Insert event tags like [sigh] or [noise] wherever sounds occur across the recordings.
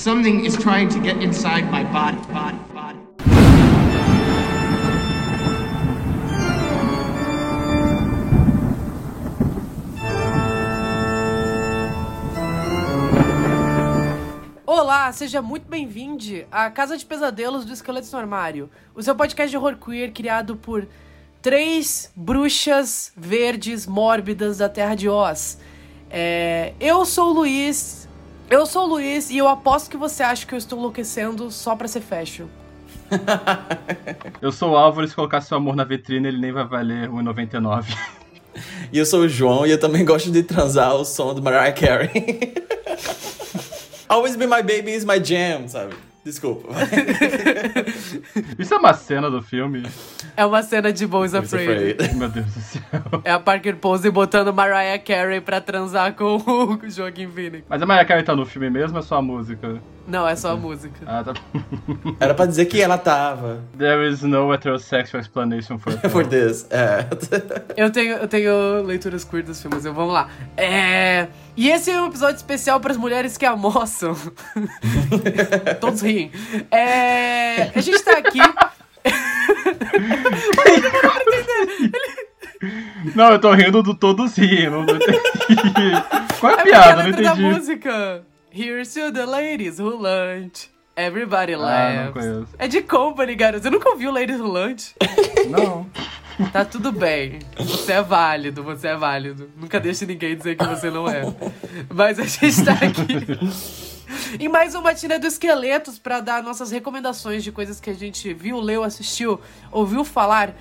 Something is trying to get inside my body, body, body. Olá, seja muito bem-vindo à Casa de Pesadelos do Esqueletos no Armário, o seu podcast de horror queer criado por três bruxas verdes mórbidas da Terra de Oz. É, eu sou o Luiz, eu sou o Luiz e eu aposto que você acha que eu estou enlouquecendo só pra ser fashion. [laughs] Eu sou o Álvaro, se colocar seu amor na vitrine, ele nem vai valer 1,99. E eu sou o João e eu também gosto de transar o som do Mariah Carey. [laughs] Always be my baby is my jam, sabe? Desculpa. [laughs] Isso é uma cena do filme? É uma cena de Boys Afraid. Afraid. Meu Deus do céu. É a Parker Pose botando Mariah Carey pra transar com o [laughs] Joaquin Phoenix. Mas a Mariah Carey tá no filme mesmo ou é só a música? Não, é só a música. Ah, tá. Era pra dizer que ela tava. There is no heterosexual explanation for [laughs] For this. É. Eu tenho, eu tenho leituras queer dos filmes, eu vamos lá. É... E esse é um episódio especial para as mulheres que almoçam. [laughs] Todos riem. É... A gente tá aqui. [laughs] Não, eu tô rindo do todos rindo. Não entendi. Qual é a É porque piada? Não letra da entendi. música. Here's to the ladies who lunch. Everybody Ah, laughs. conheço. é de Company, garoto. Você nunca ouviu Ladies Who Lunch? [laughs] Não. Tá tudo bem. Você é válido, você é válido. Nunca deixe ninguém dizer que você não é. Mas a gente tá aqui. [laughs] em mais uma Matina do Esqueletos pra dar nossas recomendações de coisas que a gente viu, leu, assistiu, ouviu falar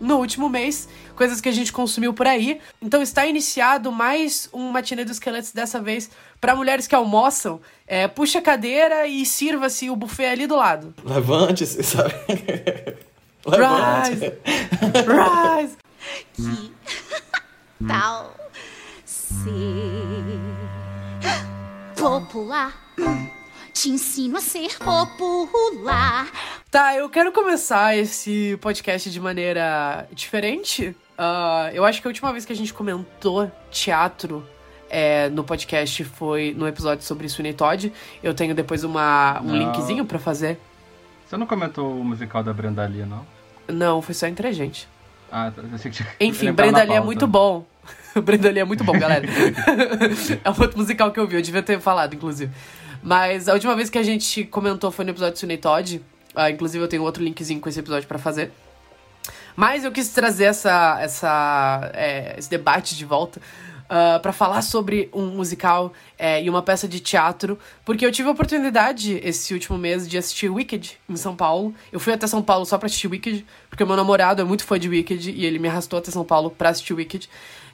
no último mês, coisas que a gente consumiu por aí. Então está iniciado mais um Matina do Esqueletos dessa vez pra mulheres que almoçam. É, puxa a cadeira e sirva-se o buffet ali do lado. Levante-se, sabe? [laughs] Rise! Levante. Rise! tal ser popular. Te ensino a ser popular. Tá, eu quero começar esse podcast de maneira diferente. Ah, eu acho que a última vez que a gente comentou teatro é, no podcast foi no episódio sobre Sweeney Todd. Eu tenho depois uma, um Não. linkzinho pra fazer. Você não comentou o musical da Brenda Lee, não? Não, foi só entre a gente. Ah, tá. Eu achei que tinha- Enfim, Brenda Lee é muito bom. [laughs] Brenda Lee é muito bom, galera. [laughs] é um outro musical que eu vi, eu devia ter falado, inclusive. Mas a última vez que a gente comentou foi no episódio Sunny Todd. Ah, inclusive, eu tenho outro linkzinho com esse episódio pra fazer. Mas eu quis trazer essa, essa, é, esse debate de volta ah, pra falar sobre um musical é, e uma peça de teatro, porque eu tive a oportunidade esse último mês de assistir Wicked em São Paulo. Eu fui até São Paulo só pra assistir Wicked, porque meu namorado é muito fã de Wicked e ele me arrastou até São Paulo pra assistir Wicked.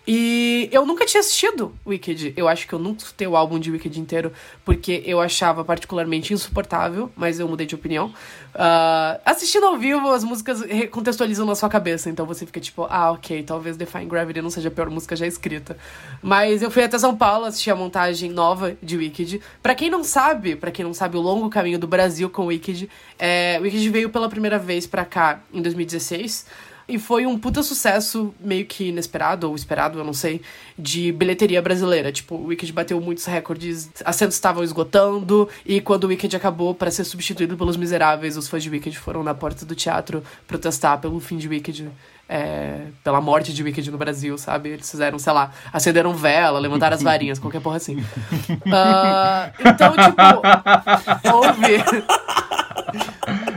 E eu nunca tinha assistido Wicked. Eu acho que eu nunca escutei o álbum de Wicked inteiro, porque eu achava particularmente insuportável, mas eu mudei de opinião. Ah, assistindo ao vivo, as músicas recontextualizam na sua cabeça, então você fica tipo, ah, ok, talvez Define Gravity não seja a pior música já escrita. Mas eu fui até São Paulo assistir a montagem nova de Wicked. Pra quem não sabe, pra quem não sabe o longo caminho do Brasil com Wicked, é, Wicked veio pela primeira vez pra cá em 2016. E foi um puta sucesso, meio que inesperado, ou esperado, eu não sei, de bilheteria brasileira. Tipo, o Wicked bateu muitos recordes, assentos estavam esgotando, e quando o Wicked acabou para ser substituído pelos Miseráveis, os fãs de Wicked foram na porta do teatro protestar pelo fim de Wicked. é, pela morte de Wicked no Brasil, sabe? Eles fizeram, sei lá, acenderam vela, levantaram as varinhas, qualquer porra assim. [laughs] Ah, então, tipo, houve.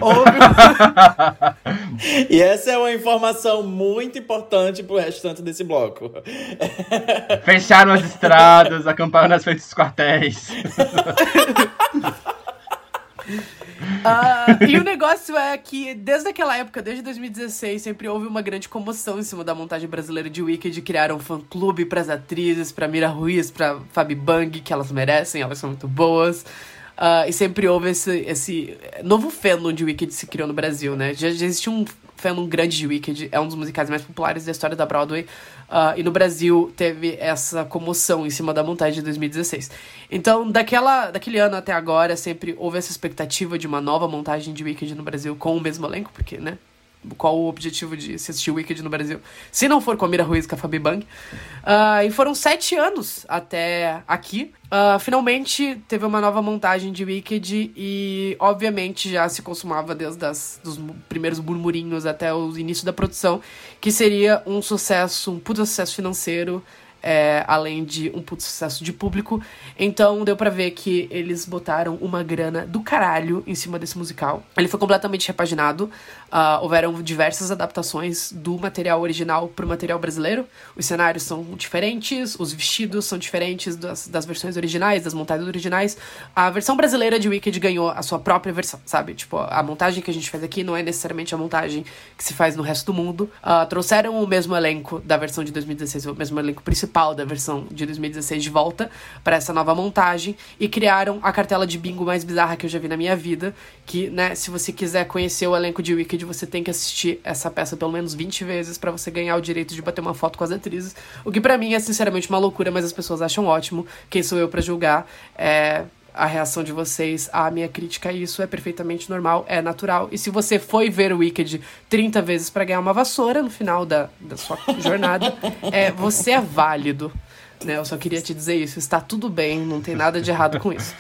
Houve. [laughs] E essa é uma informação muito importante pro restante desse bloco. [laughs] Fecharam as estradas, acamparam nas frentes dos quartéis. [laughs] Ah, e o negócio é que, desde aquela época, desde 2016, sempre houve uma grande comoção em cima da montagem brasileira de Wicked. Criaram um fã-clube pras atrizes, pra Mira Ruiz, pra Fabi Bang, que elas merecem, elas são muito boas. Ah, e sempre houve esse, esse novo fandom de Wicked se criou no Brasil, né? Já, já existia um fandom grande de Wicked, é um dos musicais mais populares da história da Broadway. ah, e no Brasil teve essa comoção em cima da montagem de 2016. Então, daquela, daquele ano até agora, sempre houve essa expectativa de uma nova montagem de Wicked no Brasil com o mesmo elenco, porque, né? Qual o objetivo de se assistir Wicked no Brasil, se não for com a Mira Ruiz e com a Fabi Bang. Ah, e foram sete anos até aqui. Ah, finalmente teve uma nova montagem de Wicked e, obviamente, já se consumava desde as, dos primeiros murmurinhos até o início da produção, que seria um sucesso, um puta sucesso financeiro, é, além de um puto sucesso de público. Então deu pra ver que eles botaram uma grana do caralho em cima desse musical. Ele foi completamente repaginado. ah, houveram diversas adaptações do material original pro material brasileiro. Os cenários são diferentes, os vestidos são diferentes das, das versões originais, das montagens originais. A versão brasileira de Wicked ganhou a sua própria versão, sabe? Tipo, a montagem que a gente faz aqui não é necessariamente a montagem que se faz no resto do mundo. Ah, trouxeram o mesmo elenco da versão de 2016, o mesmo elenco principal da versão de 2016 de volta para essa nova montagem e criaram a cartela de bingo mais bizarra que eu já vi na minha vida, que, né, se você quiser conhecer o elenco de Wicked, você tem que assistir essa peça pelo menos 20 vezes para você ganhar o direito de bater uma foto com as atrizes, o que pra mim é sinceramente uma loucura, mas as pessoas acham ótimo. Quem sou eu para julgar? É a reação de vocês à minha crítica a isso é perfeitamente normal, é natural. E se você foi ver o Wicked 30 vezes pra ganhar uma vassoura no final da, da sua jornada, é, você é válido. Né? Eu só queria te dizer isso. Está tudo bem, não tem nada de errado com isso.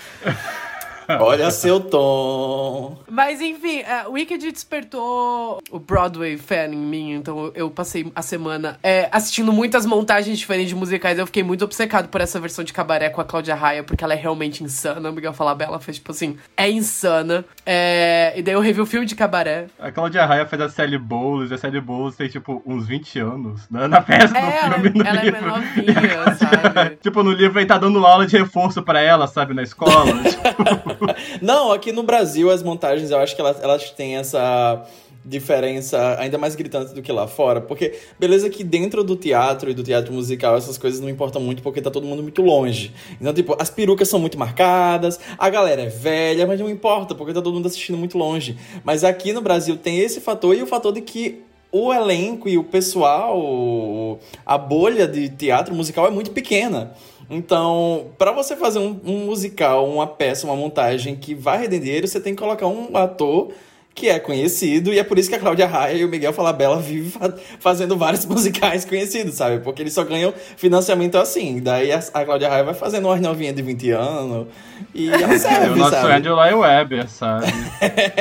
Olha seu tom. Mas enfim, é, o Wicked despertou o Broadway fan em mim, então eu passei a semana é, assistindo muitas montagens diferentes de musicais. Eu fiquei muito obcecado por essa versão de cabaré com a Cláudia Raia, porque ela é realmente insana. O Miguel Falabella fez tipo assim, é insana. É, e daí eu revi o filme de cabaré. A Cláudia Raia fez a Sally Bowles, e a Sally Bowles tem, tipo, uns 20 anos, né? Na peça, É, no ela, filme, no ela é livro. menovinha, sabe? [laughs] Tipo, no livro ele tá dando aula de reforço pra ela, sabe, na escola. [laughs] tipo, [laughs] Não, aqui no Brasil as montagens eu acho que elas, elas têm essa diferença ainda mais gritante do que lá fora. Porque, beleza que dentro do teatro e do teatro musical essas coisas não importam muito porque tá todo mundo muito longe. Então, tipo, as perucas são muito marcadas, a galera é velha, mas não importa porque tá todo mundo assistindo muito longe. Mas aqui no Brasil tem esse fator e o fator de que o elenco e o pessoal, a bolha de teatro musical é muito pequena. Então, para você fazer um, um musical, uma peça, uma montagem que vai render dinheiro, você tem que colocar um ator que é conhecido, e é por isso que a Cláudia Raia e o Miguel Falabella vivem fa- fazendo vários [laughs] musicais conhecidos, sabe? Porque eles só ganham financiamento assim. Daí a, a Cláudia Raia vai fazendo umas novinhas de 20 anos e [laughs] ela o serve, nosso sabe? Angela Weber, sabe?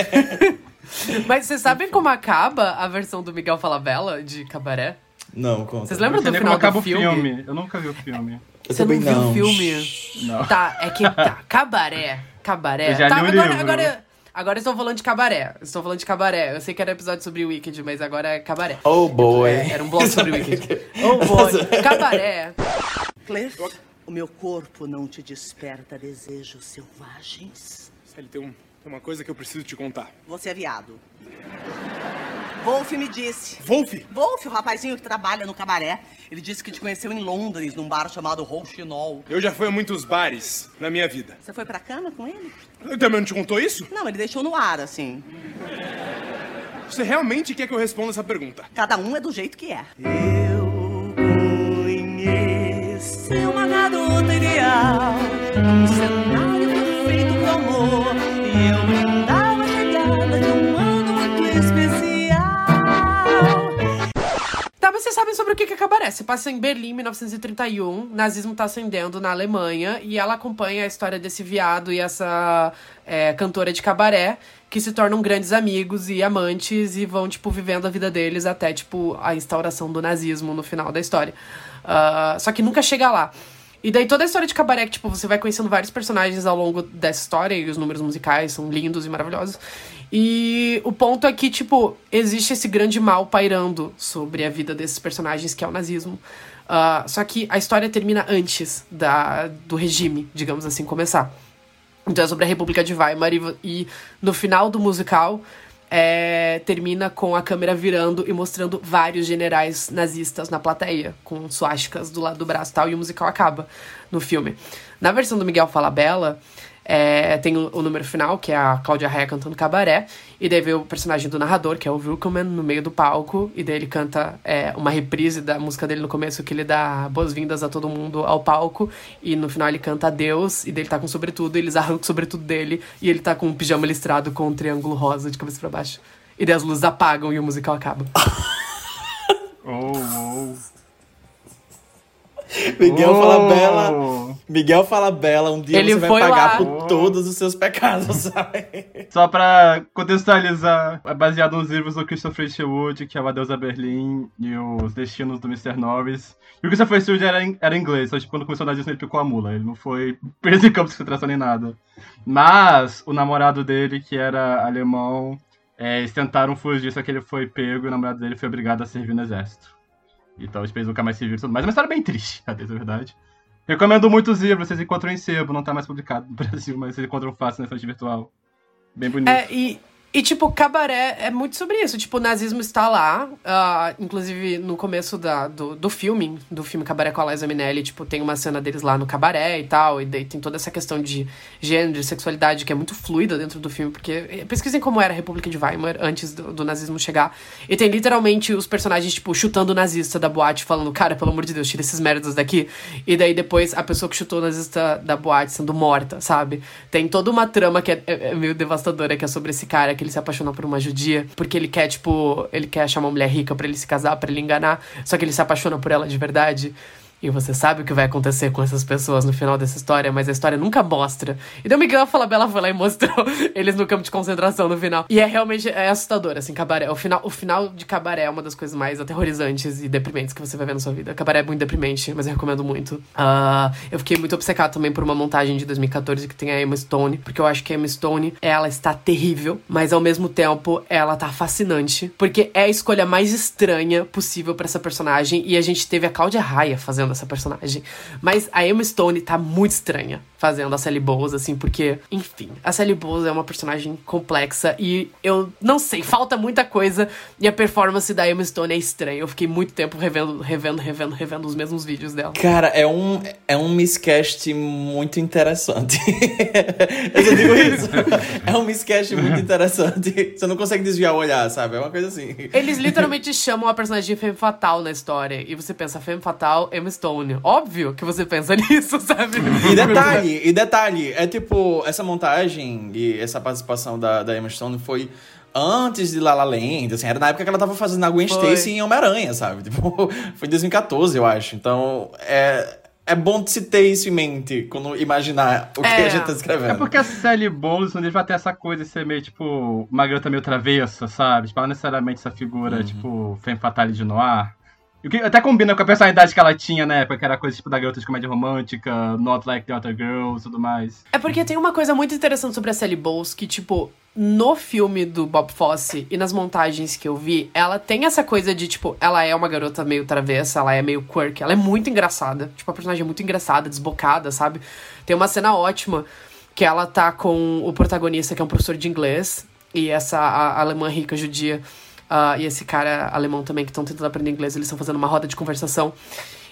[laughs] Mas vocês sabem como acaba a versão do Miguel Falabella de cabaré? Não, conta. Vocês lembram do final como acaba do o filme? filme. Eu nunca vi o filme. Eu Você não viu não. o filme? Não. Tá, é que tá. [laughs] Cabaré. Cabaré. Eu já tá, li o agora, livro. agora, agora eu estou falando de cabaré. Estou falando de cabaré. Eu sei que era episódio sobre Wicked, mas agora é cabaré. Oh boy. É, era um bloco sobre [laughs] Wicked. Oh boy. Cabaré. Claire, o meu corpo não te desperta desejos selvagens. Sally, tem, um- tem uma coisa que eu preciso te contar. Você é viado. Wolf me disse. Wolf! Wolf, o rapazinho que trabalha no cabaré, ele disse que te conheceu em Londres, num bar chamado Rouxinol. Eu já fui a muitos bares na minha vida. Você foi pra cama com ele? Ele também não te contou isso? Não, ele deixou no ar, assim. Você realmente quer que eu responda essa pergunta? Cada um é do jeito que é. Eu conheci uma garota ideal, um vocês sabem sobre o que que é cabaré. Se passa em Berlim, 1931. Nazismo tá ascendendo na Alemanha. E ela acompanha a história desse viado e essa é, cantora de cabaré. Que se tornam grandes amigos e amantes. E vão, tipo, vivendo a vida deles até, tipo, a instauração do nazismo no final da história. Ah, só que nunca chega lá. E daí toda a história de cabaré, que, tipo, você vai conhecendo vários personagens ao longo dessa história, e os números musicais são lindos e maravilhosos. E o ponto é que, tipo, existe esse grande mal pairando sobre a vida desses personagens, que é o nazismo. Ah, só que a história termina antes da, do regime, digamos assim, começar. Então é sobre a República de Weimar e, e no final do musical é, termina com a câmera virando e mostrando vários generais nazistas na plateia, com suásticas do lado do braço e tal, e o musical acaba no filme. Na versão do Miguel Falabella, é, tem o, o número final, que é a Cláudia Raia cantando cabaré, e daí vem o personagem do narrador, que é o Wilkelman, no meio do palco, e daí ele canta é, uma reprise da música dele no começo, que ele dá boas-vindas a todo mundo ao palco, e no final ele canta adeus, e daí ele tá com sobretudo, e eles arrancam o sobretudo dele, e ele tá com um pijama listrado com um triângulo rosa de cabeça pra baixo. E daí as luzes apagam e o musical acaba. [laughs] Oh, oh. Miguel Oh. fala bela. Miguel fala bela, um dia Ele você vai pagar lá. por todos os seus pecados, sabe? [laughs] Só pra contextualizar, é baseado nos livros do Christopher Sherwood, que é o Adeus a Berlim e os Destinos do Mr. Norris. E o Christopher Sherwood era, era inglês, só que quando começou na Disney ele picou a mula. Ele não foi [laughs] preso em campo de concentração nem nada. Mas o namorado dele, que era alemão, é, eles tentaram fugir, só que ele foi pego e o namorado dele foi obrigado a servir no exército. Então os peixes nunca mais serviram e tudo mais. É uma história bem triste, [laughs] a a verdade. Recomendo muitos livros, vocês encontram em sebo, não tá mais publicado no [laughs] Brasil, mas vocês encontram fácil na estante virtual. Bem bonito. É, e, e, tipo, cabaré é muito sobre isso. Tipo, o nazismo está lá. ah, inclusive, no começo da, do, do filme, do filme Cabaré com a Liza Minelli, tipo, tem uma cena deles lá no cabaré e tal. E daí tem toda essa questão de gênero, de sexualidade, que é muito fluida dentro do filme. Porque eh, pesquisem como era a República de Weimar antes do, do nazismo chegar. E tem literalmente os personagens, tipo, chutando o nazista da boate, falando, cara, pelo amor de Deus, tira esses merdas daqui. E daí depois a pessoa que chutou o nazista da boate sendo morta, sabe? Tem toda uma trama que é, é- é meio devastadora, que é sobre esse cara que ele se apaixona por uma judia, porque ele quer, tipo, ele quer achar uma mulher rica pra ele se casar, pra ele enganar, só que ele se apaixona por ela de verdade. E você sabe o que vai acontecer com essas pessoas no final dessa história, mas a história nunca mostra. E daí o Miguel Falabella foi lá e mostrou [laughs] eles no campo de concentração no final. E é realmente é assustador, assim, cabaré. O final, o final de cabaré é uma das coisas mais aterrorizantes e deprimentes que você vai ver na sua vida. Cabaré é muito deprimente, mas eu recomendo muito. Ah, eu fiquei muito obcecado também por uma montagem de 2014 que tem a Emma Stone, porque eu acho que a Emma Stone, ela está terrível, mas ao mesmo tempo ela tá fascinante, porque é a escolha mais estranha possível pra essa personagem e a gente teve a Cláudia Raia fazendo essa personagem. Mas a Emma Stone tá muito estranha fazendo a Sally Bowles, assim, porque, enfim, a Sally Bowles é uma personagem complexa e eu não sei, falta muita coisa e a performance da Emma Stone é estranha. Eu fiquei muito tempo revendo, revendo, revendo, revendo os mesmos vídeos dela. Cara, é um, é um miscast muito interessante. [laughs] eu só digo isso. É um miscast muito interessante. Você não consegue desviar o olhar, sabe? É uma coisa assim. Eles literalmente chamam a personagem de Femme Fatal na história. E você pensa, Femme Fatal, Emma Stone. Óbvio que você pensa [laughs] nisso, sabe? E detalhe, e detalhe, é tipo, essa montagem e essa participação da, da Emma Stone foi antes de La La Land, assim, era na época que ela tava fazendo a Gwen Foi. Stacy em Homem-Aranha, sabe? [laughs] Tipo, foi em 2014, eu acho. Então, é, é bom de se ter isso em mente quando imaginar o que É. a gente tá escrevendo. É porque a Sally Bowles, onde vai ter essa coisa de ser meio, tipo, uma garota meio travessa, sabe? Tipo, não necessariamente essa figura, tipo, femme fatale de noir. Que até combina com a personalidade que ela tinha na época, que era coisa, tipo, da garota de comédia romântica, not like the other girls e tudo mais. É porque tem uma coisa muito interessante sobre a Sally Bowles que, tipo, no filme do Bob Fosse e nas montagens que eu vi, ela tem essa coisa de, tipo, ela é uma garota meio travessa, ela é meio quirky, ela é muito engraçada. Tipo, a personagem é muito engraçada, desbocada, sabe? Tem uma cena ótima que ela tá com o protagonista, que é um professor de inglês, e essa a, a alemã rica judia. Ah, e esse cara alemão também que estão tentando aprender inglês, eles estão fazendo uma roda de conversação.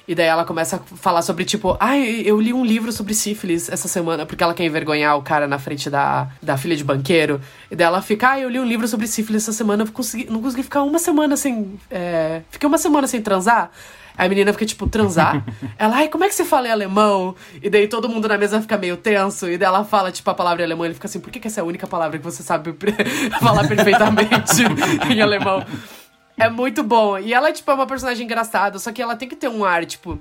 E daí ela começa a falar sobre, tipo, ai, eu li um livro sobre sífilis essa semana, porque ela quer envergonhar o cara na frente da, da filha de banqueiro. E daí ela fica, ai, eu li um livro sobre sífilis essa semana, eu consegui, não consegui ficar uma semana sem. É, fiquei uma semana sem transar. Aí a menina fica, tipo, transar. [laughs] ela, ai, como é que se fala em alemão? E daí todo mundo na mesa fica meio tenso. E daí ela fala, tipo, a palavra em alemão. Ele fica assim, por que, que essa é a única palavra que você sabe [laughs] falar perfeitamente [laughs] em alemão? É muito bom. E ela, tipo, é uma personagem engraçada, só que ela tem que ter um ar, tipo,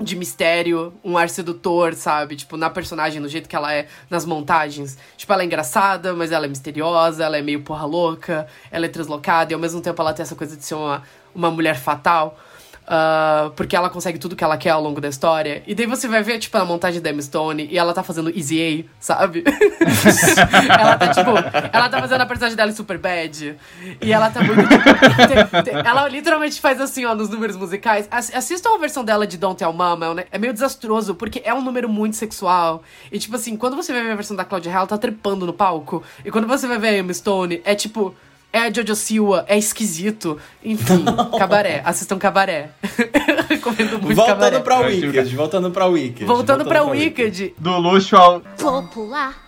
de mistério, um ar sedutor, sabe? Tipo, na personagem, no jeito que ela é nas montagens. Tipo, ela é engraçada, mas ela é misteriosa, ela é meio porra louca, ela é translocada, e ao mesmo tempo ela tem essa coisa de ser uma, uma mulher fatal. Ah, porque ela consegue tudo que ela quer ao longo da história. E daí você vai ver, tipo, a montagem da Emma Stone e ela tá fazendo Easy A, sabe? [laughs] ela tá, tipo, ela tá fazendo a personagem dela em super bad. E ela tá muito. [laughs] tipo, ela literalmente faz assim, ó, nos números musicais. Ass- Assistam a versão dela de Don't Tell Mama, é um ne- é meio desastroso, porque é um número muito sexual. E, tipo assim, quando você vai ver a versão da Claudia Hall, ela tá trepando no palco. E quando você vai ver a Emma Stone, é tipo. É a Jojo Siwa, é esquisito. Enfim, [laughs] cabaré. Assistam cabaré. [laughs] Recomendo muito Voltando cabaré. pra Wicked, voltando pra Wicked. Voltando pra Wicked, Do luxo ao. Popular.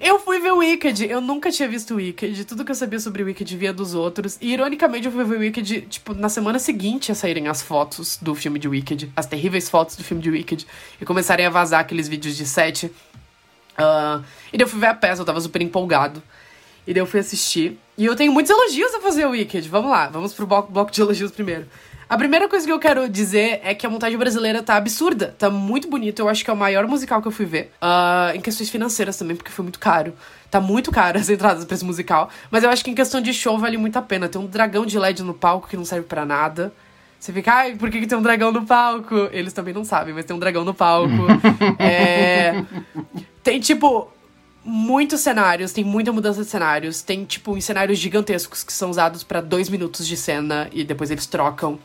Eu fui ver Wicked, eu nunca tinha visto Wicked. Tudo que eu sabia sobre Wicked via dos outros. E ironicamente eu fui ver Wicked, tipo, na semana seguinte a saírem as fotos do filme de Wicked, as terríveis fotos do filme de Wicked, e começarem a vazar aqueles vídeos de set. Ah, e daí eu fui ver a peça, eu tava super empolgado. E daí eu fui assistir. E eu tenho muitos elogios a fazer o Wicked. Vamos lá, vamos pro bloco, bloco de elogios primeiro. A primeira coisa que eu quero dizer é que a montagem brasileira tá absurda. Tá muito bonito. Eu acho que é o maior musical que eu fui ver. Ah, em questões financeiras também, porque foi muito caro. Tá muito caro as entradas pra esse musical. Mas eu acho que em questão de show vale muito a pena. Tem um dragão de LED no palco que não serve pra nada. Você fica, ai, por que, que tem um dragão no palco? Eles também não sabem, mas tem um dragão no palco. [laughs] é... Tem, tipo, muitos cenários, tem muita mudança de cenários. Tem, tipo, uns cenários gigantescos que são usados pra dois minutos de cena e depois eles trocam.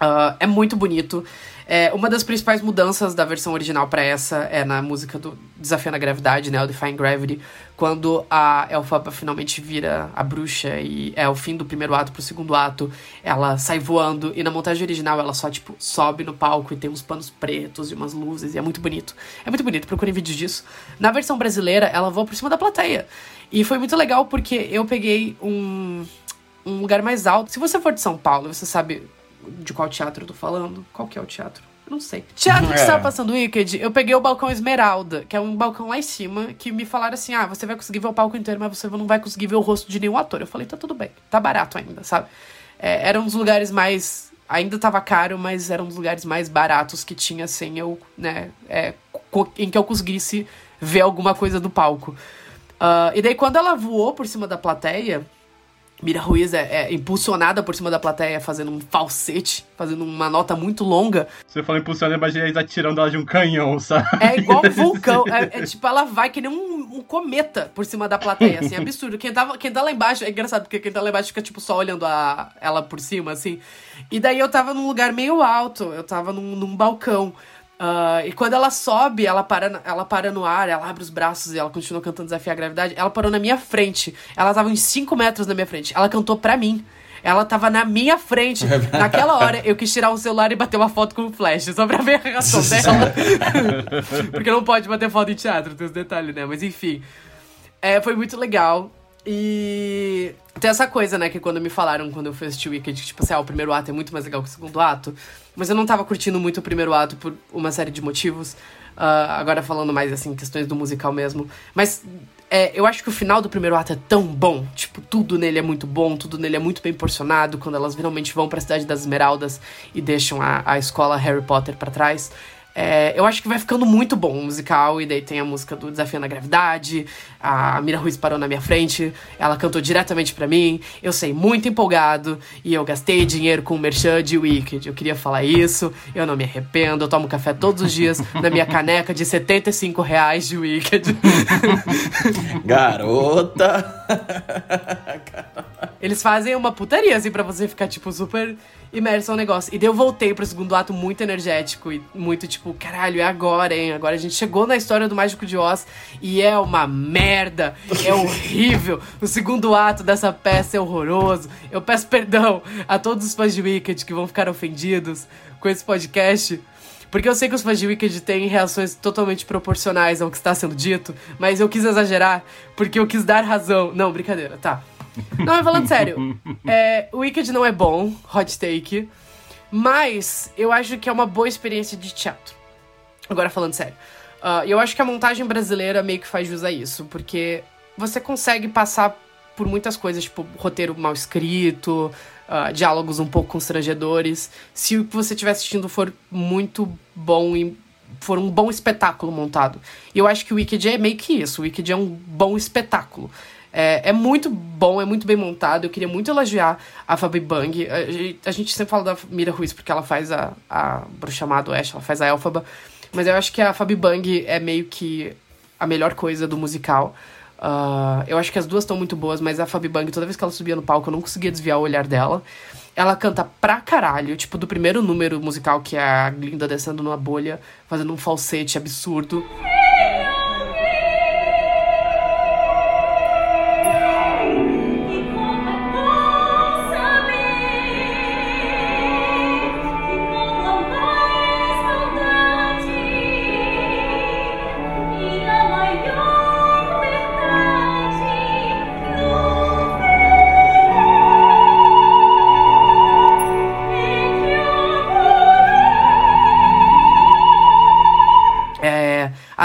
Ah, é muito bonito. É, uma das principais mudanças da versão original pra essa é na música do Desafio na Gravidade, né? O Defying Gravity. Quando a Elphaba finalmente vira a bruxa e é o fim do primeiro ato pro segundo ato, ela sai voando. E na montagem original ela só, tipo, sobe no palco e tem uns panos pretos e umas luzes. E é muito bonito. É muito bonito, procurem vídeos disso. Na versão brasileira, ela voa por cima da plateia. E foi muito legal porque eu peguei um, um lugar mais alto. Se você for de São Paulo, você sabe de qual teatro eu tô falando? Qual que é o teatro? Eu não sei. Teatro que É. estava passando Wicked, eu peguei o balcão Esmeralda, que é um balcão lá em cima, que me falaram assim: ah, você vai conseguir ver o palco inteiro, mas você não vai conseguir ver o rosto de nenhum ator. Eu falei: tá tudo bem, tá barato ainda, sabe? É, era um dos lugares mais. Ainda tava caro, mas era um dos lugares mais baratos que tinha sem eu, né? é, em que eu conseguisse ver alguma coisa do palco. Ah, e daí, quando ela voou por cima da plateia, Mira Ruiz é, é impulsionada por cima da plateia, fazendo um falsete, fazendo uma nota muito longa. Você falou impulsionando, eu imaginei eles atirando ela de um canhão, sabe? É igual um vulcão. É, é [laughs] tipo, ela vai que nem um, um cometa por cima da plateia, assim, absurdo. Quem, tava, quem tá lá embaixo, é engraçado, porque quem tá lá embaixo fica, tipo, só olhando a, ela por cima, assim. E daí eu tava num lugar meio alto, eu tava num, num balcão. Ah, e quando ela sobe, ela para, ela para no ar, ela abre os braços e ela continua cantando Desafiar a Gravidade. Ela parou na minha frente. Ela tava uns 5 metros na minha frente. Ela cantou pra mim. Ela tava na minha frente. [laughs] Naquela hora, eu quis tirar o celular e bater uma foto com o flash, só pra ver a reação [laughs] dela. [laughs] Porque não pode bater foto em teatro, tem os detalhes, né? Mas enfim. É, foi muito legal. E tem essa coisa, né, que quando me falaram quando eu fui assistir Wicked, que, tipo assim, ah, o primeiro ato é muito mais legal que o segundo ato. Mas eu não tava curtindo muito o primeiro ato por uma série de motivos. Ah, agora falando mais, assim, questões do musical mesmo. Mas é, eu acho que o final do primeiro ato é tão bom. Tipo, tudo nele é muito bom, tudo nele é muito bem porcionado. Quando elas finalmente vão pra Cidade das Esmeraldas e deixam a, a escola Harry Potter pra trás. É, eu acho que vai ficando muito bom o musical, e daí tem a música do Desafio na Gravidade, a Mira Ruiz parou na minha frente, ela cantou diretamente pra mim, eu sei, muito empolgado, e eu gastei dinheiro com o merchan de Wicked, eu queria falar isso, eu não me arrependo, eu tomo café todos os dias na minha caneca de 75 reais de Wicked. [laughs] Garota! Eles fazem uma putaria, assim, pra você ficar, tipo, super imerso ao negócio. E daí eu voltei pro segundo ato muito energético e muito, tipo, caralho, é agora, hein? Agora a gente chegou na história do Mágico de Oz e é uma merda, é horrível. O segundo ato dessa peça é horroroso. Eu peço perdão a todos os fãs de Wicked que vão ficar ofendidos com esse podcast. Porque eu sei que os fãs de Wicked têm reações totalmente proporcionais ao que está sendo dito, mas eu quis exagerar porque eu quis dar razão. Não, brincadeira, tá. Não, mas falando sério, é, o Wicked não é bom, hot take, mas eu acho que é uma boa experiência de teatro. Agora falando sério, ah, eu acho que a montagem brasileira meio que faz jus a isso, porque você consegue passar por muitas coisas, tipo roteiro mal escrito, ah, diálogos um pouco constrangedores, se o que você estiver assistindo for muito bom e for um bom espetáculo montado. E eu acho que o Wicked é meio que isso, o Wicked é um bom espetáculo. É, é muito bom, é muito bem montado. Eu queria muito elogiar a Fabi Bang. A, gente- a gente sempre fala da Mira Ruiz porque ela faz a, a Bruxa Má do Oeste, ela faz a Elfaba. Mas eu acho que a Fabi Bang é meio que a melhor coisa do musical. Ah, eu acho que as duas estão muito boas, mas a Fabi Bang, toda vez que ela subia no palco, eu não conseguia desviar o olhar dela. Ela canta pra caralho, tipo, do primeiro número musical, que é a Glinda descendo numa bolha, fazendo um falsete absurdo.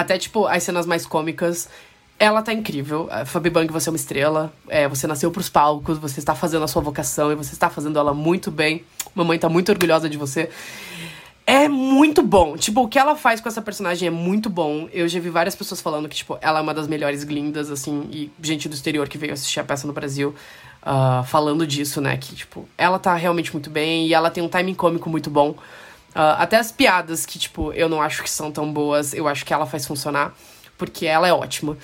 Até, tipo, as cenas mais cômicas ela tá incrível. Fabi Bang, você é uma estrela. É, você nasceu pros palcos, você está fazendo a sua vocação e você está fazendo ela muito bem. Mamãe tá muito orgulhosa de você. É muito bom. Tipo, o que ela faz com essa personagem é muito bom. Eu já vi várias pessoas falando que, tipo, ela é uma das melhores glindas, assim, e gente do exterior que veio assistir a peça no Brasil ah, falando disso, né? Que, tipo, ela tá realmente muito bem e ela tem um timing cômico muito bom. Ah, até as piadas que, tipo, eu não acho que são tão boas, eu acho que ela faz funcionar, porque ela é ótima.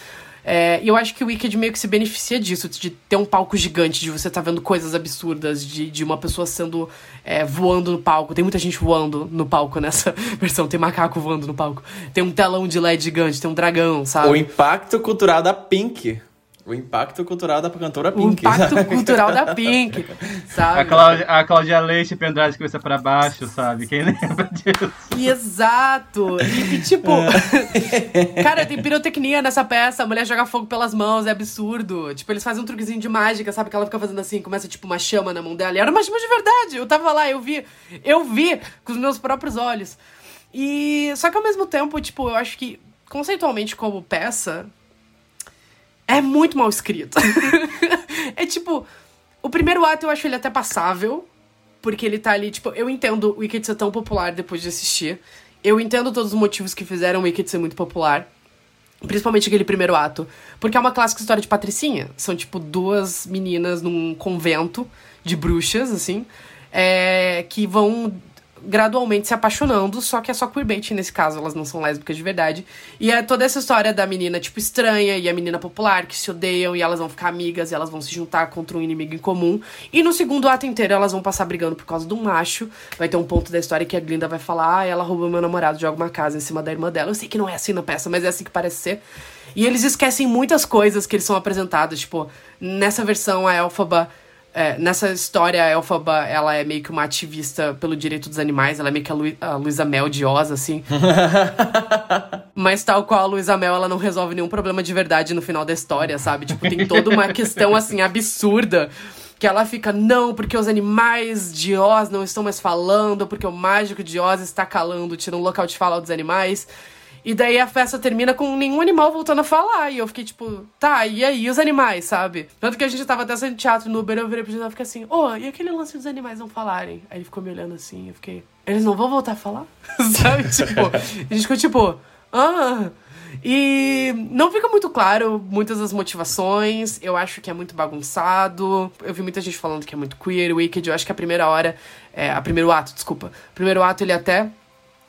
É, eu acho que o Wicked meio que se beneficia disso, de ter um palco gigante, de você tá vendo coisas absurdas, de, de uma pessoa sendo é, voando no palco. Tem muita gente voando no palco nessa [laughs] versão, tem macaco voando no palco. Tem um telão de LED gigante, tem um dragão, sabe? O impacto cultural da Pink. O impacto cultural da cantora O Pink. impacto [laughs] cultural da Pink, sabe? A Cláudia, a Cláudia Leite pendurada de cabeça pra baixo, sabe? Quem [laughs] lembra disso? Exato! E, tipo, [laughs] cara, tem pirotecnia nessa peça, a mulher joga fogo pelas mãos, é absurdo. Tipo, eles fazem um truquezinho de mágica, sabe? Que ela fica fazendo assim, começa tipo uma chama na mão dela. E era uma chama de verdade. Eu tava lá, eu vi. Eu vi com os meus próprios olhos. E. Só que ao mesmo tempo, tipo, eu acho que, conceitualmente, como peça, é muito mal escrito. [laughs] é tipo. O primeiro ato eu acho ele até passável. Porque ele tá ali, tipo, eu entendo o Wicked ser tão popular depois de assistir. Eu entendo todos os motivos que fizeram o Wicked ser muito popular. Principalmente aquele primeiro ato. Porque é uma clássica história de patricinha. São, tipo, duas meninas num convento de bruxas, assim. é, que vão gradualmente se apaixonando, só que é só queerbait nesse caso, elas não são lésbicas de verdade. E é toda essa história da menina, tipo, estranha e a menina popular que se odeiam e elas vão ficar amigas e elas vão se juntar contra um inimigo em comum. E no segundo ato inteiro elas vão passar brigando por causa do macho. Vai ter um ponto da história que a Glinda vai falar: ah, ela roubou meu namorado, joga uma casa em cima da irmã dela. Eu sei que não é assim na peça, mas é assim que parece ser. E eles esquecem muitas coisas que eles são apresentados. Tipo, nessa versão, a Elphaba é, nessa história, a Elphaba, ela é meio que uma ativista pelo direito dos animais. Ela é meio que a, Lu a Luísa Mel de Oz, assim. [laughs] Mas tal qual a Luísa Mel, ela não resolve nenhum problema de verdade no final da história, sabe? Tipo, tem toda uma questão, assim, absurda. Que ela fica, não, porque os animais de Oz não estão mais falando, porque o mágico de Oz está calando, tira um local de fala dos animais. E daí a festa termina com nenhum animal voltando a falar. E eu fiquei tipo, tá, e aí os animais, sabe? Tanto que a gente tava até saindo teatro no Uber, eu virei pro e fiquei assim, ô, e aquele lance dos animais não falarem? Aí ele ficou me olhando assim, eu fiquei, eles não vão voltar a falar? [laughs] sabe? Tipo, a gente ficou tipo, ah. E não fica muito claro muitas das motivações. Eu acho que é muito bagunçado. Eu vi muita gente falando que é muito queer, wicked. Eu acho que a primeira hora, é, a primeiro ato, desculpa. O primeiro ato ele até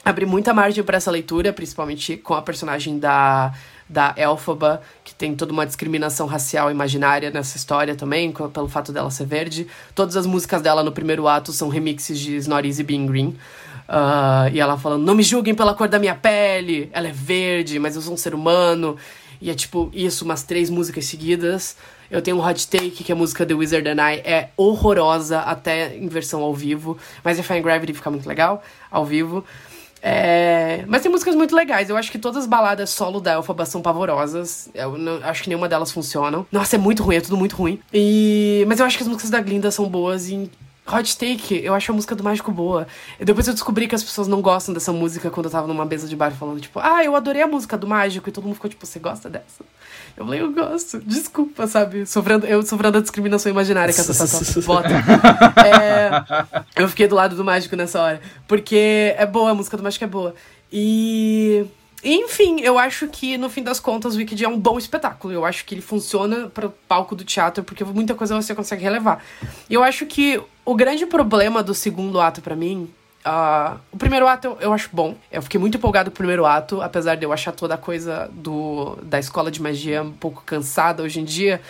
abre muita margem para essa leitura, principalmente com a personagem da, da Elphaba, que tem toda uma discriminação racial imaginária nessa história também, pelo fato dela ser verde. Todas as músicas dela no primeiro ato são remixes de Snorri e Being Green. Ah, e ela falando, não me julguem pela cor da minha pele, ela é verde, mas eu sou um ser humano. E é tipo isso, umas três músicas seguidas. Eu tenho um Hot Take, que a música The Wizard and I, é horrorosa até em versão ao vivo. Mas Defying Gravity fica muito legal ao vivo. É, Mas tem músicas muito legais. Eu acho que todas as baladas solo da Elphaba são pavorosas. Eu não- acho que nenhuma delas funcionam. Nossa, é muito ruim, é tudo muito ruim. E... Mas eu acho que as músicas da Glinda são boas e. Hot Take, eu acho a música do Mágico boa. E depois eu descobri que as pessoas não gostam dessa música quando eu tava numa mesa de bar falando, tipo, ah, eu adorei a música do Mágico. E todo mundo ficou tipo, você gosta dessa? Eu falei, eu gosto. Desculpa, sabe? Sofrendo, eu sofrendo a discriminação imaginária que essa tatuagem [laughs] bota. É, eu fiquei do lado do mágico nessa hora. Porque é boa, a música do mágico é boa. E. Enfim, eu acho que no fim das contas o Wicked é um bom espetáculo. Eu acho que ele funciona para o palco do teatro, porque muita coisa você consegue relevar. E eu acho que o grande problema do segundo ato pra mim. Ah, o primeiro ato eu, eu acho bom. Eu fiquei muito empolgado com o primeiro ato, apesar de eu achar toda a coisa do, da escola de magia um pouco cansada hoje em dia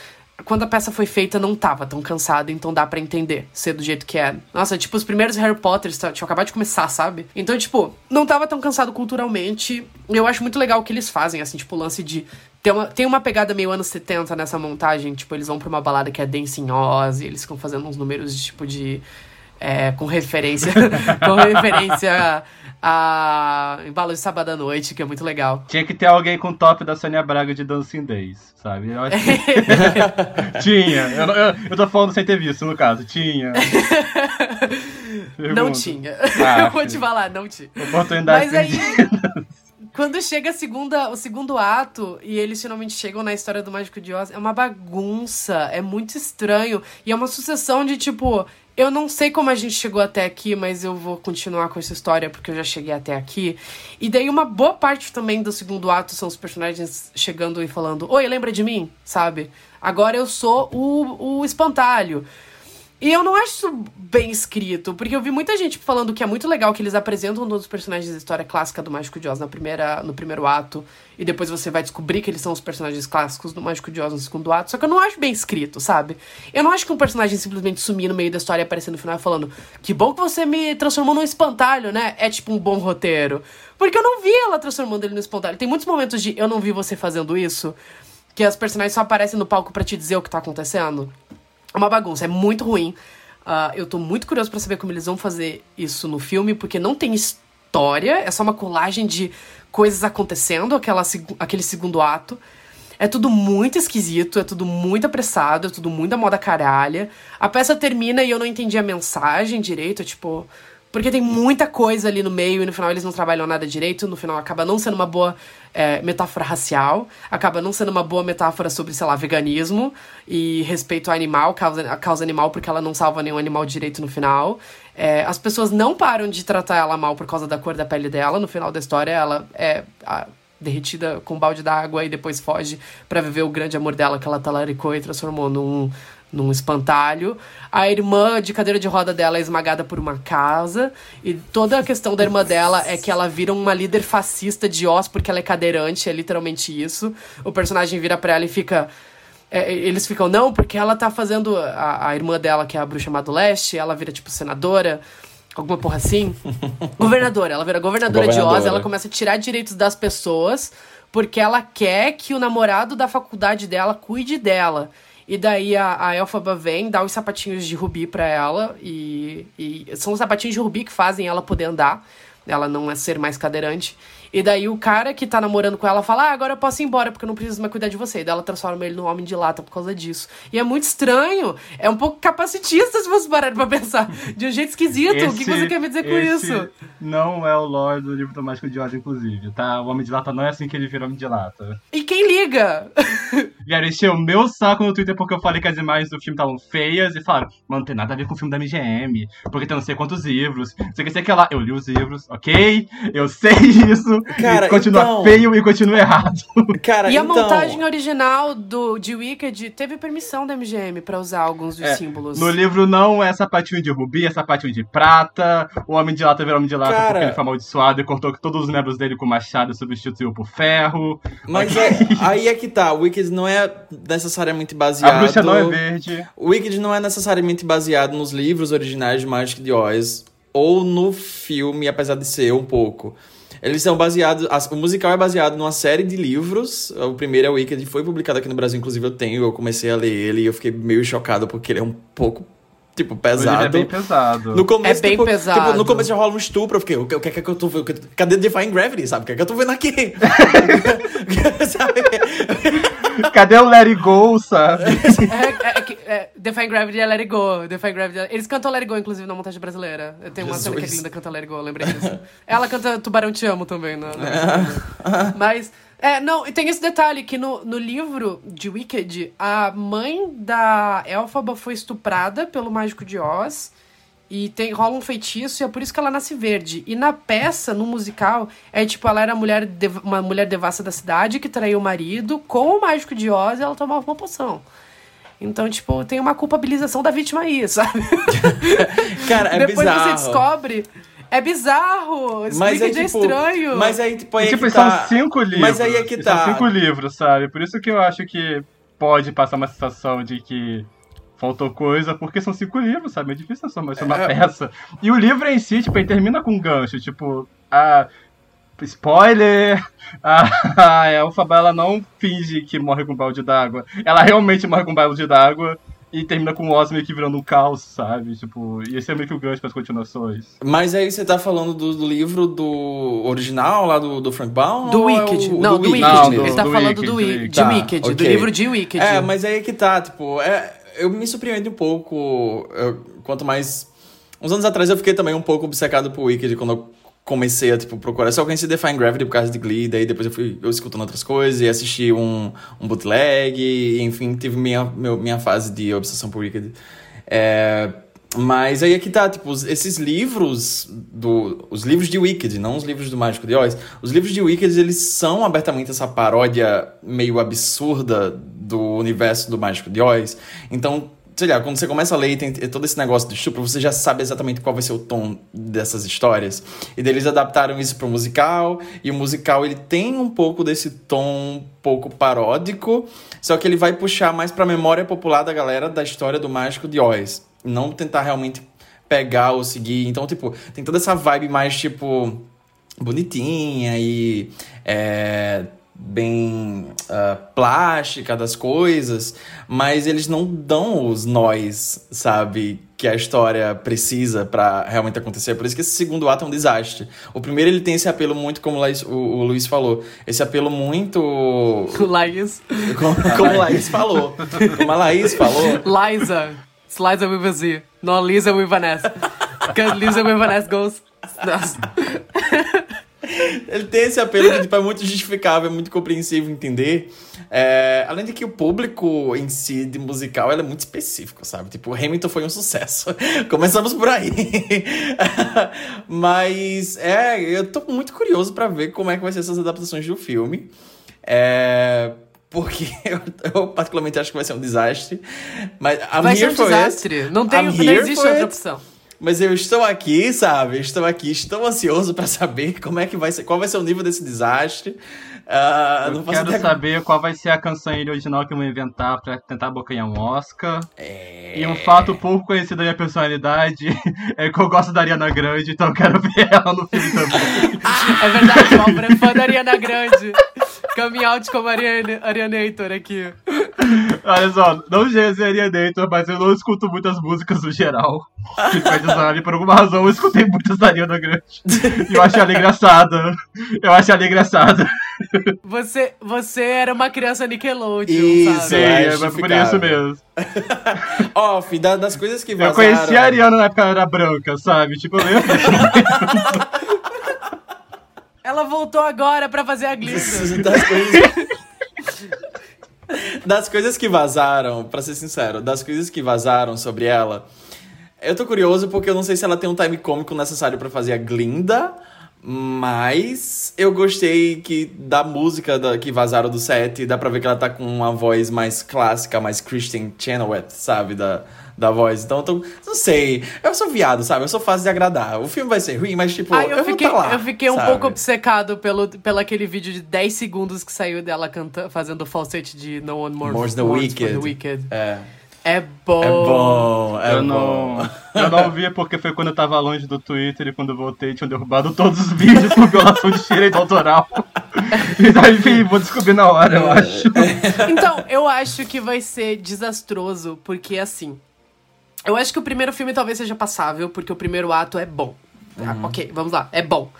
quando a peça foi feita, não tava tão cansada, então dá pra entender ser do jeito que é. Nossa, tipo, os primeiros Harry Potters tá- tinham acabado de começar, sabe? Então, tipo, não tava tão cansado culturalmente. Eu acho muito legal o que eles fazem, assim, tipo, o lance de. Tem uma, tem uma pegada meio anos 70 nessa montagem, tipo, eles vão pra uma balada que é Dancing Oz e eles ficam fazendo uns números de tipo de. É, com referência. [laughs] com referência a embalo de sábado à noite, que é muito legal. Tinha que ter alguém com o top da Sônia Braga de Dancing Days, sabe? Eu acho que... [laughs] tinha. Eu, eu, eu tô falando sem ter visto, no caso. Tinha. [laughs] Não tinha. Ah, eu vou te falar, não tinha. Oportunidade Mas aí. Quando chega a segunda, o segundo ato e eles finalmente chegam na história do Mágico de Oz, é uma bagunça, é muito estranho. E é uma sucessão de tipo. Eu não sei como a gente chegou até aqui, mas eu vou continuar com essa história porque eu já cheguei até aqui. E daí uma boa parte também do segundo ato são os personagens chegando e falando: Oi, lembra de mim? Sabe? Agora eu sou o, o espantalho. E eu não acho isso bem escrito, porque eu vi muita gente falando que é muito legal que eles apresentam todos os personagens da história clássica do Mágico de Oz na primeira, no primeiro ato, e depois você vai descobrir que eles são os personagens clássicos do Mágico de Oz no segundo ato, só que eu não acho bem escrito, sabe? Eu não acho que um personagem simplesmente sumir no meio da história e aparecer no final falando que bom que você me transformou num espantalho, né? É tipo um bom roteiro. Porque eu não vi ela transformando ele no espantalho. Tem muitos momentos de eu não vi você fazendo isso, que as personagens só aparecem no palco pra te dizer o que tá acontecendo. É uma bagunça, é muito ruim. Ah, eu tô muito curioso pra saber como eles vão fazer isso no filme, porque não tem história, é só uma colagem de coisas acontecendo, aquela, aquele segundo ato. É tudo muito esquisito, é tudo muito apressado, é tudo muito a moda caralha. A peça termina e eu não entendi a mensagem direito, tipo. Porque tem muita coisa ali no meio e no final eles não trabalham nada direito. No final acaba não sendo uma boa é, metáfora racial, acaba não sendo uma boa metáfora sobre, sei lá, veganismo e respeito ao animal, causa, a causa animal, porque ela não salva nenhum animal direito no final. É, as pessoas não param de tratar ela mal por causa da cor da pele dela. No final da história, ela é. a- derretida com um balde d'água e depois foge pra viver o grande amor dela que ela talaricou e transformou num, num espantalho. A irmã de cadeira de roda dela é esmagada por uma casa. E toda a questão da irmã dela é que ela vira uma líder fascista de Oz porque ela é cadeirante, é literalmente isso. O personagem vira pra ela e fica. é, eles ficam, não, porque ela tá fazendo. A, a irmã dela, que é a bruxa do leste, ela vira, tipo, senadora. Alguma porra assim. [laughs] governadora. Ela vira governadora, de Oz. Governadora. Ela começa a tirar direitos das pessoas porque ela quer que o namorado da faculdade dela cuide dela. E daí a, a Elfaba vem, dá os sapatinhos de rubi pra ela. E, e são os sapatinhos de rubi que fazem ela poder andar. Ela não é ser mais cadeirante. E daí o cara que tá namorando com ela fala: Ah, agora eu posso ir embora porque eu não preciso mais cuidar de você. E daí ela transforma ele num homem de lata por causa disso. E é muito estranho. É um pouco capacitista se você parar pra pensar. De um jeito esquisito. o que que você quer me dizer com esse isso? Não é o lore do livro do Mágico de Oz, inclusive, tá? O Homem de Lata não é assim que ele vira Homem de Lata. E quem liga? [laughs] Vieram encher o meu saco no Twitter porque eu falei que as imagens do filme estavam feias e falaram, mano, não tem nada a ver com o filme da MGM, porque tem não sei quantos livros, sei que sei que lá. Eu li os livros, ok? Eu sei [laughs] isso. Cara, e continua então- feio e continua errado. [laughs] Cara, E a então, montagem original do, de Wicked teve permissão da MGM pra usar alguns dos É, símbolos. No livro não é sapatinho de rubi, é sapatinho de prata. O Homem de Lata virou Homem de Lata Cara- porque ele foi amaldiçoado e cortou todos os membros dele com machado e substituiu por ferro. Mas é, [laughs] aí é que tá, o Wicked não é necessariamente baseado... A bruxa não é verde. O Wicked não é necessariamente baseado nos livros originais de Magic de Oz ou no filme, apesar de ser um pouco. Eles são baseados. as- O musical é baseado numa série de livros. O primeiro é o Wicked, foi publicado aqui no Brasil, inclusive eu tenho. Eu comecei a ler ele e eu fiquei meio chocado porque ele é um pouco, tipo, livro pesado. é bem pesado. No começo, É bem tipo, pesado. tipo, no começo já rola um estupro. Eu fiquei, o que, o que é que eu tô vendo? Cadê Defying Gravity, sabe? O que é que eu tô vendo aqui? sabe? [laughs] Cadê o Let It Go, sabe? É, é, é, é, Define Gravity é Let It Go. Define Gravity é- Eles cantam Let It Go, inclusive, na montagem brasileira. Tem uma cena que é Jesus. linda canta Let It Go, eu lembrei disso. Ela canta Tubarão Te Amo também, né? [laughs] Mas, é, não, e tem esse detalhe que no, no livro de Wicked, a mãe da Elfaba foi estuprada pelo Mágico de Oz. E tem, rola um feitiço e é por isso que ela nasce verde. E na peça, no musical, é tipo, ela era mulher dev- uma mulher devassa da cidade que traiu o marido com o mágico de Oz e ela tomava uma poção. Então, tipo, tem uma culpabilização da vítima aí, sabe? [laughs] Cara, é Depois bizarro. você descobre. É bizarro! Explica Mas é, de tipo, estranho. Mas aí, tipo, aí E, é tipo, que são tá... cinco livros. Mas aí é que tá. São cinco livros, sabe? Por isso que eu acho que pode passar uma sensação de que faltou coisa, porque são cinco livros, sabe? É difícil transformar isso É. peça. E o livro em si, tipo, ele termina com um gancho, tipo, a. Spoiler! A, a Elfaba, ela não finge que morre com um balde d'água. Ela realmente morre com um balde d'água e termina com o Oz meio que virando um caos, sabe? Tipo, e esse é meio que o gancho para as continuações. Mas aí você tá falando do, do livro do original, lá do, do Frank Baum? Do é Wicked. o- não, do, Wicked. Não, do- Ele tá do falando Wicked, do, do Wi- Wicked. de Tá, Wicked, do ok. livro de Wicked. É, mas aí é que tá, tipo, é, eu me surpreendo um pouco. eu- quanto mais. Uns anos atrás eu fiquei também um pouco obcecado por Wicked quando eu comecei a, tipo, procurar. Eu só conheci Define Gravity por causa de Glee, daí depois eu fui eu escutando outras coisas e assisti um, um bootleg, e, enfim, tive minha, meu, minha fase de obsessão por Wicked. É, mas aí aqui tá, tipo, esses livros do os livros de Wicked, não os livros do Mágico de Oz. Os livros de Wicked, eles são abertamente essa paródia meio absurda do universo do Mágico de Oz. Então, sei lá, quando você começa a ler tem todo esse negócio de estupro, você já sabe exatamente qual vai ser o tom dessas histórias. E eles adaptaram isso para o musical, e o musical ele tem um pouco desse tom um pouco paródico, só que ele vai puxar mais para a memória popular da galera da história do Mágico de Oz. Não tentar realmente pegar ou seguir. Então, tipo, tem toda essa vibe mais, tipo, bonitinha e é, bem ah, plástica das coisas, mas eles não dão os nós, sabe, que a história precisa pra realmente acontecer. Por isso que esse segundo ato é um desastre. O primeiro ele tem esse apelo muito, como o o, Luiz falou, esse apelo muito O Laís. [laughs] como, como Laís falou, como a Laís falou. Liza. It's Liza with a Z. Not Lisa with an S. Because Lisa with an S goes... Nossa. [laughs] Ele tem esse apelo que tipo, é muito justificável, é muito compreensível entender. É, além de que o público em si de musical é muito específico, sabe? Tipo, Hamilton foi um sucesso. [laughs] Começamos por aí. [laughs] Mas é, eu tô muito curioso pra ver como é que vai ser essas adaptações do filme. É, porque [laughs] eu, eu particularmente acho que vai ser um desastre. Mas I'm Vai ser um for it. desastre. Não, tem, I'm não existe outra opção. Mas eu estou aqui, sabe? Estou aqui, estou ansioso pra saber como é que vai ser, qual vai ser o nível desse desastre. Ah, Eu quero saber qual vai ser a canção original que eu vou inventar pra tentar abocanhar um Oscar. É... E um fato pouco conhecido da minha personalidade [laughs] é que eu gosto da Ariana Grande, então eu quero [laughs] ver ela no filme também. É verdade, o Álvaro é fã da Ariana Grande. Coming out como Ariane, Arianator aqui. Olha só, não GZ Arianator, mas eu não escuto muitas músicas no geral. Mas por alguma razão eu escutei muitas da Ariana Grande. E eu achei ela engraçada. Eu achei ela engraçada. Você, você era uma criança Nickelodeon, Isso, sabe? Sim, é mas por isso mesmo. [laughs] Ó, fi, da- das coisas que Eu vazaram... conheci a Ariana na época era branca, sabe? Tipo, eu lembro. Ela voltou agora pra fazer a [laughs] Glitter. das coisas... [laughs] das coisas que vazaram, pra ser sincero, das coisas que vazaram sobre ela, eu tô curioso porque eu não sei se ela tem um time cômico necessário pra fazer a Glinda, mas eu gostei que da música da- que vazaram do set, dá pra ver que ela tá com uma voz mais clássica, mais Christian Chenoweth, sabe, da, da voz. Então, eu tô, não sei, eu sou viado, sabe, eu sou fácil de agradar. O filme vai ser ruim, mas tipo, Ai, eu, eu, vou fiquei, tá lá, eu fiquei um sabe? pouco obcecado pelo, pelo aquele vídeo de 10 segundos que saiu dela cantando, fazendo o falsete de No One More More's the Wicked. the Wicked. É, É bom. é bom, é eu, bom. não, eu não vi porque foi quando eu tava longe do Twitter e quando eu voltei tinham derrubado todos os vídeos por violação de direito autoral. Então, enfim, vou descobrir na hora, eu acho. Então, eu acho que vai ser desastroso, porque assim. Eu acho que o primeiro filme talvez seja passável, porque o primeiro ato é bom. Ah, ok, vamos lá, é bom.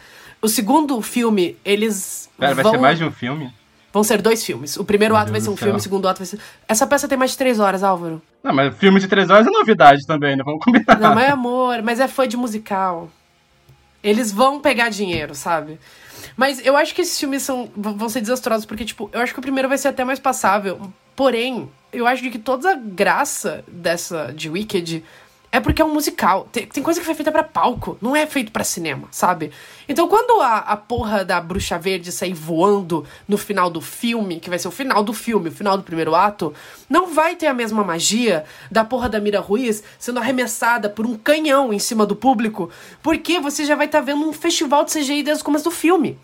O segundo filme, eles. Pera, vai vão... ser mais de um filme? Vão ser dois filmes. O primeiro ato vai Deus ser um filme, o segundo ato vai ser. Essa peça tem mais de três horas, Álvaro. Não, mas filme de três horas é novidade também, né? Vamos combinar. Não, mas é amor, mas é fã de musical. Eles vão pegar dinheiro, sabe? Mas eu acho que esses filmes são, vão ser desastrosos, porque, tipo, eu acho que o primeiro vai ser até mais passável. Porém, eu acho que toda a graça dessa de Wicked é porque é um musical. Tem, tem coisa que foi feita pra palco, não é feito pra cinema, sabe? Então, quando a, a porra da bruxa verde sair voando no final do filme, que vai ser o final do filme, o final do primeiro ato, não vai ter a mesma magia da porra da Mira Ruiz sendo arremessada por um canhão em cima do público, porque você já vai estar vendo um festival de CGI desde o começo do filme.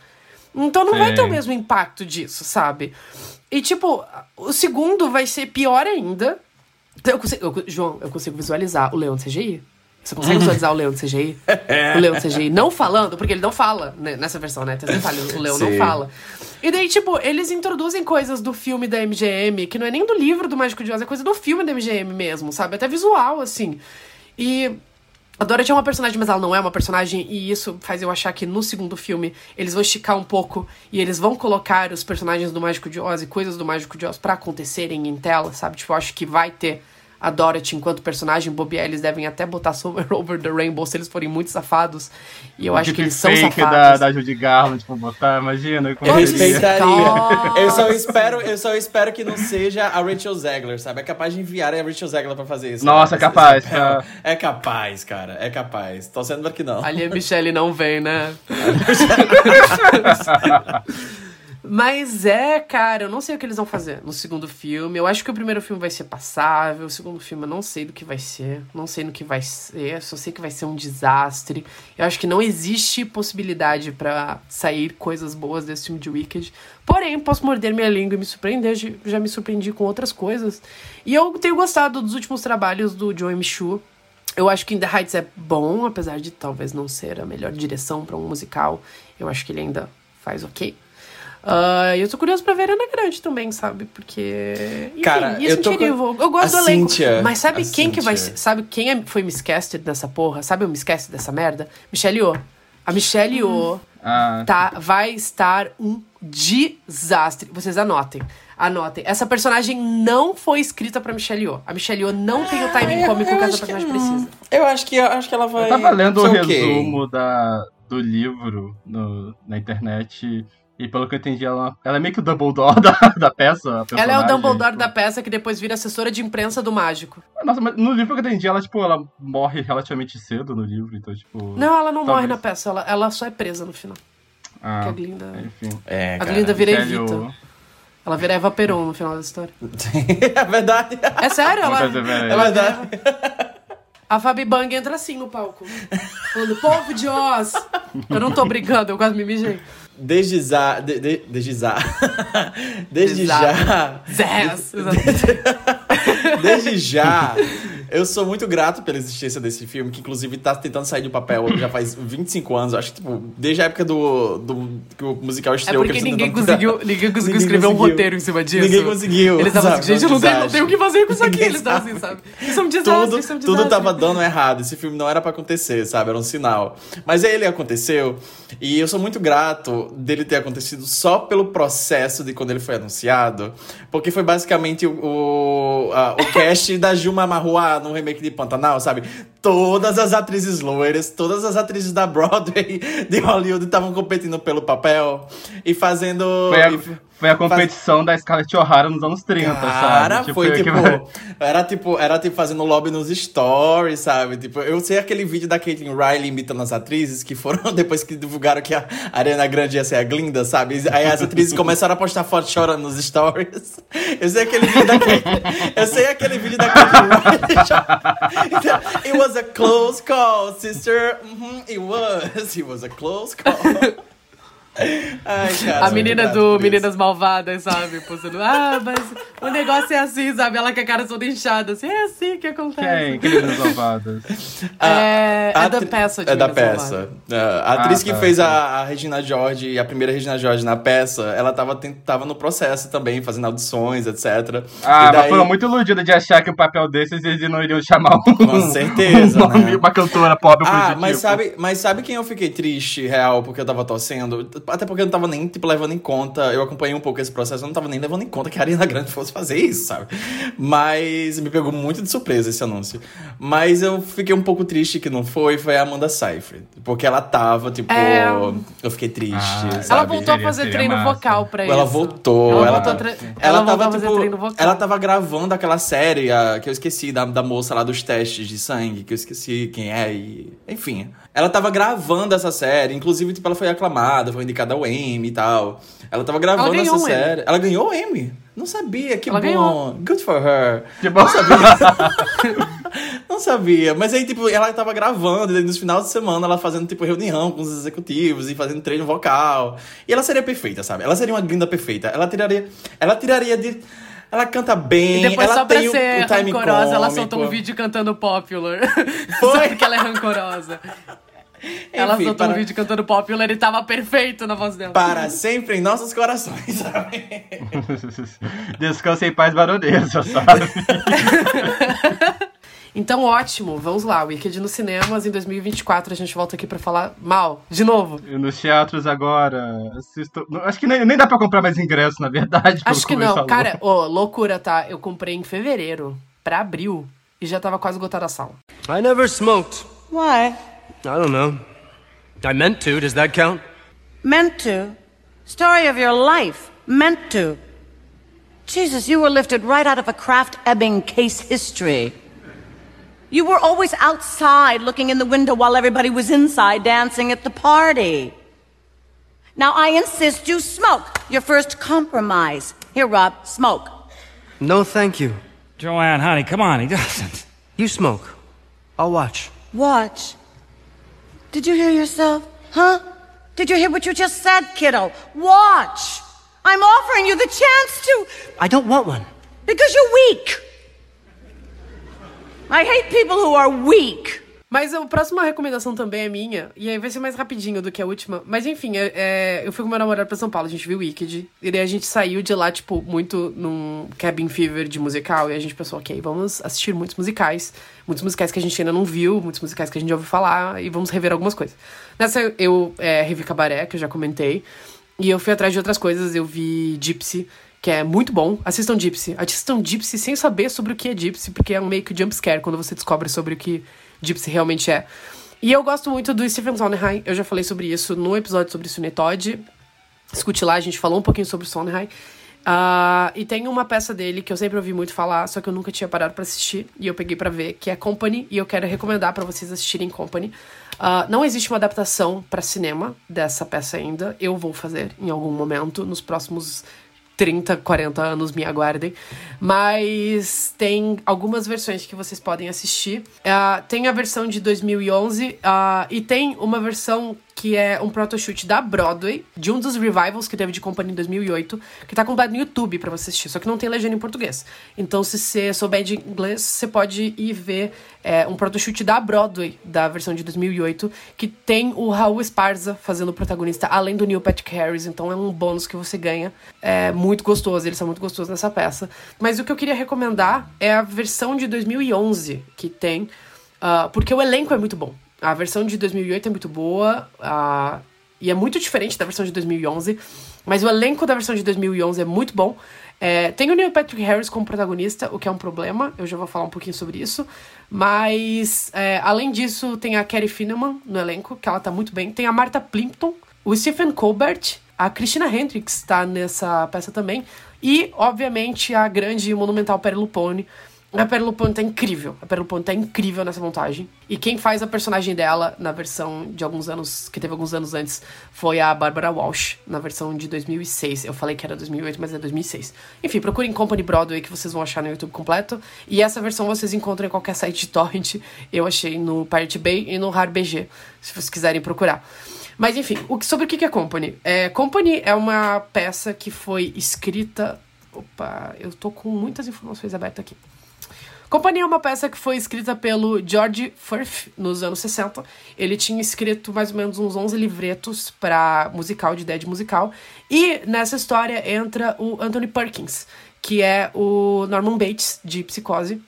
Então não vai ter o Sim. mesmo impacto disso, sabe? E tipo, o segundo vai ser pior ainda. Então, eu consigo- eu- João, eu consigo visualizar o Leão de CGI? Você consegue [laughs] visualizar o Leão de CGI? O Leão de CGI não falando, porque ele não fala né, nessa versão, né? Tem detalhe, o Leão não fala. E daí, tipo, eles introduzem coisas do filme da MGM, que não é nem do livro do Mágico de Oz, é coisa do filme da MGM mesmo, sabe? Até visual, assim. E a Dorothy é uma personagem, mas ela não é uma personagem, e isso faz eu achar que no segundo filme eles vão esticar um pouco e eles vão colocar os personagens do Mágico de Oz e coisas do Mágico de Oz pra acontecerem em tela, sabe? Tipo, eu acho que vai ter a Dorothy enquanto personagem bobear, eles devem até botar Somewhere [laughs] Over the Rainbow se eles forem muito safados. E eu O acho que eles são safados. da, da Judy Garland, tipo, botar, imagina. como Eu respeitaria. Eu só espero, eu só espero que não seja a Rachel Zegler, sabe? É capaz de enviar a Rachel Zegler pra fazer isso. Nossa, Esse- capaz, tá. É capaz, cara. É capaz. Tô sendo pra que não. Ali a Michelle não vem, né? [laughs] [laughs] Mas é, cara, eu não sei o que eles vão fazer no segundo filme. Eu acho que o primeiro filme vai ser passável, o segundo filme eu não sei do que vai ser, não sei no que vai ser, só sei que vai ser um desastre. Eu acho que não existe possibilidade pra sair coisas boas desse filme de Wicked. Porém, posso morder minha língua e me surpreender, já- me surpreendi com outras coisas. E eu tenho gostado dos últimos trabalhos do Joe M. Chu. Eu acho que In The Heights é bom, apesar de talvez não ser a melhor direção pra um musical. Eu acho que ele ainda faz ok. Ah, E eu tô curioso pra ver Ana Grande também, sabe? Porque. Enfim, Cara, a eu tô com- Eu gosto a do elenco. Mas sabe quem que vai ser? Sabe quem é- foi miscasted nessa porra? Sabe o miscast dessa merda? Michelle Yeoh. A Michelle Yeoh Ah, tá, vai estar um desastre. Vocês anotem. Anotem. Essa personagem não foi escrita pra Michelle Yeoh. A Michelle Yeoh não tem o timing cômico que essa personagem que- precisa. Eu acho que, eu acho que ela vai. eu tava lendo o ser ok. resumo da, do livro no- na internet. E pelo que eu entendi, ela, ela é meio que o Dumbledore [laughs] da, da peça. Ela é o Dumbledore tipo. da peça que depois vira assessora de imprensa do mágico. Nossa, mas no livro que eu entendi, ela, tipo, ela morre relativamente cedo no livro, então, tipo. Não, ela não morre talvez- na peça, ela, ela só é presa no final. Ah, Que a Glinda. enfim. É, A cara. Glinda vira Evita. Ela vira Eva Peron no final da história. [laughs] é verdade. É sério, ela. É verdade. A Fabi Bang entra assim no palco. Falando, povo de Oz! Eu não tô brincando, eu quase me mijei. Desde já. De, de, desde já. [laughs] Desde já. [laughs] Desde já. Eu sou muito grato pela existência desse filme, que inclusive tá tentando sair do papel já faz 25 anos. Acho que, tipo, desde a época do, do que o musical É estreou. que porque ninguém tentaram- conseguiu, ninguém conseguiu Ninguém escrever um conseguiu. roteiro em cima disso. Ninguém conseguiu, Eles estavam assim, gente, um não tem, não tem o que fazer com isso aqui. Eles estavam assim, sabe? [laughs] Isso é um desastre, tudo, isso é um tudo desastre. tava dando errado. Esse filme não era pra acontecer, sabe? Era um sinal. Mas aí ele aconteceu. E eu sou muito grato dele ter acontecido só pelo processo de quando ele foi anunciado. Porque foi basicamente o, o, a- o [laughs] cast da Juma Marruá no remake de Pantanal, sabe? Todas as atrizes loiras, todas as atrizes da Broadway de Hollywood estavam competindo pelo papel e fazendo. Foi a, e- foi a competição da Scarlett O'Hara nos anos 30, Cara, sabe? foi que- tipo. [laughs] Era tipo, era tipo fazendo lobby nos stories, sabe? Tipo, eu sei aquele vídeo da Caitlyn Riley imitando as atrizes que foram [laughs] depois que divulgaram que a Ariana Grande ia ser a Glinda, sabe? Aí as atrizes começaram a postar foto chorando nos stories. [laughs] Eu sei aquele vídeo da Caitlyn. Eu sei aquele vídeo da Caitlyn Riley. It was a close call, sister. Mhm, it was. It was a close call. Ai, cara, A menina do. Meninas Malvadas, sabe? Postando, ah, mas o negócio é assim, sabe? Ela com a cara toda inchada, assim, é assim que acontece. Quem? Meninas Malvadas? [laughs] É, A é da peça de É da peça. Malvadas. É, A atriz Ah, que tá, fez tá. a, a Regina George, a primeira Regina George na peça, ela tava, tava no processo também, fazendo audições, etc. Ah, E daí- mas foram muito iludidas de achar que o papel desses eles não iriam chamar um, Com certeza, [laughs] uma, né? uma cantora pop pro Ah, tipo. mas sabe, mas sabe quem eu fiquei triste, real, porque eu tava torcendo? Até porque eu não tava nem, tipo, levando em conta. Eu acompanhei um pouco esse processo, eu não tava nem levando em conta que a Ariana Grande fosse fazer isso, sabe? Mas me pegou muito de surpresa esse anúncio. Mas eu fiquei um pouco triste que não foi, foi a Amanda Seyfried. Porque ela tava, tipo. É. Eu fiquei triste, Ah, sabe? Ela voltou a fazer treino massa. vocal pra isso. Ela voltou, Ela, ela voltou, a tre... Ela, ela voltou tava, a fazer tipo, treino vocal. ela tava gravando aquela série a- que eu esqueci, da, da moça lá dos testes de sangue, que eu esqueci quem é, e... Enfim. Ela tava gravando essa série, inclusive, tipo, ela foi aclamada, foi indicada ao Emmy e tal. Ela tava gravando ganhou essa um Emmy. série. Ela ganhou o Emmy? Não sabia, que Ela bom. ganhou. Good for her. Que bom. [laughs] Não sabia. Mas aí, tipo, ela tava gravando, e daí nos finais de semana ela fazendo, tipo, reunião com os executivos e fazendo treino vocal. E ela seria perfeita, sabe? Ela seria uma grinda perfeita. Ela tiraria. Ela tiraria de. Ela canta bem, E depois, ela só pra tem o, ser o time rancorosa, ela cômico. soltou um vídeo cantando Popular. [laughs] Foi? Só porque ela é rancorosa. Ela Enfim, soltou para- um vídeo cantando Popular e tava perfeito na voz dela. Para sempre em nossos corações, sabe? [laughs] Descansa em paz, baronesa, sabe? [laughs] Então, ótimo. Vamos lá. Wicked nos cinemas. Em 2024 a gente volta aqui pra falar mal. De novo. E nos teatros agora, assisto... Acho que nem, nem dá pra comprar mais ingressos, na verdade. Acho que não. falou. Cara, ô, loucura, tá? Eu comprei em fevereiro. pra abril e já tava quase esgotada a sala. I never smoked. Why? I don't know. I meant to. Does that count? Meant to. Story of your life. Meant to. Jesus, you were lifted right out of a Kraft Ebbing case history. You were always outside looking in the window while everybody was inside dancing at the party. Now I insist you smoke. Your first compromise. Here, Rob, smoke. No, thank you. Joanne, honey, come on. He doesn't. You smoke. I'll watch. Watch. Did you hear yourself? Huh? Did you hear what you just said, kiddo? Watch. I'm offering you the chance to. I don't want one. Because you're weak. I hate people who are weak. Mas a próxima recomendação também é minha, e aí vai ser mais rapidinho do que a última. Mas enfim, é, é, eu fui com meu namorado pra São Paulo, a gente viu Wicked, e daí a gente saiu de lá, tipo, muito num cabin fever de musical, e a gente pensou, ok, vamos assistir muitos musicais, muitos musicais que a gente ainda não viu, muitos musicais que a gente já ouviu falar, e vamos rever algumas coisas. Nessa eu é, revi Cabaré, que eu já comentei, e eu fui atrás de outras coisas, eu vi Gypsy, que é muito bom. Assistam Gypsy. Assistam Gypsy sem saber sobre o que é Gypsy, porque é um meio que jump scare quando você descobre sobre o que Gypsy realmente é. E eu gosto muito do Stephen Sondheim, eu já falei sobre isso no episódio sobre Sunny Todd. Escute lá, a gente falou um pouquinho sobre Sondheim. Ah, e tem uma peça dele que eu sempre ouvi muito falar, só que eu nunca tinha parado pra assistir, e eu peguei pra ver, que é Company, e eu quero recomendar pra vocês assistirem Company. Ah, não existe uma adaptação pra cinema dessa peça ainda, eu vou fazer em algum momento, nos próximos 30, 40 anos, me aguardem. Mas tem algumas versões que vocês podem assistir. Ah, tem a versão de 2011 ah, e tem uma versão que é um proto-shoot da Broadway, de um dos revivals que teve de Company em 2008, que tá completo no YouTube pra você assistir, só que não tem legenda em português. Então, se você souber de inglês, você pode ir ver é, um proto-shoot da Broadway, da versão de 2008, que tem o Raul Esparza fazendo o protagonista, além do Neil Patrick Harris, então é um bônus que você ganha. É muito gostoso, eles são muito gostosos nessa peça. Mas o que eu queria recomendar é a versão de 2011 que tem, ah, porque o elenco é muito bom. A versão de 2008 é muito boa ah, e é muito diferente da versão de 2011, mas o elenco da versão de 2011 é muito bom. É, tem o Neil Patrick Harris como protagonista, o que é um problema, eu já vou falar um pouquinho sobre isso. Mas, é, além disso, tem a Carrie Fineman no elenco, que ela tá muito bem. Tem a Martha Plimpton, o Stephen Colbert, a Christina Hendricks tá nessa peça também. E, obviamente, a grande e monumental Perry Lupone. A Perry Lupone tá incrível. A Perry Lupone tá incrível nessa montagem. E quem faz a personagem dela na versão de alguns anos, que teve alguns anos antes, foi a Barbara Walsh, na versão de 2006. Eu falei que era 2008, mas é 2006. Enfim, procurem Company Broadway que vocês vão achar no YouTube completo. E essa versão vocês encontram em qualquer site de torrent. Eu achei no Pirate Bay e no RarBG, se vocês quiserem procurar. Mas enfim, o que- sobre o que é Company? É, Company é uma peça que foi escrita. Opa, eu tô com muitas informações abertas aqui. Company é uma peça que foi escrita pelo George Furth nos anos 60. Ele tinha escrito mais ou menos uns 11 livretos para musical, de ideia de musical. E nessa história entra o Anthony Perkins, que é o Norman Bates de Psicose.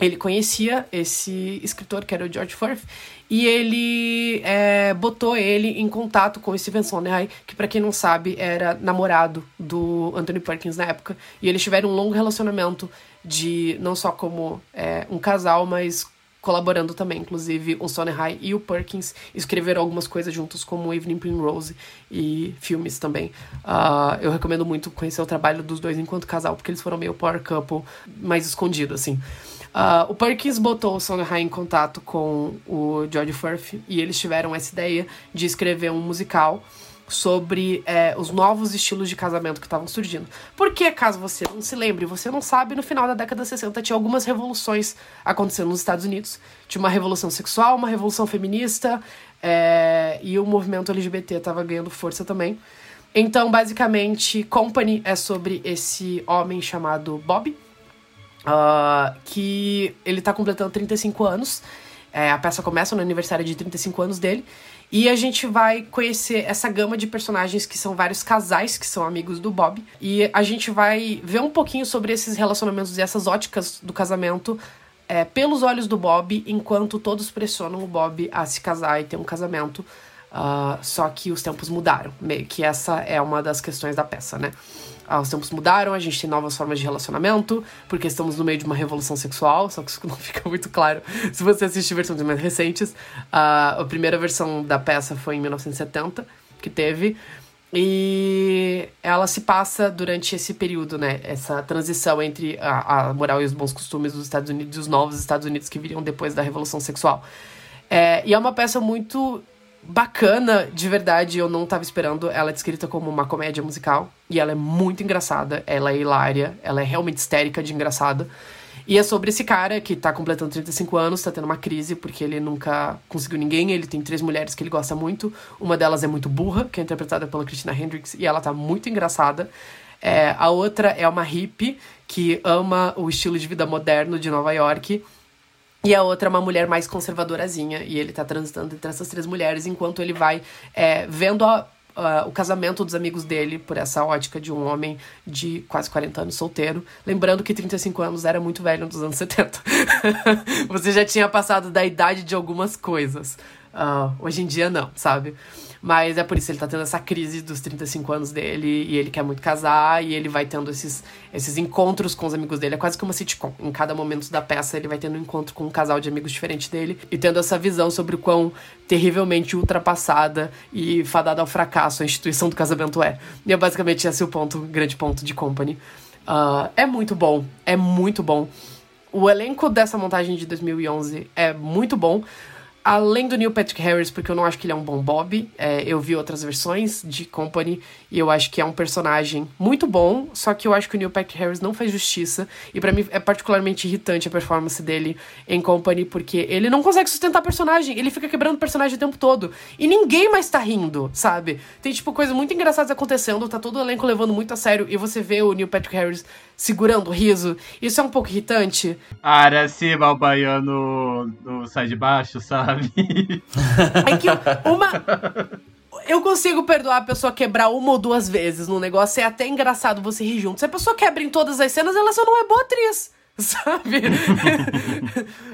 Ele conhecia esse escritor, que era o George Furth, e ele é, botou ele em contato com Steven Sondheim, que pra quem não sabe era namorado do Anthony Perkins na época. E eles tiveram um longo relacionamento de não só como é, um casal, mas colaborando também. Inclusive, o Sondheim e o Perkins escreveram algumas coisas juntos, como Evening Primrose e filmes também. Ah, eu recomendo muito conhecer o trabalho dos dois enquanto casal, porque eles foram meio power couple, mais escondido, assim. Ah, o Perkins botou o Sondheim em contato com o George Furth e eles tiveram essa ideia de escrever um musical sobre é, os novos estilos de casamento que estavam surgindo. Porque, caso você não se lembre, você não sabe, no final da década de 60 tinha algumas revoluções acontecendo nos Estados Unidos. Tinha uma revolução sexual, uma revolução feminista, é, e o movimento LGBT estava ganhando força também. Então, basicamente, Company é sobre esse homem chamado Bob, ah, que ele tá completando 35 anos. É, a peça começa no aniversário de 35 anos dele. E a gente vai conhecer essa gama de personagens que são vários casais que são amigos do Bob. E a gente vai ver um pouquinho sobre esses relacionamentos e essas óticas do casamento é, pelos olhos do Bob, enquanto todos pressionam o Bob a se casar e ter um casamento. Ah, só que os tempos mudaram. Meio que essa é uma das questões da peça, né? Ah, os tempos mudaram, a gente tem novas formas de relacionamento, porque estamos no meio de uma revolução sexual, só que isso não [laughs] fica muito claro se você assistir versões mais recentes. Ah, a primeira versão da peça foi em 1970, que teve. E ela se passa durante esse período, né? Essa transição entre a, a moral e os bons costumes dos Estados Unidos e os novos Estados Unidos que viriam depois da Revolução Sexual. É, e é uma peça muito bacana, de verdade. Eu não estava esperando. Ela é descrita como uma comédia musical. E ela é muito engraçada. Ela é hilária. Ela é realmente histérica de engraçada. E é sobre esse cara que tá completando 35 anos, tá tendo uma crise porque ele nunca conseguiu ninguém. Ele tem três mulheres que ele gosta muito. Uma delas é muito burra, que é interpretada pela Christina Hendricks, e ela tá muito engraçada. É, a outra é uma hippie que ama o estilo de vida moderno de Nova York. E a outra é uma mulher mais conservadorazinha. E ele tá transitando entre essas três mulheres enquanto ele vai é, vendo a, Uh, o casamento dos amigos dele por essa ótica de um homem de quase 40 anos solteiro. Lembrando que 35 anos era muito velho nos anos 70. [laughs] Você já tinha passado da idade de algumas coisas. Uh, hoje em dia, não, sabe? Mas é por isso ele tá tendo essa crise dos 35 anos dele e ele quer muito casar e ele vai tendo esses, esses encontros com os amigos dele. É quase que uma sitcom. Em cada momento da peça ele vai tendo um encontro com um casal de amigos diferente dele e tendo essa visão sobre o quão terrivelmente ultrapassada e fadada ao fracasso a instituição do casamento é. E é basicamente esse o ponto, grande ponto de Company. Uh, é muito bom, é muito bom. O elenco dessa montagem de 2011 é muito bom. Além do Neil Patrick Harris, porque eu não acho que ele é um bom Bob, é, eu vi outras versões de Company e eu acho que é um personagem muito bom, só que eu acho que o Neil Patrick Harris não faz justiça e para mim é particularmente irritante a performance dele em Company, porque ele não consegue sustentar personagem, ele fica quebrando o personagem o tempo todo e ninguém mais tá rindo, sabe? Tem tipo coisas muito engraçadas acontecendo, tá todo o elenco levando muito a sério e você vê o Neil Patrick Harris segurando o riso. Isso é um pouco irritante. Aracima, o baiano no sai de baixo, sabe? É que uma. Eu consigo perdoar a pessoa quebrar uma ou duas vezes no negócio. É até engraçado você rir junto. Se a pessoa quebra em todas as cenas, ela só não é boa atriz. [laughs] Sabe?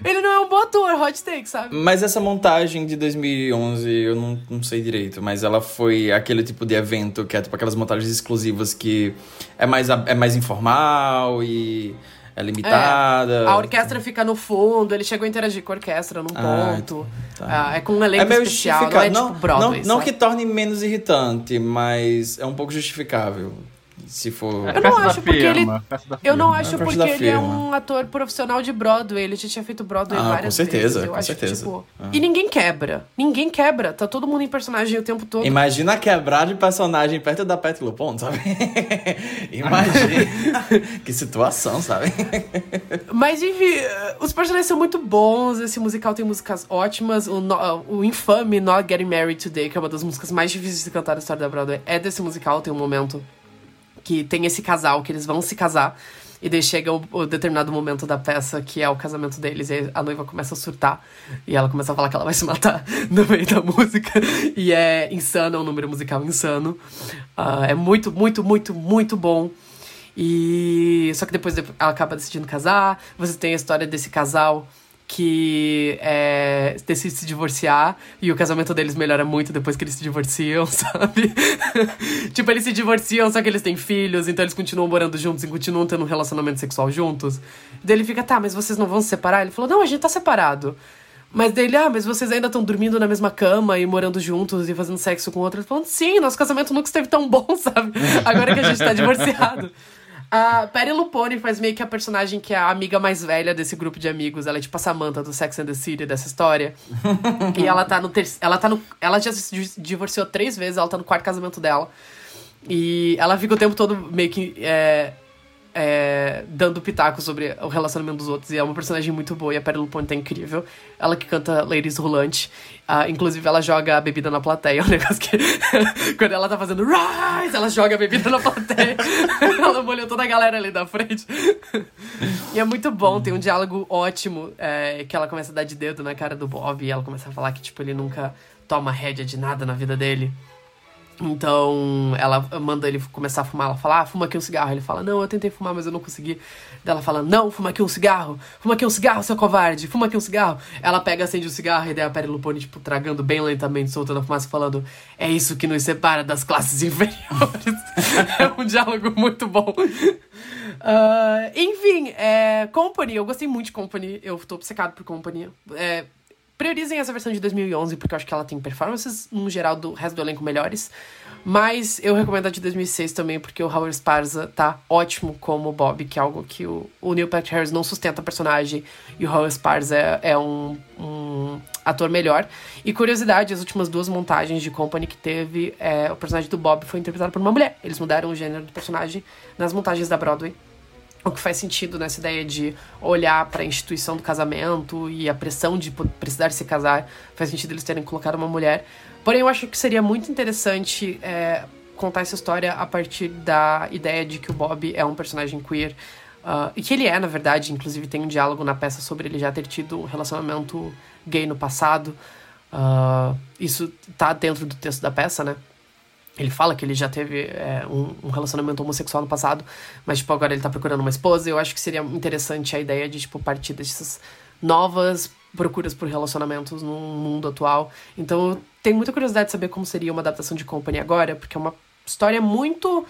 Ele não é um bom ator, hot take, sabe? Mas essa montagem de 2011, eu não, não sei direito, mas ela foi aquele tipo de evento que é tipo aquelas montagens exclusivas que é mais, é mais informal e é limitada. É, a orquestra fica no fundo, ele chegou a interagir com a orquestra num Ah, ponto. tá. Ah, é com um elenco É meio especial, não é justificável. tipo Broadway, não, não que torne menos irritante, mas é um pouco justificável. Se for. Eu não acho porque ele. Eu não acho É porque ele é um ator profissional de Broadway. Ele já tinha feito Broadway Ah, várias com certeza, vezes. Eu com acho certeza. Que, tipo... Ah. E ninguém quebra. Ninguém quebra. Tá todo mundo em personagem o tempo todo. Imagina quebrar de personagem perto da Pet Lupon, sabe? [laughs] Imagina. [laughs] que situação, sabe? Mas enfim, eh, os personagens são muito bons. Esse musical tem músicas ótimas. O, no- o infame Not Getting Married Today, que é uma das músicas mais difíceis de cantar da história da Broadway, é desse musical. Tem um momento que tem esse casal que eles vão se casar. E daí chega o, o determinado momento da peça que é o casamento deles. E a noiva começa a surtar. E ela começa a falar que ela vai se matar [laughs] no meio da música. E é insano, é um número musical insano. Ah, é muito, muito, muito, muito bom. E só que depois ela acaba decidindo casar. Você tem a história desse casal que é, decide se divorciar e o casamento deles melhora muito depois que eles se divorciam, [laughs] sabe? tipo, eles se divorciam, só que eles têm filhos, então eles continuam morando juntos e continuam tendo um relacionamento sexual juntos. Daí ele fica, tá, mas vocês não vão se separar? Ele falou, não, a gente tá separado. Mas dele, ah, mas vocês ainda estão dormindo na mesma cama e morando juntos e fazendo sexo com outro. Ele falando, sim, nosso casamento nunca esteve tão bom, [laughs] sabe? Agora que a gente tá divorciado. A Perry Lupone faz meio que a personagem que é a amiga mais velha desse grupo de amigos. Ela é tipo a Samantha do Sex and the City dessa história. [laughs] e ela tá no terceiro. Ela tá no. Ela já se di- divorciou três vezes, ela tá no quarto casamento dela. E ela fica o tempo todo meio que. é, é, dando pitaco sobre o relacionamento dos outros. E é uma personagem muito boa. E a Perry Lupone tá incrível. Ela que canta Ladies Rolante. Ah, inclusive, ela joga a bebida na plateia. [laughs] É um negócio que. [laughs] quando ela tá fazendo Rise, ela joga a bebida na plateia. [laughs] ela molhou toda a galera ali da frente. e é muito bom. Tem um diálogo ótimo. é, que ela começa a dar de dedo na cara do Bob. E ela começa a falar que, tipo, ele nunca toma rédea de nada na vida dele. Então, ela manda ele começar a fumar. Ela fala, ah, fuma aqui um cigarro. Ele fala, não, eu tentei fumar, mas eu não consegui. Ela fala, não, fuma aqui um cigarro. Fuma aqui um cigarro, seu covarde. Fuma aqui um cigarro. Ela pega, acende o cigarro e daí a Perry Lupone, tipo, tragando bem lentamente, soltando a fumaça, falando, é isso que nos separa das classes [laughs] inferiores. é um diálogo muito bom. Ah, enfim, é, Company, eu gostei muito de Company. Eu tô obcecado por Company. É, priorizem essa versão de 2011, porque eu acho que ela tem performances, no geral, do resto do elenco melhores. Mas eu recomendo a de 2006 também, porque o Howard Esparza tá ótimo como Bob, que é algo que o, o Neil Patrick Harris não sustenta a personagem, e o Howard Esparza é, é um, um ator melhor. E curiosidade, as últimas duas montagens de Company que teve, é, o personagem do Bob foi interpretado por uma mulher. Eles mudaram o gênero do personagem nas montagens da Broadway. O que faz sentido nessa ideia de olhar para a instituição do casamento e a pressão de precisar se casar. Faz sentido eles terem colocado uma mulher. Porém, eu acho que seria muito interessante é, contar essa história a partir da ideia de que o Bob é um personagem queer. ah, e que ele é, na verdade, inclusive tem um diálogo na peça sobre ele já ter tido um relacionamento gay no passado. Ah, isso tá dentro do texto da peça, né? Ele fala que ele já teve é, um, um relacionamento homossexual no passado, mas, tipo, agora ele tá procurando uma esposa. Eu acho que seria interessante a ideia de, tipo, partir dessas novas procuras por relacionamentos no mundo atual. Então, eu tenho muita curiosidade de saber como seria uma adaptação de Company agora, porque é uma história muito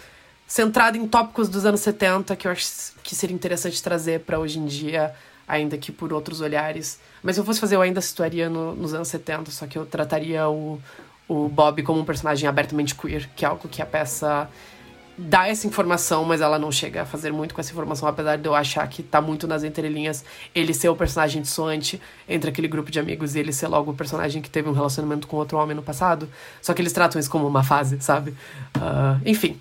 centrada em tópicos dos anos 70 que eu acho que seria interessante trazer pra hoje em dia, ainda que por outros olhares. Mas se eu fosse fazer, eu ainda situaria no- nos anos 70, só que eu trataria o, o Bob como um personagem abertamente queer, que é algo que a peça dá essa informação, mas ela não chega a fazer muito com essa informação, apesar de eu achar que tá muito nas entrelinhas ele ser o personagem dissoante entre aquele grupo de amigos e ele ser logo o personagem que teve um relacionamento com outro homem no passado. Só que eles tratam isso como uma fase, sabe? Ah, enfim.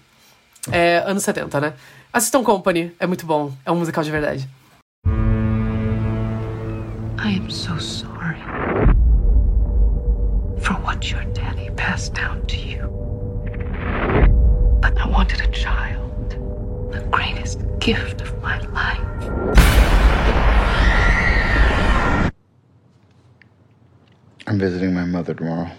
É, anos 70, né? Assistam Company, é muito bom. É um musical de verdade. I am so sorry for what your daddy passed down to you. But I wanted a child, the greatest gift of my life. I'm visiting my mother tomorrow.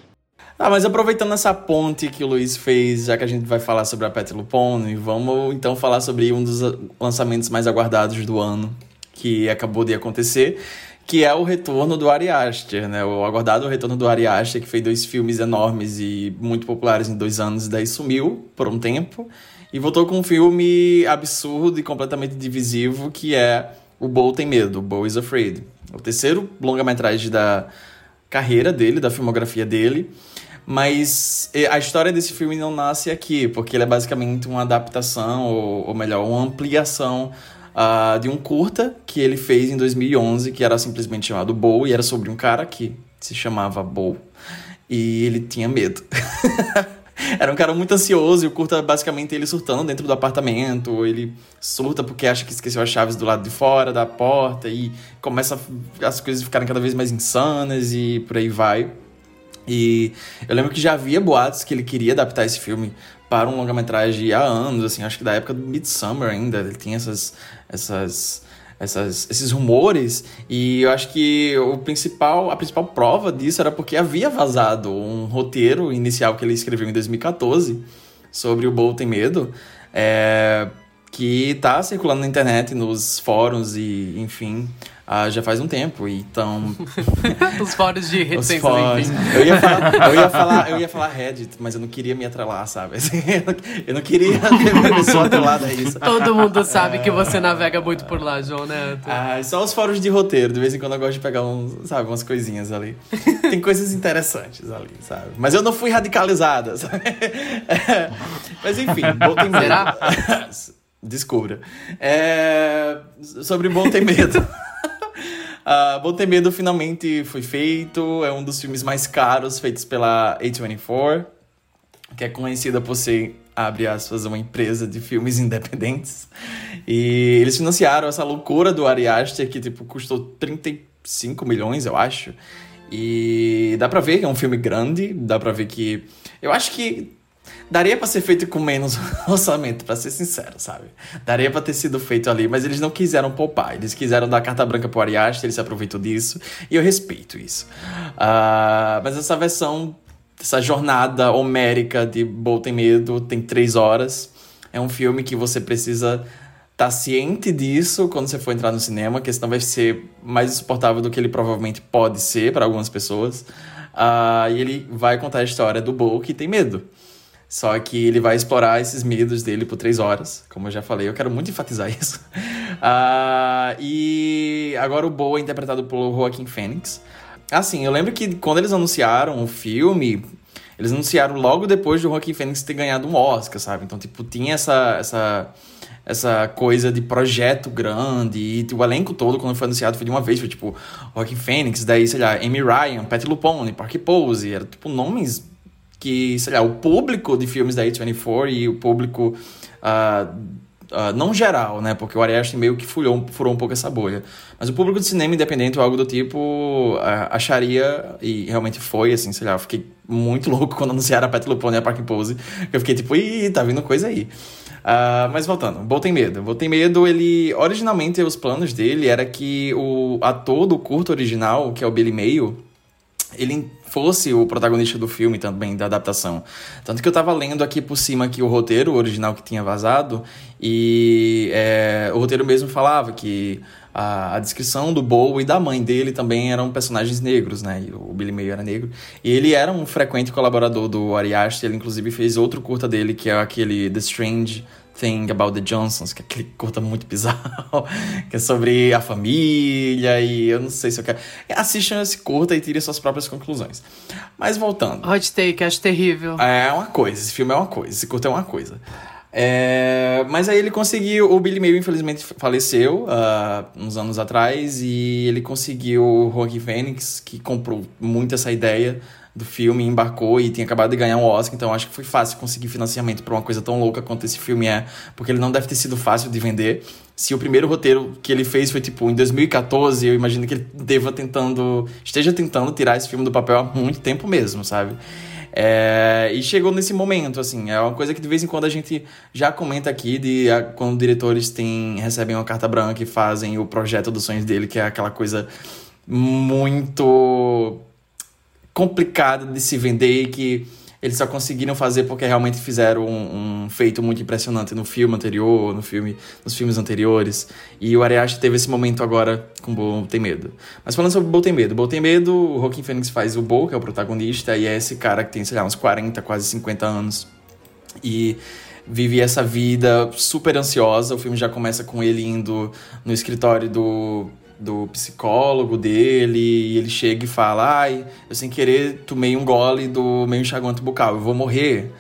Ah, mas aproveitando essa ponte que o Luiz fez, já que a gente vai falar sobre a Pet Lupone, vamos então falar sobre um dos lançamentos mais aguardados do ano, que acabou de acontecer, que é o retorno do Ari Aster, né? O aguardado retorno do Ari Aster, que fez dois filmes enormes e muito populares em dois anos, e daí sumiu por um tempo, e voltou com um filme absurdo e completamente divisivo, que é O Bo Tem Medo, Bo is Afraid. O terceiro longa-metragem da carreira dele, da filmografia dele. Mas a história desse filme não nasce aqui, porque ele é basicamente uma adaptação, ou, ou melhor, uma ampliação ah, de um curta que ele fez em 2011, que era simplesmente chamado Bo, e era sobre um cara que se chamava Bo, e ele tinha medo. [laughs] Era um cara muito ansioso e o curta basicamente ele surtando dentro do apartamento. Ele surta porque acha que esqueceu as chaves do lado de fora da porta e começa as coisas ficarem cada vez mais insanas e por aí vai. E eu lembro que já havia boatos que ele queria adaptar esse filme para um longa-metragem há anos, assim, acho que da época do Midsummer ainda, ele tinha essas, essas, essas, esses rumores, e eu acho que o principal, a principal prova disso era porque havia vazado um roteiro inicial que ele escreveu em 2014 sobre o Bo Tem Medo, é, que tá circulando na internet, nos fóruns e, enfim, ah, já faz um tempo, então... [laughs] Os fóruns de reticências, fóruns. enfim. Eu ia, falar, eu, ia falar, eu ia falar Reddit, mas eu não queria me atrelar, sabe? Assim, [laughs] eu, não, queria [laughs] ter uma pessoa atrelada a isso. Todo mundo sabe que você navega muito por lá, João Neto. Ah, só os fóruns de roteiro. De vez em quando eu gosto de pegar uns, sabe, umas coisinhas ali. Tem coisas interessantes ali, sabe? Mas eu não fui radicalizada, sabe? É, mas enfim, Bom Tem Medo. Será? Descubra. É, sobre Bom Tem Medo. Ah, Bom Ter Medo finalmente foi feito. É um dos filmes mais caros feitos pela A24, que é conhecida por ser, abre aspas, uma empresa de filmes [laughs] independentes. E eles financiaram essa loucura do Ari Aster, que tipo, custou 35 milhões, eu acho. E dá pra ver que é um filme grande, dá pra ver que. Eu acho que daria pra ser feito com menos [laughs] orçamento, pra ser sincero, sabe? Daria pra ter sido feito ali, mas eles não quiseram poupar. Eles quiseram dar carta branca pro Ari ele se aproveitou disso, e eu respeito isso. Ah, mas essa versão essa jornada homérica de Bo tem medo tem três horas. É um filme que você precisa estar ciente disso quando você for entrar no cinema, que senão vai ser mais insuportável do que ele provavelmente pode ser para algumas pessoas. Ah, e ele vai contar a história do Bo que tem medo. Só que ele vai explorar esses medos dele por três horas, como eu já falei. Eu quero muito enfatizar [laughs] isso. Ah, e agora o Bo é interpretado pelo Joaquin Phoenix. Assim, eu lembro que quando eles anunciaram o filme, eles anunciaram logo depois do Joaquin Phoenix ter ganhado um Oscar, sabe? Então, tipo, tinha essa, essa, essa coisa de projeto grande e o elenco todo, quando foi anunciado, foi de uma vez. Foi, tipo, Joaquin Phoenix, daí, sei lá, Amy Ryan, Pat LuPone, Park Pose. Era, tipo, nomes que, sei lá, o público de filmes da A24 e o público... Uh, Uh, não geral, né? Porque o Ari Aster meio que furou, furou um pouco essa bolha. Mas o público de cinema independente ou algo do tipo uh, acharia, e realmente foi, assim, sei lá, eu fiquei muito [laughs] louco quando anunciaram a Pet Lupone e a Park Pose. Eu fiquei tipo, ih, tá vindo coisa aí. Uh, mas voltando, Bo tem medo. Bo tem medo, ele. Originalmente, os planos dele era que o ator do curto original, que é o Billy Mayo, ele fosse o protagonista do filme também, da adaptação. Tanto que eu tava lendo aqui por cima aqui o roteiro original que tinha vazado, e é, o roteiro mesmo falava que a, a, descrição do Bo e da mãe dele também eram personagens negros, né? O Billy Mayo era negro. E ele era um frequente colaborador do Ari Aster, ele inclusive fez outro curta dele, que é aquele The Strange Thing About the Johnsons, que é aquele [laughs] curta muito bizarro, [laughs] que é sobre a família e eu não sei se eu quero. Assistam esse curta e tirem suas próprias conclusões. Mas voltando. Hot take, acho terrível. É uma coisa, esse filme é uma coisa, esse curta é uma coisa. É, mas aí ele conseguiu. O Billy Mayo, infelizmente, faleceu uh, uns anos atrás e ele conseguiu o Joaquin Phoenix, que comprou muito essa ideia do filme, embarcou e tinha acabado de ganhar um Oscar, então acho que foi fácil conseguir financiamento para uma coisa tão louca quanto esse filme é, porque ele não deve ter sido fácil de vender. Se o primeiro roteiro que ele fez foi tipo em 2014, eu imagino que ele deva tentando, esteja tentando tirar esse filme do papel há muito tempo mesmo, sabe? É, e chegou nesse momento, assim, é uma coisa que de vez em quando a gente já comenta aqui de a, quando diretores têm, recebem uma carta branca e fazem o projeto dos sonhos dele, que é aquela coisa muito complicada de se vender e que eles só conseguiram fazer porque realmente fizeram um, um, feito muito impressionante no filme anterior, no filme, nos filmes anteriores. E o Ariashi teve esse momento agora com Bo Tem Medo. Mas falando sobre Bo Tem Medo, Bo Tem Medo, o Joaquin Phoenix faz o Bo, que é o protagonista, e é esse cara que tem, sei lá, uns 40, quase 50 anos. E vive essa vida super ansiosa. O filme já começa com ele indo no escritório do do psicólogo dele, e ele chega e fala: Ai, eu sem querer tomei um gole do meu enxaguante bucal, eu vou morrer.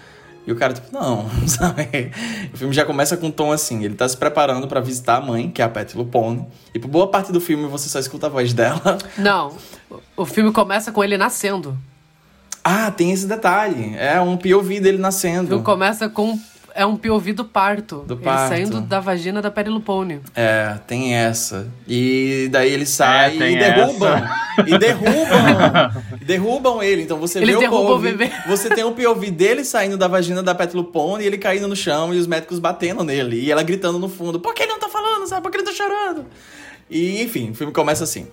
E o cara, tipo, não, [laughs] sabe? O filme já começa com um tom assim: ele tá se preparando para visitar a mãe, que é a Pet Lupone, e por boa parte do filme você só escuta a voz dela. [laughs] Não, o filme começa com ele nascendo. Ah, tem esse detalhe. É um POV dele nascendo. O filme começa com é um POV do parto. Do parto. Ele saindo da vagina da Perilupone. É, tem essa. E daí ele sai é, e derrubam. E derrubam. derrubam ele. Então você Eles vê o POV. O bebê. Você tem o POV dele saindo da vagina da Perilupone e ele caindo no chão e os médicos batendo nele. E ela gritando no fundo: Por que ele não tá falando? Sabe? Por que ele tá chorando? E enfim, o filme começa assim.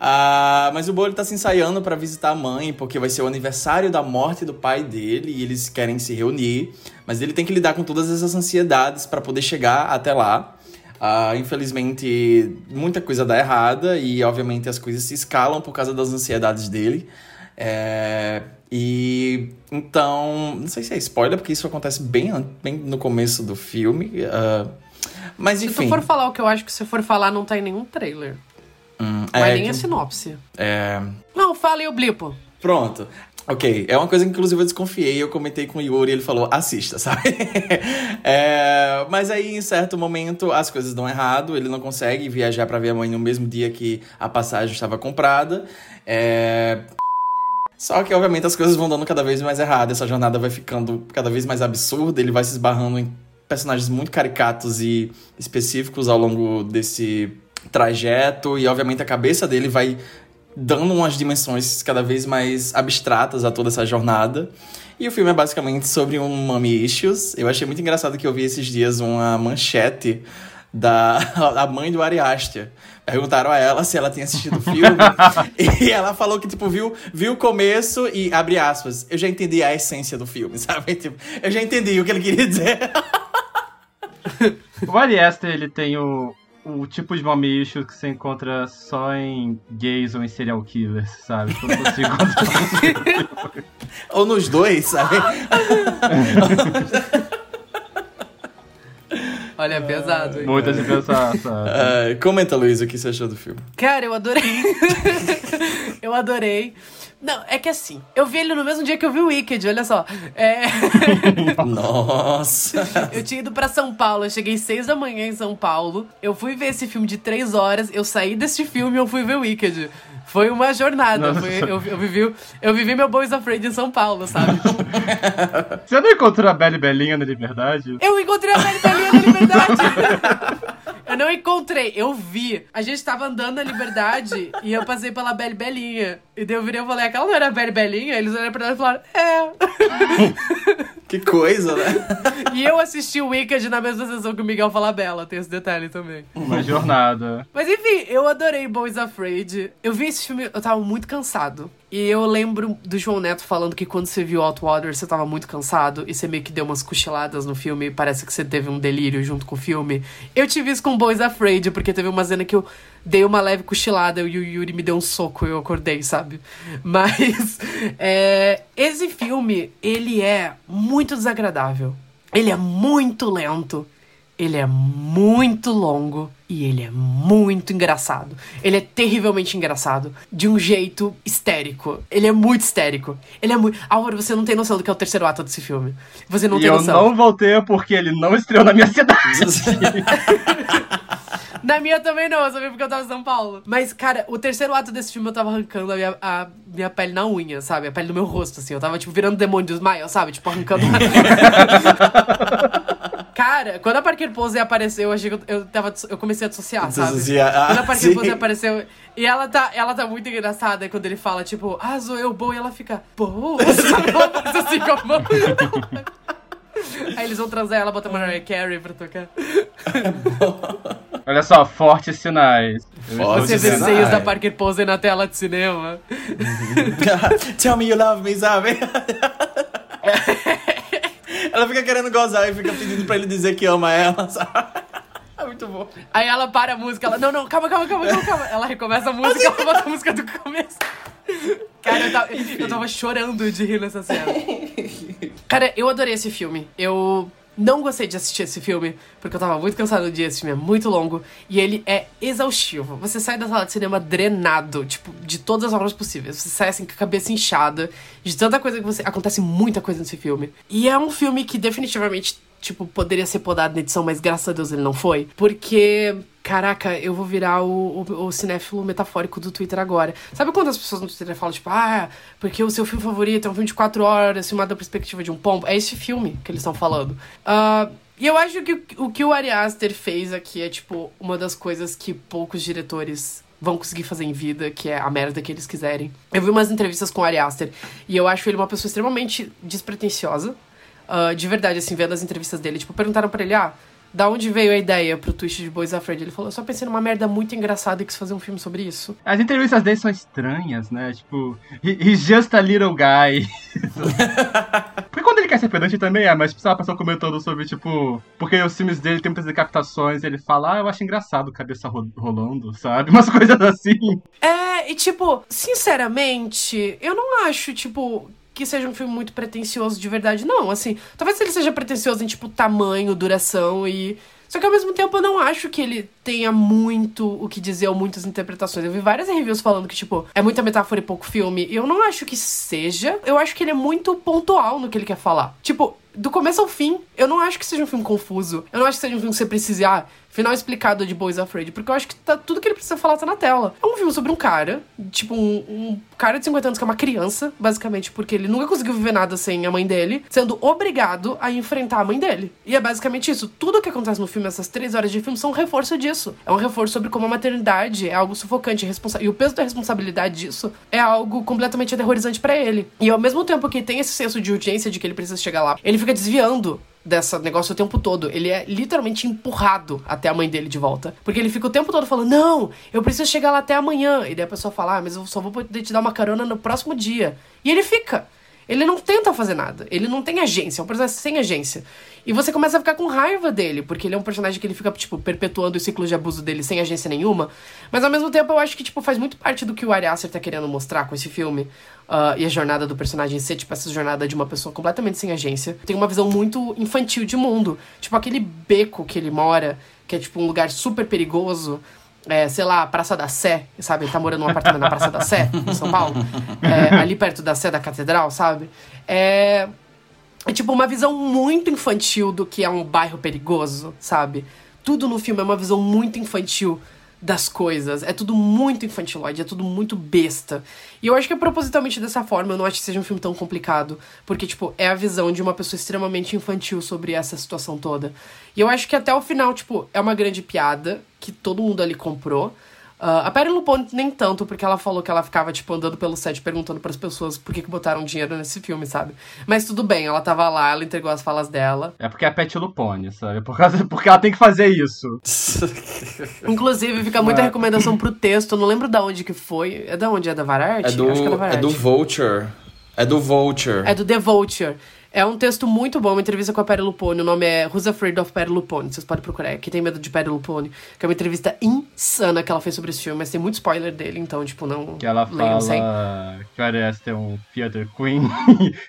Ah, mas o Bo ele tá se ensaiando para visitar a mãe, porque vai ser o aniversário da morte do pai dele e eles querem se reunir. Mas ele tem que lidar com todas essas ansiedades para poder chegar até lá. Ah, infelizmente, muita coisa dá errada e, obviamente, as coisas se escalam por causa das ansiedades dele. É, e então, não sei se é spoiler, porque isso acontece bem, bem no começo do filme. Uh, mas enfim. Se tu for falar o que eu acho que se for falar, não tá em nenhum trailer. Hum, Mas é nem que- a sinopse. É. Não, fala aí o blipo. Pronto. Ok, é uma coisa que inclusive eu desconfiei, eu comentei com o Yuri e ele falou, assista, [laughs] sabe? É, mas aí, em certo momento, as coisas dão errado, ele não consegue viajar pra ver a mãe no mesmo dia que a passagem estava comprada. É, Só que, obviamente, as coisas vão dando cada vez mais errado, essa jornada vai ficando cada vez mais absurda, ele vai se esbarrando em personagens muito caricatos e específicos ao longo desse trajeto, e obviamente a cabeça dele vai dando umas dimensões cada vez mais abstratas a toda essa jornada. E o filme é basicamente sobre um mommy issues. Eu achei muito engraçado que eu vi esses dias uma manchete da [laughs] a mãe do Ari Aster. Perguntaram a ela se ela tinha assistido o filme. [laughs] e ela falou que, tipo, viu, viu o começo e, abre aspas, eu já entendi a essência do filme, [laughs] sabe? Tipo, eu já entendi o que ele queria dizer. [laughs] O Ari Aster, ele tem o, o tipo de mommy issue que você encontra só em gays ou em serial killers, sabe? Quando você [laughs] encontra... Ou nos dois, sabe? [laughs] Olha, é pesado, hein? Muita de pensar, sabe? Ah, comenta, Luiz, o que você achou do filme. Cara, eu adorei. eu adorei. Não, é que assim, eu vi ele no mesmo dia que eu vi o Wicked, olha só. É... [laughs] Nossa! eu tinha ido pra São Paulo, eu cheguei seis da manhã em São Paulo. Eu fui ver esse filme de três horas, eu saí desse filme e eu fui ver o Wicked. Foi uma jornada. Foi, eu, eu, vivi, eu vivi meu Boys Afraid em São Paulo, sabe? Você não encontrou a Belle Belinha na Liberdade? Eu encontrei a Belle Belinha Liberdade! [laughs] eu não encontrei, eu vi. A gente tava andando na Liberdade e eu passei pela Belle Belinha. E daí eu virei e falei, aquela não era a Belle Belinha? Eles olharam pra ela e falaram, é. [laughs] que coisa, né? e eu assisti o Wicked na mesma sessão que o Miguel Falabella, tem esse detalhe também. Uma jornada. Mas enfim, eu adorei Boys Afraid. Eu vi esse filme, eu tava muito cansado. E eu lembro do João Neto falando que quando você viu Outwater, você tava muito cansado e você meio que deu umas cochiladas no filme. Parece que você teve um delírio junto com o filme. Eu tive isso com Boys Afraid, porque teve uma cena que eu dei uma leve cochilada e o Yuri me deu um soco e eu acordei, sabe? [laughs] Mas é, esse filme, ele é muito desagradável. Ele é muito lento. Ele é muito longo e ele é muito engraçado. Ele é terrivelmente engraçado, de um jeito histérico. Ele é muito histérico. Ele é muito. Álvaro, você não tem noção do que é o terceiro ato desse filme. Você não e tem eu noção. não voltei porque ele não estreou na minha cidade. [laughs] Na minha também não, eu vi porque eu tava em São Paulo. Mas, cara, o terceiro ato desse filme eu tava arrancando a minha, a minha pele na unha, sabe? A pele do meu rosto, assim. Eu tava, tipo, virando demônio do Smile, sabe? Tipo, arrancando. [laughs] [laughs] Cara, quando a Parker Pose apareceu, eu achei que eu, eu, tava, eu comecei a dissociar, sabe? Ah, quando a Parker sim. Pose apareceu. E ela tá, ela tá muito engraçada quando ele fala, tipo, ah, sou eu, Bo, e ela fica, Bo, sabe? Ela faz assim com a mão. Aí eles vão transar ela, bota Mariah Carey pra tocar. Olha só, fortes sinais. Fortes Você vê sinais. seios da Parker Pose na tela de cinema. [laughs] Tell me you love me, sabe? [laughs] ela fica querendo gozar e fica pedindo pra ele dizer que ama ela, [laughs] sabe? É muito bom. Aí ela para a música, ela, não, não, calma, calma, calma, calma, calma. Ela recomeça a música, ela [laughs] bota a música do começo. Cara, eu tava, eu tava chorando de rir nessa cena. Cara, eu adorei esse filme. Eu não gostei de assistir esse filme, porque eu tava muito cansado do dia. Esse filme é muito longo e ele é exaustivo. Você sai da sala de cinema drenado, tipo, de todas as formas possíveis. Você sai assim com a cabeça inchada, de tanta coisa que você. Acontece muita coisa nesse filme. E é um filme que definitivamente, tipo, poderia ser podado na edição, mas graças a Deus ele não foi. Porque. Caraca, eu vou virar o, o, o cinéfilo metafórico do Twitter agora. Sabe quando as pessoas no Twitter falam, tipo, ah, porque o seu filme favorito é um filme de quatro horas, filmado da perspectiva de um pombo? É esse filme que eles estão falando. Ah, e eu acho que o- que o Ari Aster fez aqui é, tipo, uma das coisas que poucos diretores vão conseguir fazer em vida, que é a merda que eles quiserem. Eu vi umas entrevistas com o Ari Aster e eu acho ele uma pessoa extremamente despretensiosa. Ah, de verdade, assim, vendo as entrevistas dele, tipo, perguntaram pra ele, ah, da onde veio a ideia pro twist de Boys Afraid? Ele falou, eu só pensei numa merda muito engraçada e quis fazer um filme sobre isso. As entrevistas dele são estranhas, né? Tipo, he- he's just a little guy. [laughs] Porque quando ele quer ser pedante também é, mas tipo, sabe, a pessoa comentando sobre, tipo, porque os filmes dele tem muitas decapitações, ele fala, ah, eu acho engraçado cabeça ro- rolando, sabe? [laughs] Umas coisas assim. É, e tipo, sinceramente, eu não acho, tipo, que seja um filme muito pretencioso de verdade, não. Assim, talvez ele seja pretencioso em, tipo, tamanho, duração e. Só que ao mesmo tempo eu não acho que ele tenha muito o que dizer ou muitas interpretações. Eu vi várias reviews falando que, tipo, é muita metáfora e pouco filme. E eu não acho que seja. Eu acho que ele é muito pontual no que ele quer falar. Tipo, do começo ao fim, eu não acho que seja um filme confuso. Eu não acho que seja um filme que você precise, ah, final explicado de Boys Afraid. Porque eu acho que tá, tudo que ele precisa falar tá na tela. É um filme sobre um cara, tipo, um, um cara de 50 anos que é uma criança, basicamente, porque ele nunca conseguiu viver nada sem a mãe dele, sendo obrigado a enfrentar a mãe dele. E é basicamente isso. Tudo que acontece no filme, essas três horas de filme, são um reforço disso. É um reforço sobre como a maternidade é algo sufocante, e o peso da responsabilidade disso é algo completamente aterrorizante pra ele. E ao mesmo tempo que tem esse senso de urgência de que ele precisa chegar lá, ele fica desviando dessa negócio o tempo todo. Ele é literalmente empurrado até a mãe dele de volta. Porque ele fica o tempo todo falando: Não, eu preciso chegar lá até amanhã. E daí a pessoa fala: Ah, mas eu só vou poder te dar uma carona no próximo dia. E ele fica. Ele não tenta fazer nada. Ele não tem agência. É um personagem sem agência. E você começa a ficar com raiva dele, porque ele é um personagem que ele fica, tipo, perpetuando o ciclo de abuso dele sem agência nenhuma. Mas ao mesmo tempo eu acho que, tipo, faz muito parte do que o Ari Aster tá querendo mostrar com esse filme. Uh, e a jornada do personagem ser, tipo, essa jornada de uma pessoa completamente sem agência. Tem uma visão muito infantil de mundo. Tipo, aquele beco que ele mora, que é, tipo, um lugar super perigoso. É, sei lá, Praça da Sé, sabe? Ele tá morando num apartamento na Praça da Sé, em São Paulo. É, ali perto da Sé da Catedral, sabe? É, é tipo uma visão muito infantil do que é um bairro perigoso, sabe? Tudo no filme é uma visão muito infantil das coisas. É tudo muito infantiloide, é tudo muito besta. E eu acho que é propositalmente dessa forma, eu não acho que seja um filme tão complicado. Porque, tipo, é a visão de uma pessoa extremamente infantil sobre essa situação toda. E eu acho que até o final, tipo, é uma grande piada que todo mundo ali comprou. Uh, a Perry Lupone nem tanto, porque ela falou que ela ficava, tipo, andando pelo set perguntando para as pessoas por que, que botaram dinheiro nesse filme, sabe? Mas tudo bem, ela tava lá, ela entregou as falas dela. É porque é a Pet Lupone, sabe? Por causa, porque ela tem que fazer isso. [laughs] Inclusive, fica muita recomendação pro texto, eu não lembro da onde que foi. É da onde? É da Variety? É do, é é do Vulture. É do Vulture. É do The Vulture. É um texto muito bom, uma entrevista com a Perry Lupone. O nome é Who's Afraid of Perry Lupone. Vocês podem procurar. Quem tem medo de Perry Lupone. Que é uma entrevista insana que ela fez sobre esse filme, mas tem muito spoiler dele, então, tipo, não. Que ela leiam sem. fala que o Ari Aster é um theater queen.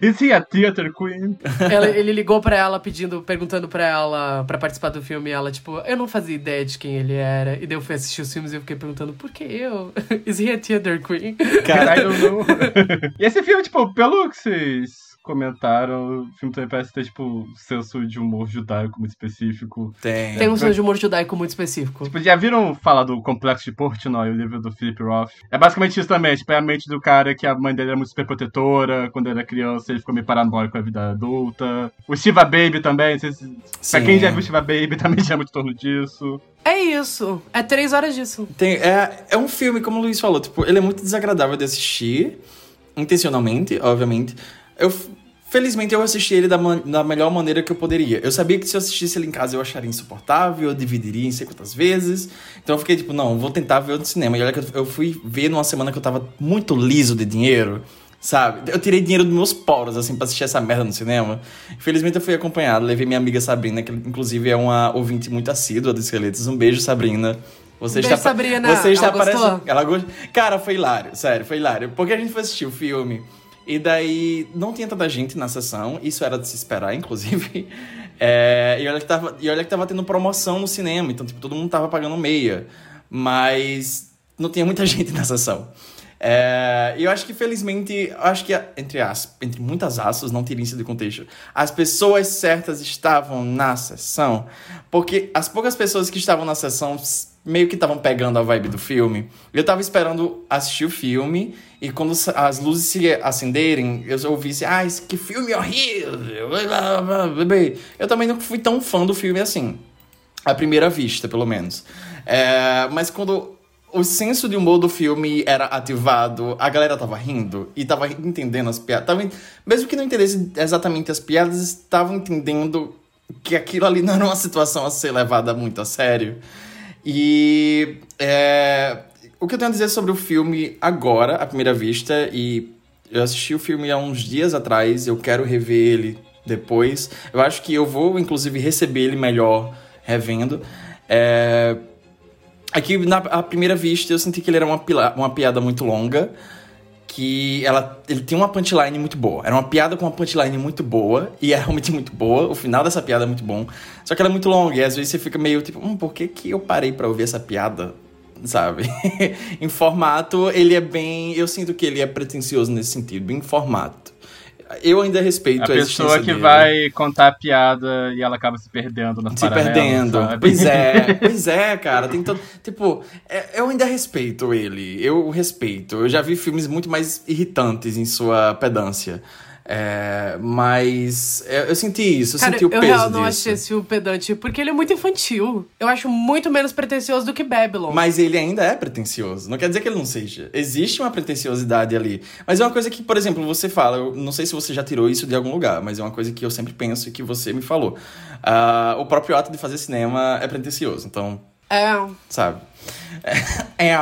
Is he a theater queen? Ela- ele ligou pra ela pedindo, perguntando pra ela pra participar do filme. E ela, tipo, eu não fazia ideia de quem ele era. E daí eu fui assistir os filmes e eu fiquei perguntando, por que eu? [laughs] Is he a theater queen? Don't know. [laughs] e esse filme, tipo, pelo que vocês comentaram, o filme também parece ter, tipo, senso de humor judaico muito específico. Tem. Tem um senso de humor judaico muito específico. Tipo, já viram falar do Complexo de Portnoy, o livro do Philip Roth? É basicamente isso também, tipo, é a mente do cara que a mãe dele era muito super protetora, quando ele era criança ele ficou meio paranoico com a vida adulta. O Shiva Baby também, vocês, pra quem já viu Shiva Baby [laughs] também já é muito em torno disso. É isso. É três horas disso. Tem, é, é um filme, como o Luiz falou, tipo, ele é muito desagradável de assistir, intencionalmente, obviamente. Eu, felizmente, eu assisti ele da, da melhor maneira que eu poderia. Eu sabia que se eu assistisse ele em casa eu acharia insuportável, eu dividiria em sei quantas vezes. Então eu fiquei tipo, não, vou tentar ver no cinema. E olha que eu, eu fui ver numa semana que eu tava muito liso de dinheiro. Sabe? Eu tirei dinheiro dos meus poros, assim, pra assistir essa merda no cinema. Felizmente eu fui acompanhado, levei minha amiga Sabrina, que inclusive é uma ouvinte muito assídua do Esqueletos. Um beijo, Sabrina. Você Beijo, está, Sabrina. Você está Ela gostou? parecendo. Ela gost... Cara, foi hilário, sério, foi hilário. Porque a gente foi assistir o filme e daí não tinha tanta gente na sessão, isso era de se esperar, inclusive. [laughs] É, e, olha que tava, e olha que tava tendo promoção no cinema, então tipo, todo mundo tava pagando meia. Mas não tinha muita [laughs] gente na sessão. É, eu acho que felizmente, acho que entre, as, entre muitas aspas, não tirem isso de contexto, as pessoas certas estavam na sessão, porque as poucas pessoas que estavam na sessão meio que estavam pegando a vibe do filme. Eu tava esperando assistir o filme e quando as luzes se acenderem, eu ouvisse, ah, esse- que filme horrível! Eu também não fui tão fã do filme assim. À primeira vista, pelo menos. É, mas quando o senso de humor do filme era ativado, a galera tava rindo e tava entendendo as piadas. Tava, mesmo que não entendesse exatamente as piadas, estavam entendendo que aquilo ali não era uma situação a ser levada muito a sério. E é, o que eu tenho a dizer sobre o filme agora, à primeira vista, e eu assisti o filme há uns dias atrás, eu quero rever ele depois. Eu acho que eu vou, inclusive, receber ele melhor revendo. É, Aqui, na à primeira vista, eu senti que ele era uma, pila- uma piada muito longa. Que ela, ele tem uma punchline muito boa. Era uma piada com uma punchline muito boa. E é realmente muito boa. O final dessa piada é muito bom. Só que ela é muito longa. E às vezes você fica meio tipo, hum, por que, que eu parei pra ouvir essa piada? Sabe? [laughs] em formato, ele é bem. Eu sinto que ele é pretencioso nesse sentido. Em formato. Eu ainda respeito A a, pessoa que dele. vai contar a piada e ela acaba se perdendo na Se perdendo. Sabe? Pois é, [laughs] pois é, cara. Tem todo. Tipo, é- eu ainda respeito ele. Eu respeito. Eu já vi filmes muito mais irritantes em sua pedância. É, mas eu, eu senti isso, eu Cara, senti o eu peso real não disso. achei esse filme pedante, porque ele é muito infantil. Eu acho muito menos pretencioso do que Babylon. Mas ele ainda é pretencioso. Não quer dizer que ele não seja. Existe uma pretenciosidade ali. Mas é uma coisa que, por exemplo, você fala. Eu não sei se você já tirou isso de algum lugar, mas é uma coisa que eu sempre penso e que você me falou. Ah, o próprio ato de fazer cinema é pretencioso. Então, É. sabe? É. é.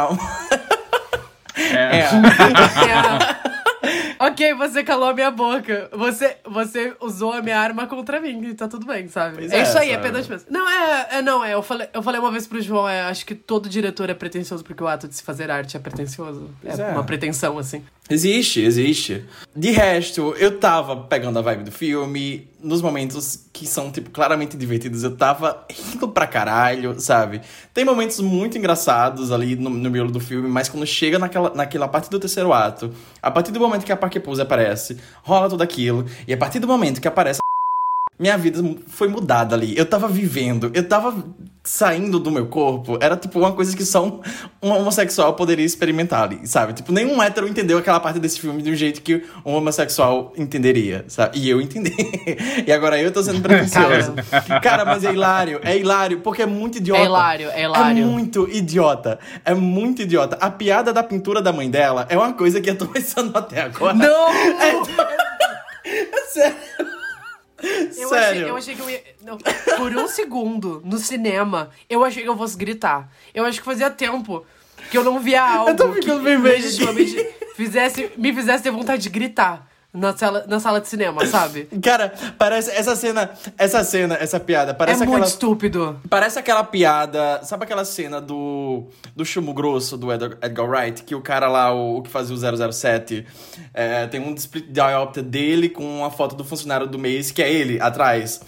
É. É. [laughs] ok, você calou a minha boca. Você, você usou a minha arma contra mim e tá tudo bem, sabe? Pois é, é, isso aí, é pedante mesmo. Não, é, é não, é. Eu falei, eu falei uma vez pro João, é, acho que todo diretor é pretencioso porque o ato de se fazer arte é pretencioso. Pois é, é. uma pretensão, assim. Existe, existe. De resto, eu tava pegando a vibe do filme. Nos momentos que são, tipo, claramente divertidos, eu tava rindo pra caralho, sabe? Tem momentos muito engraçados ali no, no miolo do filme, mas quando chega naquela, naquela parte do terceiro ato, a partir do momento que a Parker Pose aparece, rola tudo aquilo, e a partir do momento que aparece a minha vida foi mudada ali. Eu tava vivendo, eu tava saindo do meu corpo. Era tipo uma coisa que só um, um homossexual poderia experimentar ali, sabe? Tipo, nenhum hétero entendeu aquela parte desse filme de um jeito que um homossexual entenderia, sabe? E eu entendi. [laughs] e agora eu tô sendo [laughs] pretencioso. Cara, mas é hilário, é hilário, porque é muito idiota. É hilário, é hilário. É muito idiota. É muito idiota. A piada da pintura da mãe dela é uma coisa que eu tô pensando até agora. Não! [laughs] É. Eu Sério. achei, eu achei que eu ia. Não, [laughs] por um segundo, no cinema, eu achei que eu fosse gritar. Eu acho que fazia tempo que eu não via algo Eu tô que ficando vermelho. legitimamente fizesse, me fizesse ter vontade de gritar na sala, na sala de cinema, sabe? [laughs] Cara, parece essa cena, essa cena, essa piada, parece é aquela muito estúpido. Parece aquela piada, sabe aquela cena do do Chumo Grosso do Edgar, Edgar Wright, que o cara lá, o, o que fazia o 007, é, tem um split diopter dele com uma foto do funcionário do mês, que é ele, atrás.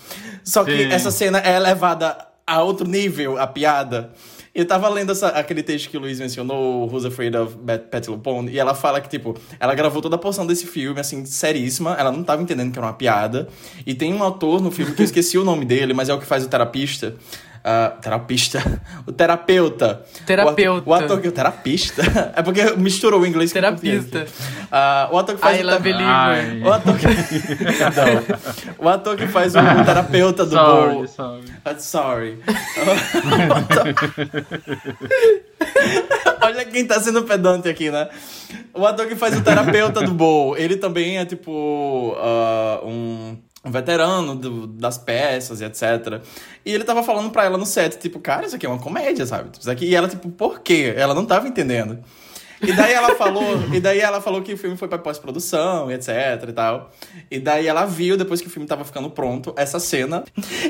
Só que Sim. essa cena é levada a outro nível, a piada. Eu tava lendo essa- aquele texto que o Luiz mencionou, Who's Afraid of Patti LuPone, e ela fala que, tipo, ela gravou toda a porção desse filme, assim, seríssima, ela não tava entendendo que era uma piada, e tem um autor no filme, que eu esqueci o nome dele, mas é o que faz o terapista, ah, terapista, [laughs] o terapeuta. Terapeuta. O ator, o ator que é o terapista, [laughs] é porque misturou o inglês com o Terapista. Ah, o ator que faz Ai, o tera- [laughs] Ai. o ator que... O ator que faz o, o terapeuta do Sorry, Bo... sorry. I'm sorry. Olha quem tá sendo pedante aqui, né? O ator que faz o terapeuta do Bo, ele também é tipo um, um veterano do- das peças e etc. E ele tava falando pra ela no set, tipo, cara, isso aqui é uma comédia, sabe? Isso aqui... E ela, tipo, por quê? Ela não tava entendendo. E daí ela falou, e daí ela falou que o filme foi pra pós-produção, etc e tal. E daí ela viu, depois que o filme tava ficando pronto, essa cena.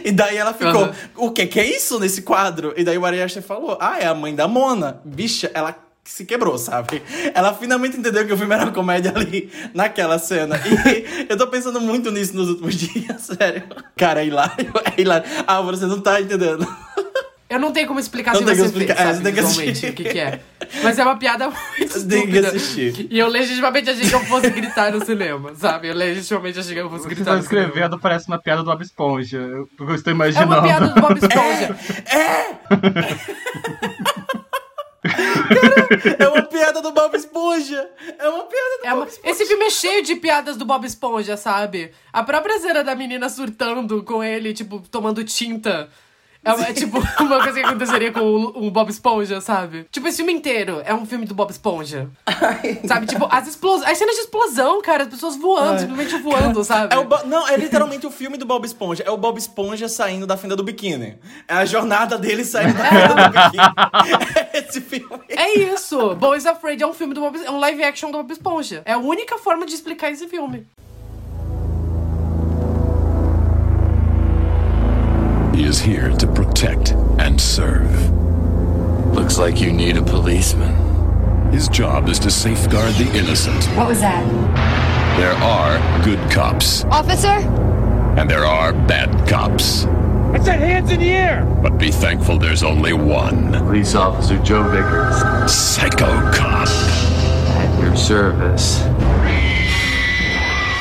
E daí ela ficou, Aham. o que que é isso nesse quadro? E daí o Ari Aster falou, ah, é a mãe da Mona. Bicha, ela se quebrou, sabe? Ela finalmente entendeu que o filme era uma comédia ali, naquela cena. E [laughs] eu tô pensando muito nisso nos últimos [laughs] dias, sério. Cara, é hilário, [laughs] é hilário. Ah, você não tá entendendo. Eu não tenho como explicar Não sem tem que você explicar, ver, é, sabe, você tem que assistir. o que, que é. Mas é uma piada muito Você tem que estúpida. assistir. E eu legitimamente achei que eu fosse gritar no cinema, sabe? Eu legitimamente achei que eu fosse que gritar tá no cinema. escrevendo parece uma piada do Bob Esponja. Eu, eu estou É imaginando. uma piada do Bob Esponja. É uma piada do Bob Esponja. É uma piada do É uma- Esse filme é cheio de piadas do Bob Esponja, sabe? A própria cena da menina surtando com ele, tipo, tomando tinta. É, uma- é tipo [laughs] uma coisa que aconteceria com o, o Bob Esponja, sabe? Tipo, esse filme inteiro é um filme do Bob Esponja. Sabe? Tipo, as explosões. As cenas de explosão, cara, as pessoas voando, simplesmente voando, sabe? É o Bo- Não, é literalmente o filme do Bob Esponja. É o Bob Esponja saindo da fenda do biquíni. É a jornada dele saindo da fenda do biquíni. É [laughs] esse filme. É isso! Boys Afraid é um filme do Bob é um live action do Bob Esponja. É a única forma de explicar esse filme. He is here to protect and serve. Looks like you need a policeman. His job is to safeguard the innocent. What was that? There are good cops, Officer? and there are bad cops. I said hands in the air! But be thankful there's only one. Police Officer Joe Vickers. Psycho cop. At your service.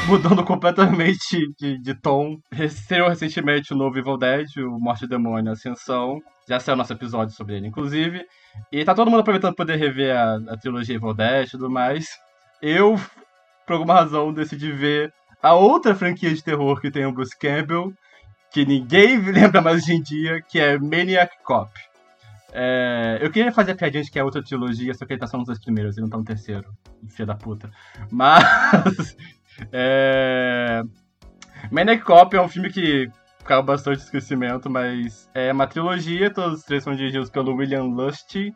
Mudando completamente de, de tom. Estreou recentemente o novo Evil Dead, o Morte Demônio Ascensão. Já saiu nosso episódio sobre ele, inclusive. E tá todo mundo aproveitando poder rever a, a trilogia Evil Dead e tudo mais. Eu, por alguma razão, decidi ver a outra franquia de terror que tem o Bruce Campbell, que ninguém [laughs] lembra mais hoje em dia, que é Maniac Cop. É, eu queria fazer a piadinha de que é outra trilogia, só que ele tá só nos dois primeiros, ele não tá no terceiro. Filha da puta. Mas. É... Maniac Cop é um filme que caiu bastante esquecimento, mas é uma trilogia, todos os três são dirigidos pelo William Lusty.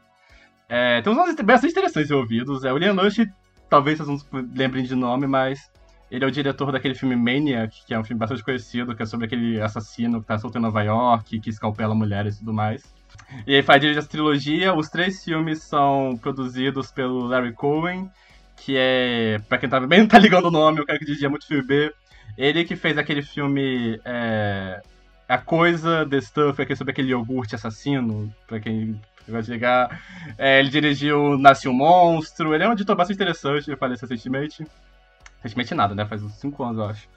É, tem uns nomes bastante interessantes ouvidos. É, William Lusty, talvez vocês não lembrem de nome, mas ele é o diretor daquele filme Maniac, que é um filme bastante conhecido, que é sobre aquele assassino que tá solto em Nova York, que escalpela mulheres e tudo mais. E ele faz dirigir essa trilogia. Os três filmes são produzidos pelo Larry Cohen, que é, pra quem tá bem não [laughs] tá ligando o nome, o cara que dirigia muito filme B. Ele que fez aquele filme é, A Coisa, The Stuff, que é sobre aquele iogurte assassino, pra quem de ligar. É, ele dirigiu Nasce um Monstro, ele é um editor bastante interessante, ele faleceu recentemente. Recentemente nada, né? Faz uns 5 anos, eu acho.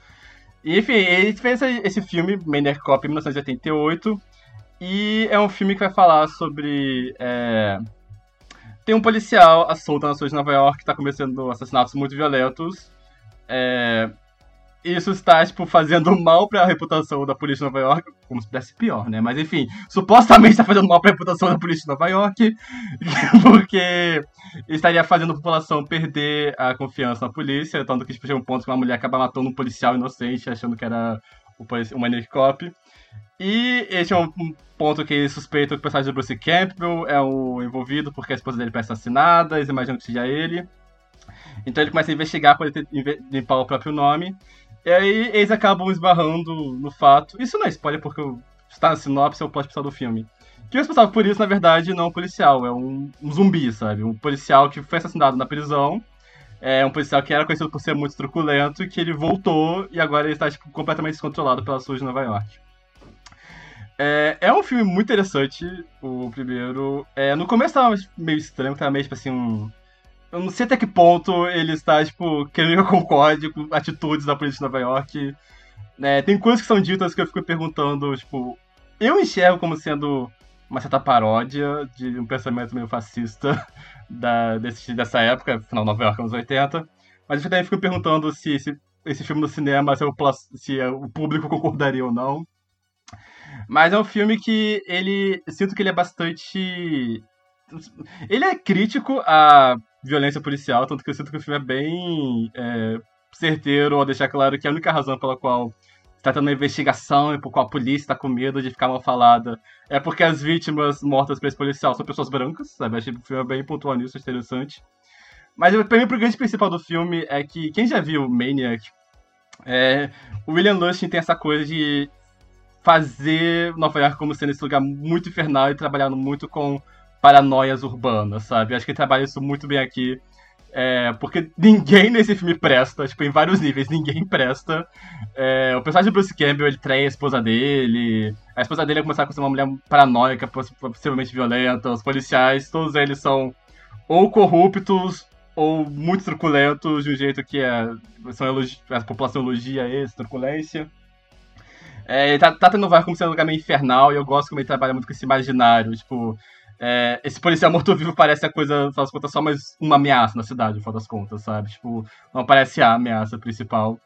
E, enfim, ele fez esse filme, Maniac Cop, em 1988. E é um filme que vai falar sobre. É... Tem um policial à solta nas ruas de Nova York que tá cometendo assassinatos muito violentos. É... Isso está, tipo, fazendo [laughs] mal pra reputação da polícia de Nova York, como se pudesse pior, né? Mas enfim, supostamente está fazendo mal pra reputação da polícia de Nova York, [laughs] porque estaria fazendo a população perder a confiança na polícia, tanto que tipo, chega um ponto que uma mulher acaba matando um policial inocente, achando que era o, polici- o Maniac Cop. E esse é um ponto que eles suspeitam que o personagem do Bruce Campbell é o envolvido porque a esposa dele foi assassinada, eles imaginam que seja ele. Então ele começa a investigar para limpar o próprio nome. E aí eles acabam esbarrando no fato. Isso não é spoiler porque está na sinopse, é o plot principal do filme. Que o responsável por isso, na verdade, não é um policial, é um, um zumbi, sabe? Um policial que foi assassinado na prisão. É um policial que era conhecido por ser muito truculento, que ele voltou e agora ele está tipo, completamente descontrolado pelas ruas de Nova York. É, é um filme muito interessante, o primeiro. É, no começo tava meio estranho, tava meio tipo assim, um. Eu não sei até que ponto ele está, tipo, querendo que eu concorde com atitudes da polícia de Nova York. É, tem coisas que são ditas que eu fico perguntando, tipo. Eu enxergo como sendo uma certa paródia de um pensamento meio fascista [laughs] da, desse, dessa época, final Nova York, anos 80. Mas eu também fico perguntando se esse, filme no cinema, se, eu, se o público concordaria ou não. Mas é um filme que ele. Sinto que ele é bastante. Ele é crítico à violência policial, tanto que eu sinto que o filme é bem é, certeiro ao deixar claro que a única razão pela qual está tendo uma investigação e por qual a polícia está com medo de ficar mal falada é porque as vítimas mortas esse policial são pessoas brancas, sabe? Achei que o filme é bem pontual nisso, acho interessante. Mas pra mim, o grande principal do filme é que quem já viu Maniac, é, o William Lustin tem essa coisa de fazer Nova York como sendo esse lugar muito infernal e trabalhando muito com paranoias urbanas, sabe? Acho que ele trabalha isso muito bem aqui. É, porque ninguém nesse filme presta, tipo, em vários níveis, ninguém presta. É, o personagem de Bruce Campbell, ele trai a esposa dele. A esposa dele é começar a ser uma mulher paranoica, poss- possivelmente violenta. Os policiais, todos eles são ou corruptos ou muito truculentos, de um jeito que é, são elogi- a população elogia esse, truculência. É, ele tá, tá tendo York como sendo um lugar meio infernal, e eu gosto como ele trabalha muito com esse imaginário. Tipo, é, esse policial morto-vivo parece a coisa, no das contas, só mais uma ameaça na cidade, no das contas, sabe? Tipo, não parece a ameaça principal.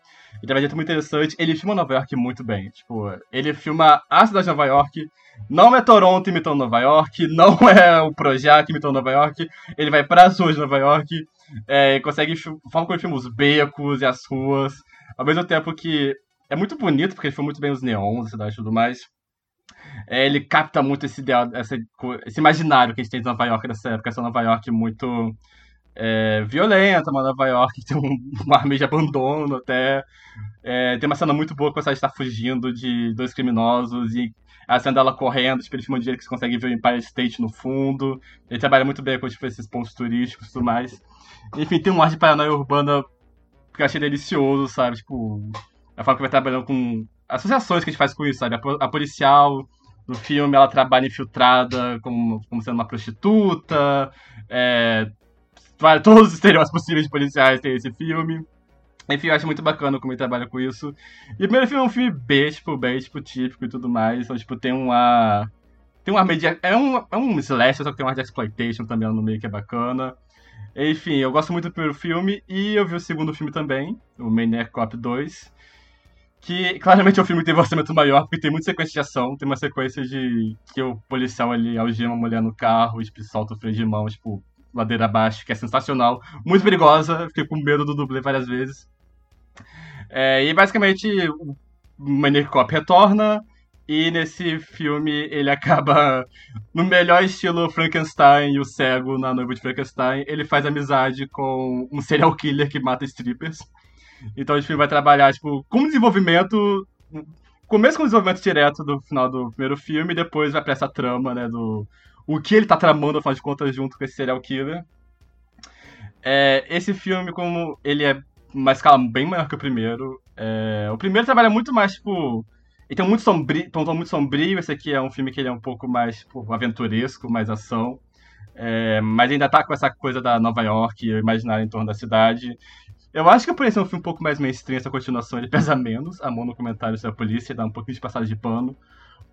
Ele jeito muito interessante. Ele filma Nova York muito bem. Tipo, ele filma a cidade de Nova York. Não é Toronto imitando Nova York, não [laughs] é o Projac imitando Nova York. Ele vai para as ruas de Nova York, é, consegue forma como ele filma os becos e as ruas, ao mesmo tempo que é muito bonito, porque ele filma muito bem os neons da cidade e tudo mais. É, ele capta muito esse ideal, essa, esse imaginário que a gente tem de Nova York nessa época, essa Nova York muito é, violenta, uma Nova York tem um, uma arma de abandono até. É, tem uma cena muito boa que você está fugindo de dois criminosos e a cena dela correndo, tipo, ele filma de que você consegue ver o Empire State no fundo. Ele trabalha muito bem com tipo, esses pontos turísticos e tudo mais. Enfim, tem um ar de paranoia urbana que eu achei delicioso, sabe? Tipo, a forma que vai trabalhando com associações que a gente faz com isso, sabe? A, po- a policial no filme, ela trabalha infiltrada como, como sendo uma prostituta. É, [laughs] todos os estereótipos possíveis de policiais tem esse filme. Enfim, eu acho muito bacana como ele trabalha com isso. E o primeiro filme é um filme B, tipo, bem, tipo, típico e tudo mais. Então, tipo, tem uma... Tem um ar é um, é um slasher, só que tem um ar de exploitation também no meio que é bacana. Enfim, eu gosto muito do primeiro filme e eu vi o segundo filme também, o Maniac Cop 2. Que claramente é um filme que teve um orçamento maior, porque tem muita sequência de ação, tem uma sequência de que o policial ali algema uma mulher no carro e tipo, solta o freio de mão, tipo, ladeira abaixo, que é sensacional. Muito perigosa, fiquei com medo do dublê várias vezes. É, e basicamente o Maniac Cop retorna, e nesse filme ele acaba, no melhor estilo Frankenstein e o cego na noiva de Frankenstein, ele faz amizade com um serial killer que mata strippers. Então o filme vai trabalhar, tipo, com desenvolvimento. Começa com o desenvolvimento direto do final do primeiro filme, e depois vai pra essa trama, né, do. O que ele tá tramando, afinal de contas, junto com esse serial killer. É, esse filme, como ele é uma escala bem maior que o primeiro. É, o primeiro trabalha muito mais, tipo. Ele tem muito sombrio, um tom muito sombrio. Esse aqui é um filme que ele é um pouco mais tipo, aventuresco, mais ação. É, mas ainda tá com essa coisa da Nova York, o imaginário em torno da cidade. Eu acho que por isso é um filme um pouco mais mainstream, essa continuação ele pesa menos. A mão no comentário sobre a polícia dá um pouquinho de passada de pano.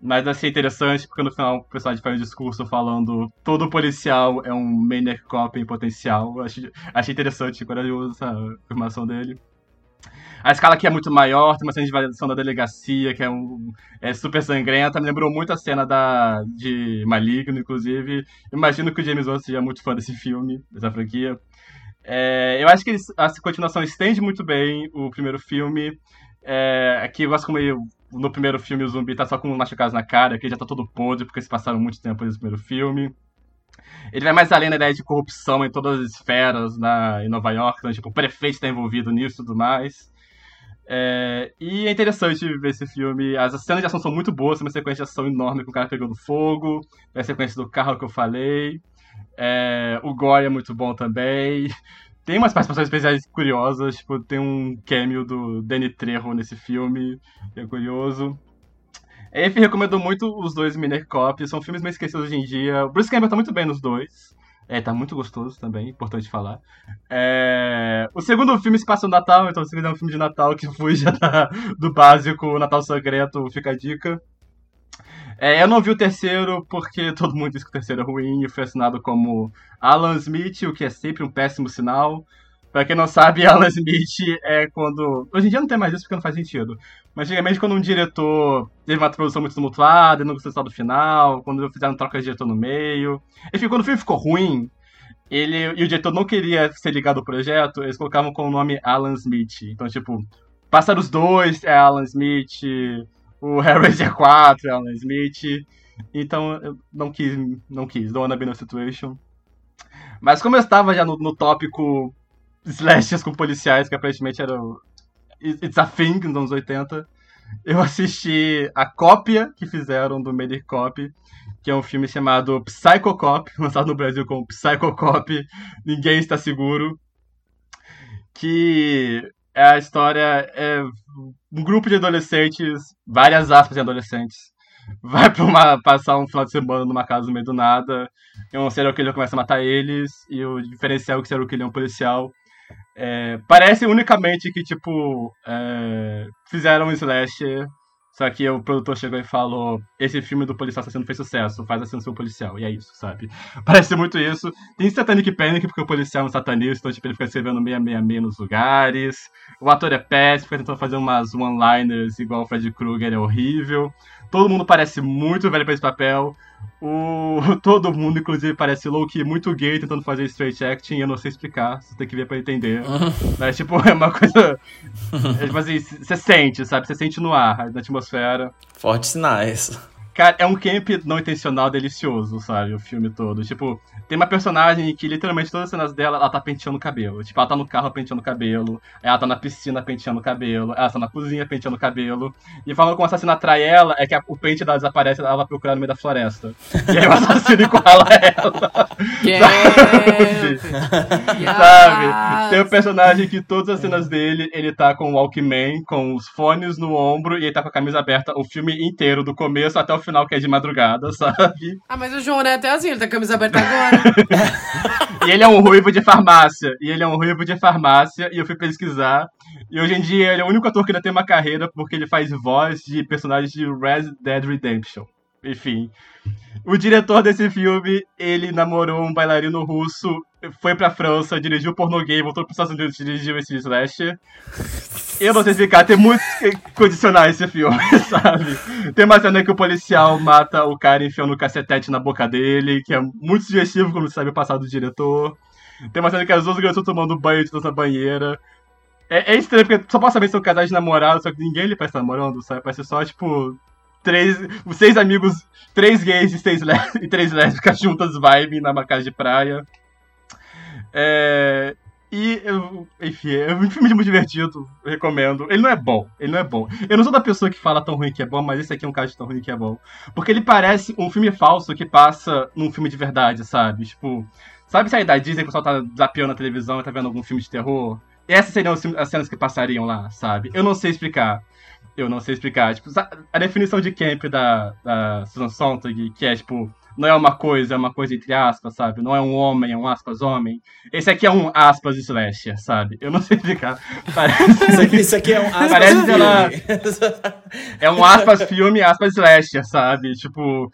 Mas assim, é interessante porque no final o personagem faz um discurso falando todo policial é um maniac cop em potencial. Achei, achei interessante, corajoso essa afirmação dele. A escala aqui é muito maior, tem uma cena de invasão da delegacia, que é, um, é super sangrenta. Me lembrou muito a cena da, de Maligno, inclusive. Imagino que o James Wan seja muito fã desse filme, dessa franquia. É, eu acho que a continuação estende muito bem o primeiro filme. É, aqui eu gosto como no primeiro filme o zumbi tá só com machucados na cara, que ele já tá todo podre, porque se passaram muito tempo nesse primeiro filme. Ele vai mais além da ideia de corrupção em todas as esferas na, em Nova York, então, tipo, o prefeito está envolvido nisso e tudo mais. É, e é interessante ver esse filme. As cenas de ação são muito boas, tem uma sequência de ação enorme com o cara pegando fogo, tem a sequência do carro que eu falei. É, o gore é muito bom também. Tem umas participações especiais curiosas, tipo, tem um cameo do Danny Trejo nesse filme, é curioso. Enfim, recomendo muito os dois Miner Cop, são filmes meio esquecidos hoje em dia. O Bruce Campbell tá muito bem nos dois. É, tá muito gostoso também, importante falar. É... O segundo filme se passa no Natal, então se quiser um filme de Natal que [laughs] fuja da, do básico, Natal Sangrento, fica a dica. É, eu não vi o terceiro porque [laughs] todo mundo diz que o terceiro é ruim e foi assinado como Alan Smith, o que é sempre um péssimo sinal. Pra quem não sabe, [laughs] Alan Smith é quando. Hoje em dia não tem mais isso porque não faz sentido. Mas antigamente, quando um diretor teve uma produção muito tumultuada e não gostou do final, quando fizeram troca de diretor no meio. Enfim, quando o filme ficou ruim, ele e o diretor não queria ser ligado ao projeto, eles colocavam com o nome Alan Smith. Então, tipo, passar os dois é Alan Smith, o 4 é Alan Smith. Então, eu não quis, não quis, don't wanna be no situation. Mas como eu estava já no, no tópico slashers com policiais, que aparentemente era o It's a Thing nos anos 80, eu assisti a cópia que fizeram do Medic Cop, que é um filme chamado Psycho Cop, [laughs] lançado no Brasil como Psycho Cop, Ninguém Está Seguro, que é a história, é um grupo de adolescentes, várias aspas de adolescentes, [laughs] vai pra uma, passar um final de semana numa casa no meio do nada, e um serial killer começa a matar eles, e o diferencial é que o serial killer é um policial, é, parece unicamente que, tipo, é, fizeram um slasher, só que o produtor chegou e falou: esse filme do policial assassino fez sucesso, faz assassino ser um policial. E é isso, sabe? [laughs] Parece muito isso. Tem Satanic Panic, porque o policial é um satanista, então tipo, ele fica escrevendo 666 nos lugares. O ator é péssimo, fica tentando fazer umas one-liners igual o Fred Krueger, é horrível. Todo mundo parece muito velho pra esse papel. O... [laughs] Todo mundo, inclusive, parece low-key muito gay tentando fazer straight acting. Eu não sei explicar, você tem que ver pra entender. Mas, tipo, [laughs] é uma coisa. É, tipo assim, você sente, sabe? Você sente no ar, na atmosfera. Fortes sinais. Cara, é um camp não intencional delicioso, sabe? O filme todo. Tipo, tem uma personagem que literalmente todas as cenas dela, ela tá penteando o cabelo. Tipo, ela tá no carro penteando o cabelo, ela tá na piscina penteando o cabelo, ela tá na cozinha penteando o cabelo. E falando como o assassino atrai ela, é que a- o pente dela desaparece ela vai procurar no meio da floresta. E aí o assassino [laughs] encurrala ela. [laughs] Sabe? Sabe? Tem um personagem que todas as cenas dele, ele tá com o Walkman, com os fones no ombro, e ele tá com a camisa aberta o filme inteiro, do começo até o final, que é de madrugada, [laughs] sabe? Ah, mas o João é até assim, ele tá com a camisa aberta agora. [laughs] E ele é um ruivo de farmácia. E ele é um ruivo de farmácia. E eu fui pesquisar. E hoje em dia ele é o único ator que ainda tem uma carreira porque ele faz voz de personagens de Red Dead Redemption. Enfim. O diretor desse filme, ele namorou um bailarino russo, foi pra França, dirigiu pornô gay, voltou pros Estados Unidos e dirigiu esse slasher. Eu não sei explicar, tem muito que condicionar esse filme, [laughs] sabe? Tem uma cena que o policial mata o cara enfiando o cacetete na boca dele, que é muito sugestivo quando sabe o passado do diretor. Tem uma cena que as duas garotas estão tomando banho de na banheira. É, é estranho, porque supostamente são casais de namorados, só que ninguém lhe parece namorando, sabe? Parece só, tipo, três, seis amigos, três gays e, seis [laughs] e três lésbicas juntas vibe na casa de praia. É, e, eu, enfim, é um filme muito divertido, recomendo. Ele não é bom, ele não é bom. Eu não sou da pessoa que fala tão ruim que é bom, mas esse aqui é um caso de tão ruim que é bom. Porque ele parece um filme falso que passa num filme de verdade, sabe? Tipo, sabe se aí da Disney o pessoal tá zapeando na televisão e tá vendo algum filme de terror? Essas seriam as cenas que passariam lá, sabe? Eu não sei explicar. Eu não sei explicar. Tipo, a definição de camp da, da Susan Sontag, que é, tipo, não é uma coisa, é uma coisa entre aspas, sabe? Não é um homem, é um aspas homem. Esse aqui é um aspas slasher, sabe? Eu não sei explicar. Parece... Isso aqui, isso aqui é um aspas Parece filme. ela... É um aspas filme, aspas slasher, sabe? Tipo...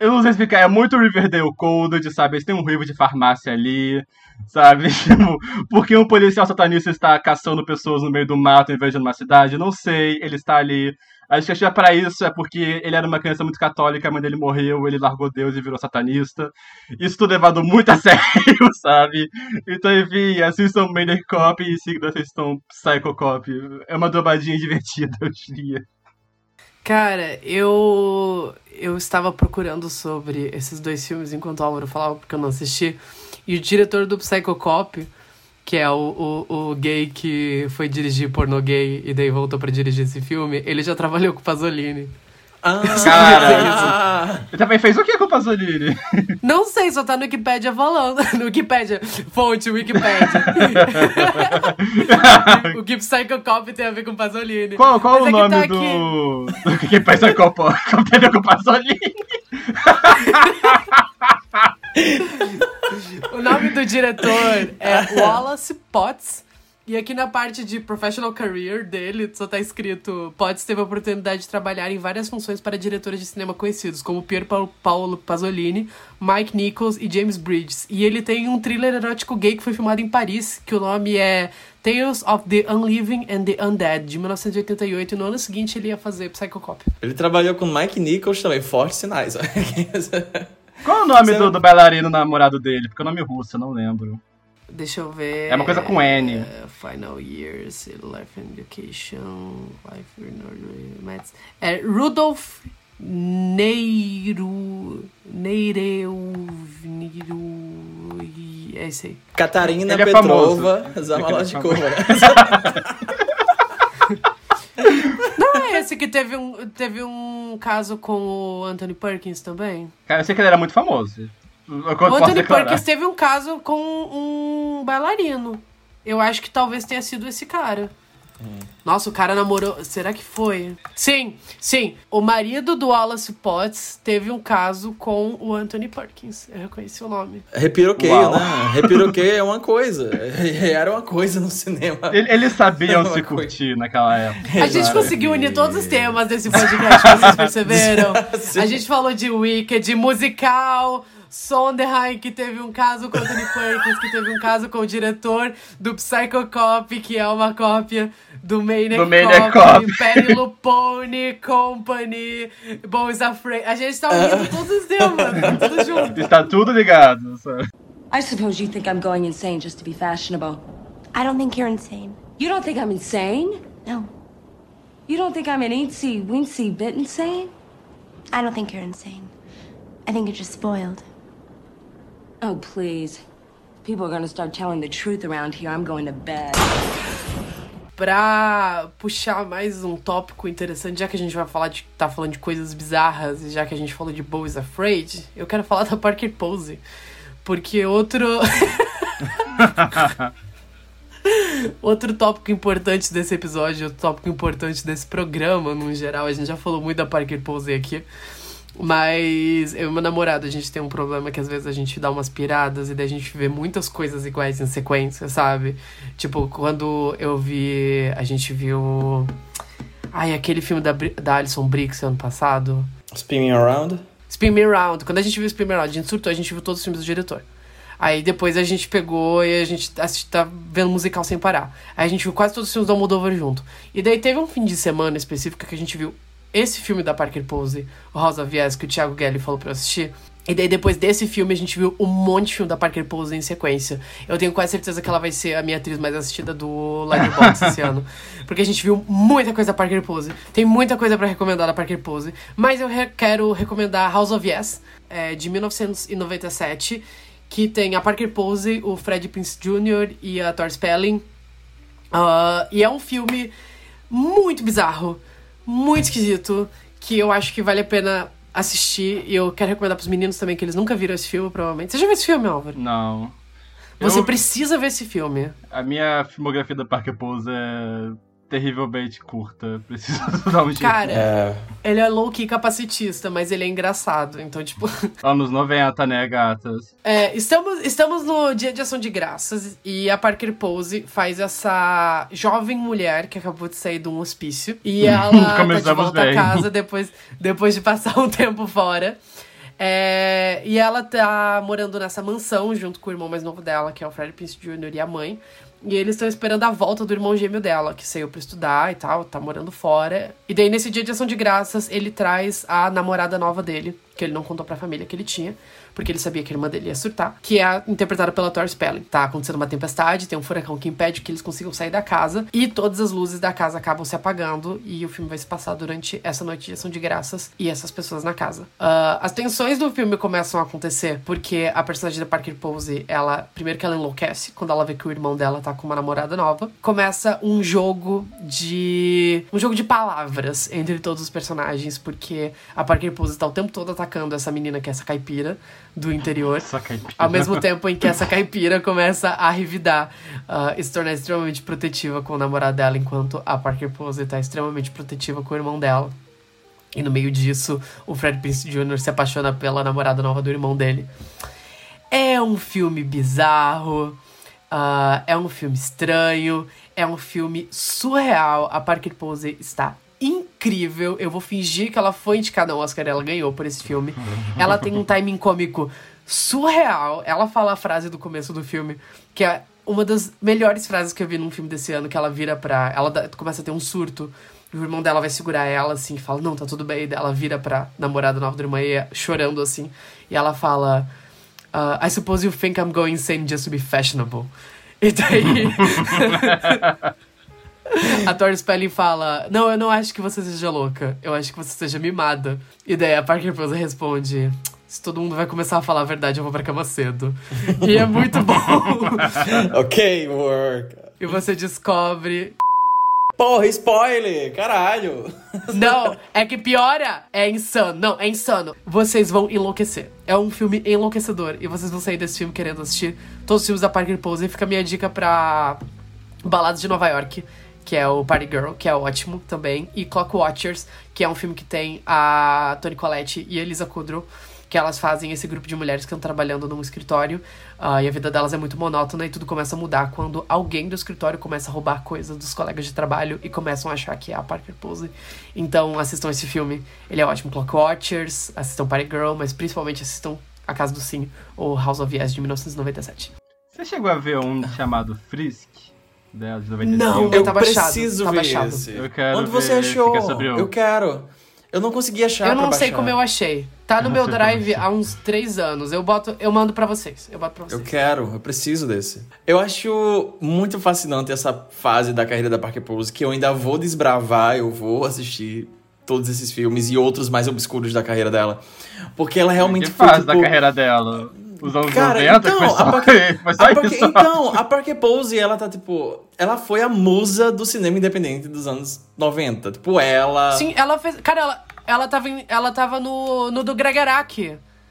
Eu não sei explicar, é muito Riverdale Code, sabe? Eles têm um ruivo de farmácia ali, sabe? [laughs] Tipo, por que um policial satanista está caçando pessoas no meio do mato em vez de numa cidade? Não sei, ele está ali. Acho que a chave pra isso é porque ele era uma criança muito católica, a mãe dele morreu, ele largou Deus e virou satanista. Isso tudo levado muito a [laughs] sério, sabe? Então, enfim, assistam Maniac Cop e sigam assistam Psycho Cop. É uma dobradinha divertida, [laughs] eu diria. Cara, eu eu estava procurando sobre esses dois filmes enquanto o Álvaro falava, porque eu não assisti. E o diretor do Psycho Cop, que é o, o, o gay que foi dirigir pornô gay e daí voltou pra dirigir esse filme, ele já trabalhou com o Pasolini. Cara, [laughs] ele também fez o que com o Pasolini? [laughs] Não sei, só tá no Wikipedia falando. [laughs] No Wikipedia. Fonte, Wikipedia. o que Psycho Cop tem a ver com Pasolini. Qual, qual o é nome tá do... aqui. do que faz a Copa? Como tem a ver com o Pasolini? O nome do diretor é Wallace Potts. E aqui na parte de professional career dele, só tá escrito: Potts teve a oportunidade de trabalhar em várias funções para diretores de cinema conhecidos, como Pier Paolo- Pasolini, Mike Nichols e James Bridges. E ele tem um thriller erótico gay que foi filmado em Paris, que o nome é Tales of the Unliving and the Undead, de 1988. E no ano seguinte ele ia fazer Psycho Cop. Ele trabalhou com Mike Nichols também, fortes sinais. [laughs] Qual é o nome do, do bailarino namorado dele? Porque é o nome russo, eu não lembro. Deixa eu ver. É uma coisa com N. É, Final Years, Life and Education, Life in Norway, Mets. É Rudolf Neiro. Neireu. Neiro. É esse aí. Catarina Ele é Petrova. Zamalodikova. Não é [laughs] esse que teve um, teve um caso com o Anthony Perkins também? Cara, eu sei que ele era muito famoso. O Anthony. Perkins teve um caso com um bailarino. Eu acho que talvez tenha sido esse cara. Nossa, o cara namorou. Será que foi? Sim, sim. O marido do Wallace Potts teve um caso com o Anthony Perkins. Eu reconheci o nome. Repiroqueio, Uau. né? Repiroqueio é uma coisa. [laughs] Era uma coisa no cinema. Ele- Eles sabiam [laughs] se coisa. curtir naquela época. A gente conseguiu unir todos os temas desse podcast, vocês [laughs] perceberam? A gente falou de Wicked, musical, Sondheim, que teve um caso com Anthony Perkins, que teve um caso com o diretor do Psycho Cop, que é uma cópia do Maniac, Do Maniac Cop, Cop. Penny Lupone, Company, Boys Afraid. A gente tá unindo todos os temas, tá tudo junto. Está tudo ligado. sabe? I suppose you think I'm going insane just to be fashionable. I don't think you're insane. You don't think I'm insane? No, You don't think I'm an eensy weensy bit insane? I don't think you're insane. I think you're just spoiled. Oh, please. People are gonna start telling the truth around here. I'm going to bed. Pra puxar mais um tópico interessante, já que a gente vai falar de. tá falando de coisas bizarras, e já que a gente falou de Boys Afraid, eu quero falar da Parker Pose. Porque outro. [laughs] Outro tópico importante desse episódio, outro tópico importante desse programa, no geral, a gente já falou muito da Parker Pose aqui. Mas eu e meu namorado, a gente tem um problema que às vezes a gente dá umas piradas e daí a gente vê muitas coisas iguais em sequência, sabe? Tipo, quando eu vi. A gente viu. Ai, aquele filme da, da Alison Briggs ano passado. Spinning Around? Spin Me Around. Quando a gente viu Spin Me Around, a gente surtou, a gente viu todos os filmes do diretor. Aí depois a gente pegou e a gente tá vendo musical sem parar. Aí a gente viu quase todos os filmes do Almodóvar junto. E daí teve um fim de semana específico que a gente viu esse filme da Parker Pose, of Yes, que o Thiago Gelli falou pra eu assistir. E daí depois desse filme a gente viu um monte de filme da Parker Pose em sequência. Eu tenho quase certeza que ela vai ser a minha atriz mais assistida do Letterboxd esse [laughs] ano. Porque a gente viu muita coisa da Parker Pose. Tem muita coisa pra recomendar da Parker Pose. Mas eu re quero recomendar House of Yes, é, de 1997. Que tem a Parker Pose, o Fred Prince Jr. e a Thor Spelling. Uh, e é um filme muito bizarro, muito esquisito, que eu acho que vale a pena assistir. E eu quero recomendar pros meninos também, que eles nunca viram esse filme, provavelmente. Você já viu esse filme, Álvaro? Não. Você Eu- precisa ver esse filme. A minha filmografia da Parker Pose é terrivelmente curta. Preciso dar um jeito. Cara, ele é low-key capacitista, mas ele é engraçado. Então, tipo. [laughs] Anos 90, né, gatas? É, estamos, estamos no dia de ação de graças e a Parker Pose faz essa jovem mulher que acabou de sair de um hospício. E [laughs] ela tá de volta bem. a casa depois, depois de passar um [laughs] tempo fora. É, e ela tá morando nessa mansão junto com o irmão mais novo dela, que é o Fred Prince Jr. e a mãe. E eles estão esperando a volta do irmão gêmeo dela, que saiu pra estudar e tal, tá morando fora. E daí, nesse dia de ação de graças, ele traz a namorada nova dele, que ele não contou pra família que ele tinha, porque ele sabia que a irmã dele ia surtar, que é interpretada pela Thor Spelling. Tá acontecendo uma tempestade, tem um furacão que impede que eles consigam sair da casa, e todas as luzes da casa acabam se apagando, e o filme vai se passar durante essa noite de ação de graças e essas pessoas na casa. Ah, as tensões do filme começam a acontecer porque a personagem da Parker Pose, ela, primeiro que ela enlouquece quando ela vê que o irmão dela tá com uma namorada nova. Começa um jogo de. um jogo de palavras entre todos os personagens, porque a Parker Pose tá o tempo todo atacando essa menina que é essa caipira do interior. Ao mesmo tempo em que essa caipira começa a revidar ah, e se tornar extremamente protetiva com o namorado dela, enquanto a Parker Pose tá extremamente protetiva com o irmão dela. E no meio disso, o Fred Prince Jr. se apaixona pela namorada nova do irmão dele. É um filme bizarro, ah, é um filme estranho, é um filme surreal. A Parker Pose está incrível. Eu vou fingir que ela foi indicada ao Oscar, ela ganhou por esse filme. Ela tem um timing cômico surreal. Ela fala a frase do começo do filme, que é uma das melhores frases que eu vi num filme desse ano, que ela vira pra. Ela dá- começa a ter um surto. E o irmão dela vai segurar ela, assim, e fala, não, tá tudo bem. E ela vira pra namorada nova da irmã e é chorando, assim. E ela fala, "Ah, I suppose you think I'm going insane just to be fashionable. E daí... [laughs] [laughs] [laughs] a Tori Spelling fala, não, eu não acho que você seja louca. Eu acho que você seja mimada. E daí a Parker Pose responde... Se todo mundo vai começar a falar a verdade, eu vou pra cama cedo. E é muito bom. [laughs] ok, work. E você descobre Porra, spoiler! Caralho! Não, é que piora. É insano. Não, é insano. Vocês vão enlouquecer. É um filme enlouquecedor. E vocês vão sair desse filme querendo assistir todos os filmes da Parker Pose. E fica a minha dica pra Baladas de Nova York, que é o Party Girl, que é ótimo também. E Clock Watchers, que é um filme que tem a Toni Collette e a Elisa Kudrow. Que elas fazem esse grupo de mulheres que estão trabalhando num escritório ah, e a vida delas é muito monótona e tudo começa a mudar quando alguém do escritório começa a roubar coisas dos colegas de trabalho e começam a achar que é a Parker Pose. Então assistam esse filme, ele é ótimo. Clock Watchers, assistam Party Girl, mas principalmente assistam A Casa do Sim ou House of Yes de 1997. Você chegou a ver um chamado Frisk? Dela, de 95? Não, Eu tá baixado, preciso tá ver baixado. esse. Eu quero Onde você achou? é Eu quero. Eu não consegui achar eu não sei baixar. como eu achei. Tá no Eu [laughs] meu drive há uns três anos. Eu boto, eu mando pra vocês. Eu boto pra vocês. Eu quero, eu preciso desse. Eu acho muito fascinante essa fase da carreira da Parker Pose, que eu ainda vou desbravar, eu vou assistir todos esses filmes e outros mais obscuros da carreira dela. Porque ela realmente Que foi, fase tipo... da carreira dela? Os anos Cara, 90? então, foi só, a foi só a Parker- isso? então, a Parker Pose, ela tá, tipo... Ela foi a musa do cinema independente dos anos 90. Tipo, ela... Sim, ela fez. Cara, ela, ela tava, em- ela tava no, no do Greg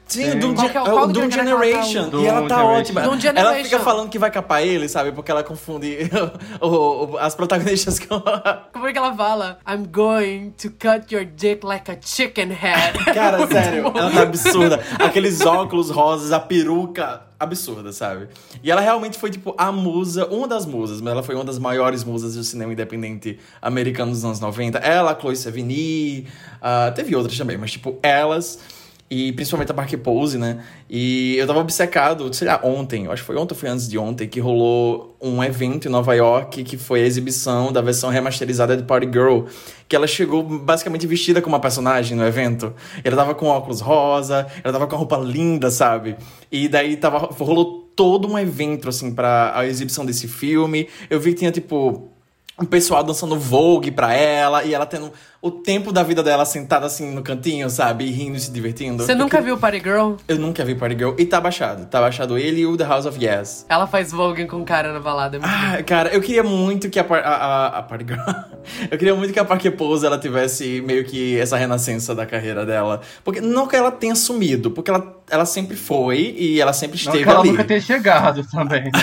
Araki. Sim, o Doom, Qual que é o- Gen- Doom Generation. tá? E ela Doom tá Generation. ótima. Doom Ela fica falando que vai capar ele, sabe? Porque ela confunde [laughs] o- o- as protagonistas com. Como é que ela fala? I'm going to cut your dick like a chicken head. [laughs] Cara, Muito sério, bom. ela tá absurda. Aqueles óculos rosas, a peruca absurda, sabe? E ela realmente foi, tipo, a musa, uma das musas, mas ela foi uma das maiores musas do cinema independente americano dos anos 90. Ela, a Chloe Sevigny, ah, teve outras também, mas, tipo, elas. E principalmente a Parker Pose, né? E eu tava obcecado, sei lá, ontem, acho que foi ontem foi antes de ontem, que rolou um evento em Nova York que foi a exibição da versão remasterizada de Party Girl. Que ela chegou basicamente vestida como uma personagem no evento. Ela tava com óculos rosa, ela tava com a roupa linda, sabe? E daí tava, rolou todo um evento, assim, pra a exibição desse filme. Eu vi que tinha, tipo, um pessoal dançando Vogue pra ela e ela tendo o tempo da vida dela sentada assim no cantinho, sabe? E rindo e se divertindo. Você nunca que- viu Party Girl? Eu nunca vi Party Girl. E tá baixado. Tá baixado ele e o The House of Yes. Ela faz Vogue com o cara na balada. é muito Ah, cara, eu queria muito que a, Par- a, a, a Party Girl... [laughs] eu queria muito que a Parker Pose, ela tivesse meio que essa renascença da carreira dela. Porque não que ela tenha sumido, porque ela, ela sempre foi e ela sempre Não esteve que ela ali. nunca tenha chegado também. [laughs]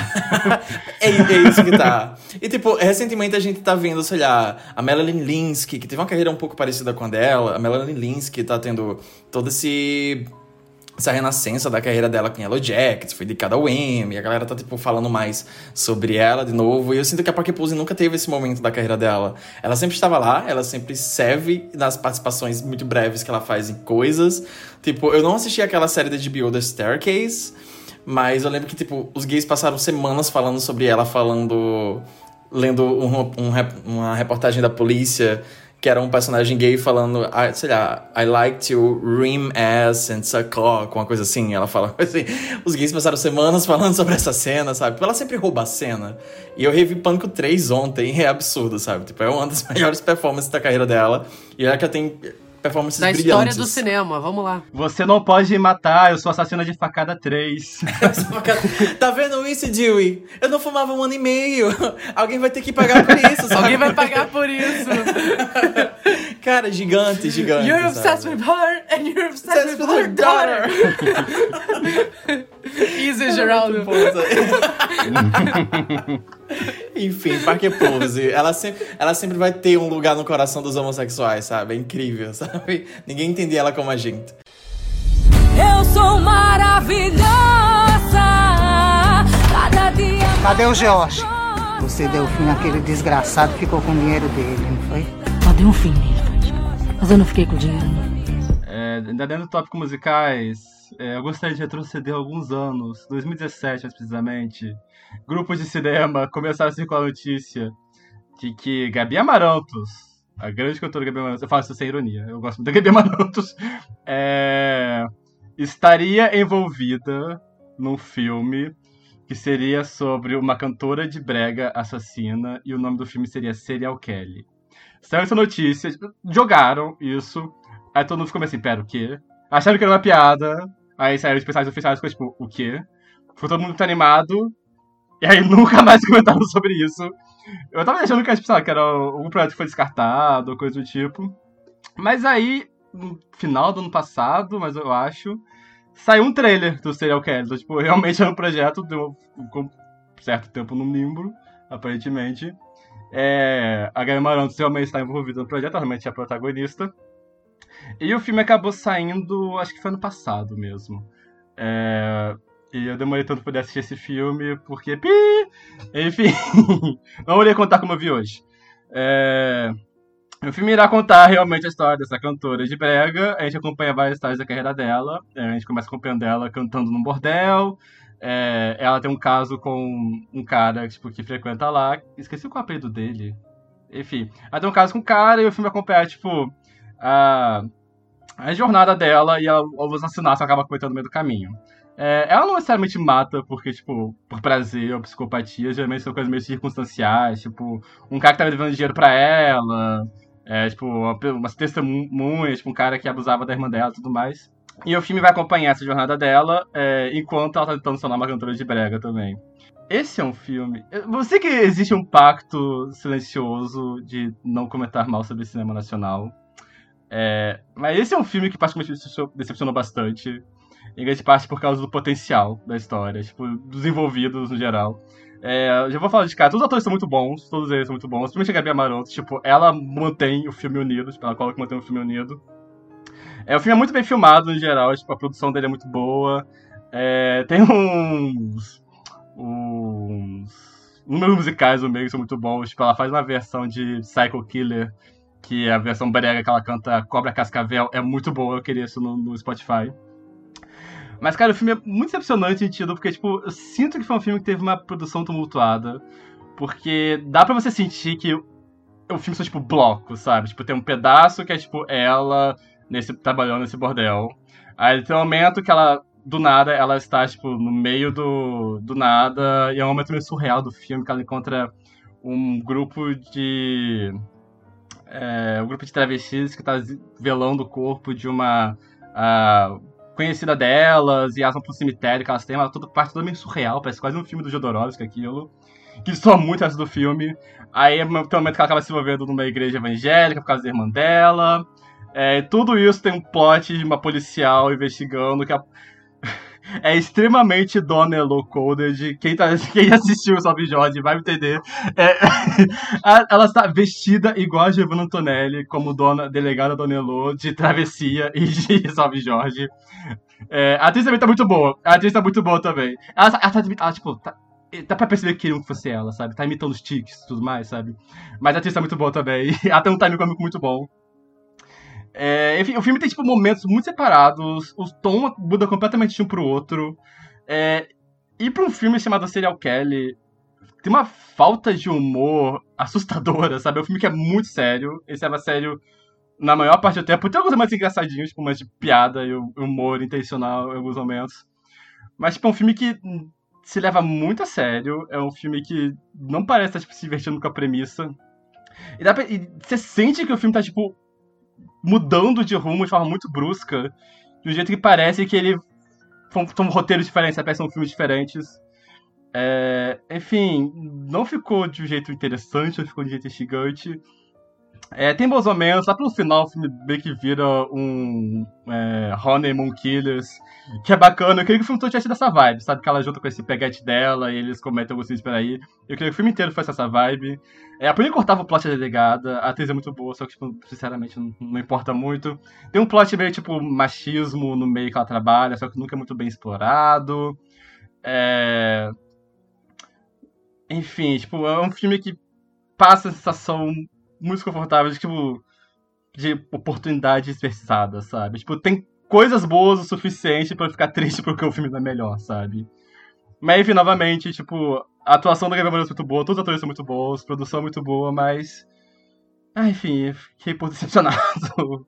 É, é isso que tá. E, tipo, recentemente a gente tá vendo, sei lá, a Melanie Linsky, que teve uma carreira um pouco parecida com a dela. A Melanie Linsky tá tendo todo esse. Essa renascença da carreira dela com Yellow Jackets, foi dedicada ao Emmy, a galera tá, tipo, falando mais sobre ela de novo. E eu sinto que a Parker Pose nunca teve esse momento da carreira dela. Ela sempre estava lá, ela sempre serve nas participações muito breves que ela faz em coisas. Tipo, eu não assisti aquela série da HBO The Staircase, mas eu lembro que, tipo, os gays passaram semanas falando sobre ela, falando. lendo um- um uma reportagem da polícia, que era um personagem gay falando, ah, sei lá, I like to rim ass and suck cock, uma coisa assim. Ela fala [laughs] assim. Os gays passaram semanas falando sobre essa cena, sabe? Tipo, ela sempre rouba a cena. E eu revi Pânico 3 ontem, [laughs] é absurdo, sabe? Tipo, é uma das [laughs] maiores performances da carreira dela. E ela que tem performances Da brilhantes. história do cinema, vamos lá. Você não pode me matar, eu sou assassina de facada 3. [laughs] Tá vendo isso, Dewey? Eu não fumava um ano e meio. Alguém vai ter que pagar por isso, sabe? Alguém vai pagar por isso. [laughs] Cara, gigante, gigante. You're sabe? obsessed with her and you're obsessed, with her daughter. Easy, Geraldo. [laughs] Enfim, Parker Pose. Ela sempre, ela sempre vai ter um lugar no coração dos homossexuais, sabe? É incrível, [laughs] sabe? Ninguém entende ela como a gente. Eu sou maravilhosa. Cada dia. Cadê o George? Você deu fim àquele desgraçado que ficou com o dinheiro dele, não foi? Só dei um fim nele. Mas eu não fiquei com dinheiro. É, ainda dentro do tópico musicais, é, eu gostaria de retroceder alguns anos, 2017 mais precisamente. Grupos de cinema começaram a circular a notícia de que Gabi Amarantos, a grande cantora Gabi Amarantos, eu falo isso sem ironia, eu gosto muito da Gabi [laughs] Amarantos, é, estaria envolvida num filme que seria sobre uma cantora de brega assassina e o nome do filme seria Serial Kelly. Saiu essa notícia, jogaram isso, aí todo mundo ficou meio assim, pera, o quê? Acharam que era uma piada, aí saíram os personagens oficiais, ficou tipo, o quê? Ficou todo mundo muito animado, e aí [laughs] nunca mais comentaram sobre isso. Eu tava achando que, tipo, lá, que era algum projeto que foi descartado, coisa do tipo. Mas aí, no final do ano passado, mas eu acho, saiu um trailer do Serial Kelly. Então, tipo, [laughs] realmente era um projeto, deu um certo tempo no limbo, aparentemente. É, a Gaia Marantos realmente está envolvida no projeto, realmente é a protagonista. E o filme acabou saindo, acho que foi ano passado mesmo. É, e eu demorei tanto pra poder assistir esse filme, porque. Pi! Enfim, [laughs] não irei contar como eu vi hoje. É, o filme irá contar realmente a história dessa cantora de brega. A gente acompanha várias histórias da carreira dela. É, A gente começa acompanhando ela cantando num bordel. É, ela tem um caso com um cara tipo, que frequenta lá. Esqueci é o apelido dele. Enfim, ela tem um caso com um cara e o filme acompanha, tipo, a, a jornada dela e ela, os assassinatos acaba cometendo no meio do caminho. É, ela não necessariamente mata porque, tipo, por prazer ou psicopatia, geralmente são coisas meio circunstanciais, tipo, um cara que tava devendo dinheiro pra ela, é, tipo, uma, umas testemunhas, tipo, um cara que abusava da irmã dela e tudo mais. E o filme vai acompanhar essa jornada dela, é, enquanto ela tá tentando se tornar uma cantora de brega também. Esse é um filme. Você que existe um pacto silencioso de não comentar mal sobre cinema nacional. É, mas esse é um filme que particularmente me decepcionou bastante. em grande parte por causa do potencial da história, tipo, dos envolvidos no geral. É, já vou falar de cara, todos os atores são muito bons, todos eles são muito bons, principalmente a Gabi Amaranto, tipo, ela mantém o filme unido, tipo, ela coloca que mantém o filme unido. É, o filme é muito bem filmado no geral, tipo, a produção dele é muito boa. É, tem uns. uns. números musicais no meio que são muito bons. Tipo, ela faz uma versão de Psycho Killer, que é a versão brega que ela canta Cobra Cascavel, é muito boa, eu queria isso no, no Spotify. Mas, cara, o filme é muito decepcionante sentido, porque, tipo, eu sinto que foi um filme que teve uma produção tumultuada. Porque dá pra você sentir que o filme são, tipo, blocos, sabe? Tipo, tem um pedaço que é, tipo, ela nesse, trabalhando nesse bordel. Aí tem um momento que ela, do nada, ela está, tipo, no meio do, do nada. E é um momento meio surreal do filme, que ela encontra um grupo de... É, um grupo de travestis que tá velando o corpo de uma... Uh, conhecida delas, e elas vão pro cemitério que elas têm, ela toda parte toda meio surreal, parece quase um filme do Jodorowsky aquilo. Que soa muito essa do filme. Aí tem um momento que ela acaba se envolvendo numa igreja evangélica por causa da irmã dela. É, tudo isso tem um plot de uma policial investigando que a... [laughs] é extremamente Dona Elo Coded. Quem, tá, [laughs] quem assistiu o Salve Jorge vai entender. É, [laughs] ela está vestida igual a Giovanna Antonelli, como dona, delegada Dona Elo, de Travessia e de Salve Jorge. É, a atriz também tá muito boa. A atriz tá muito boa também. Ela, ela, ela, ela tipo, tá, dá pra perceber que queriam que fosse ela, sabe? Tá imitando os tiques e tudo mais, sabe? Mas a atriz tá muito boa também. Ela tem um timing cômico muito bom. É, enfim, o filme tem, tipo, momentos muito separados, o tom muda completamente de um pro outro. É, e pra um filme chamado Serial Kelly, tem uma falta de humor [laughs] assustadora, sabe? É um filme que é muito sério, esse é sério na maior parte do tempo. Tem alguns momentos engraçadinhos, tipo, umas de piada e humor intencional em alguns momentos. Mas, tipo, é um filme que se leva muito a sério, é um filme que não parece estar, tipo, se divertindo com a premissa. E, pra, e você sente que o filme tá, tipo, mudando de rumo de forma muito brusca, de um jeito que parece que ele são roteiros diferentes, são filmes diferentes. É, enfim, não ficou de um jeito interessante, não ficou de um jeito instigante. É, tem bons momentos, lá pelo final o filme meio que vira um é, Honeymoon Killers, que é bacana. Eu queria que o filme todo tivesse dessa vibe, sabe? Que ela junta com esse peguete dela e eles cometem alguns crimes por aí. Eu queria que o filme inteiro fosse essa vibe. É, a primeira cortava o plot da delegada, a atriz é muito boa, só que, tipo, sinceramente, não, não, importa muito. Tem um plot meio, tipo, machismo no meio que ela trabalha, só que nunca é muito bem explorado. É... Enfim, tipo, é um filme que passa a sensação muito confortável tipo, de oportunidade desperdiçada, sabe? Tipo, tem coisas boas o suficiente para ficar triste porque o filme não é melhor, sabe? Mas, enfim, novamente, tipo, a atuação da Gabriel Moreira é muito boa, todos os atores são muito bons, produção é muito boa, mas. Ah, enfim, fiquei por [laughs] decepcionado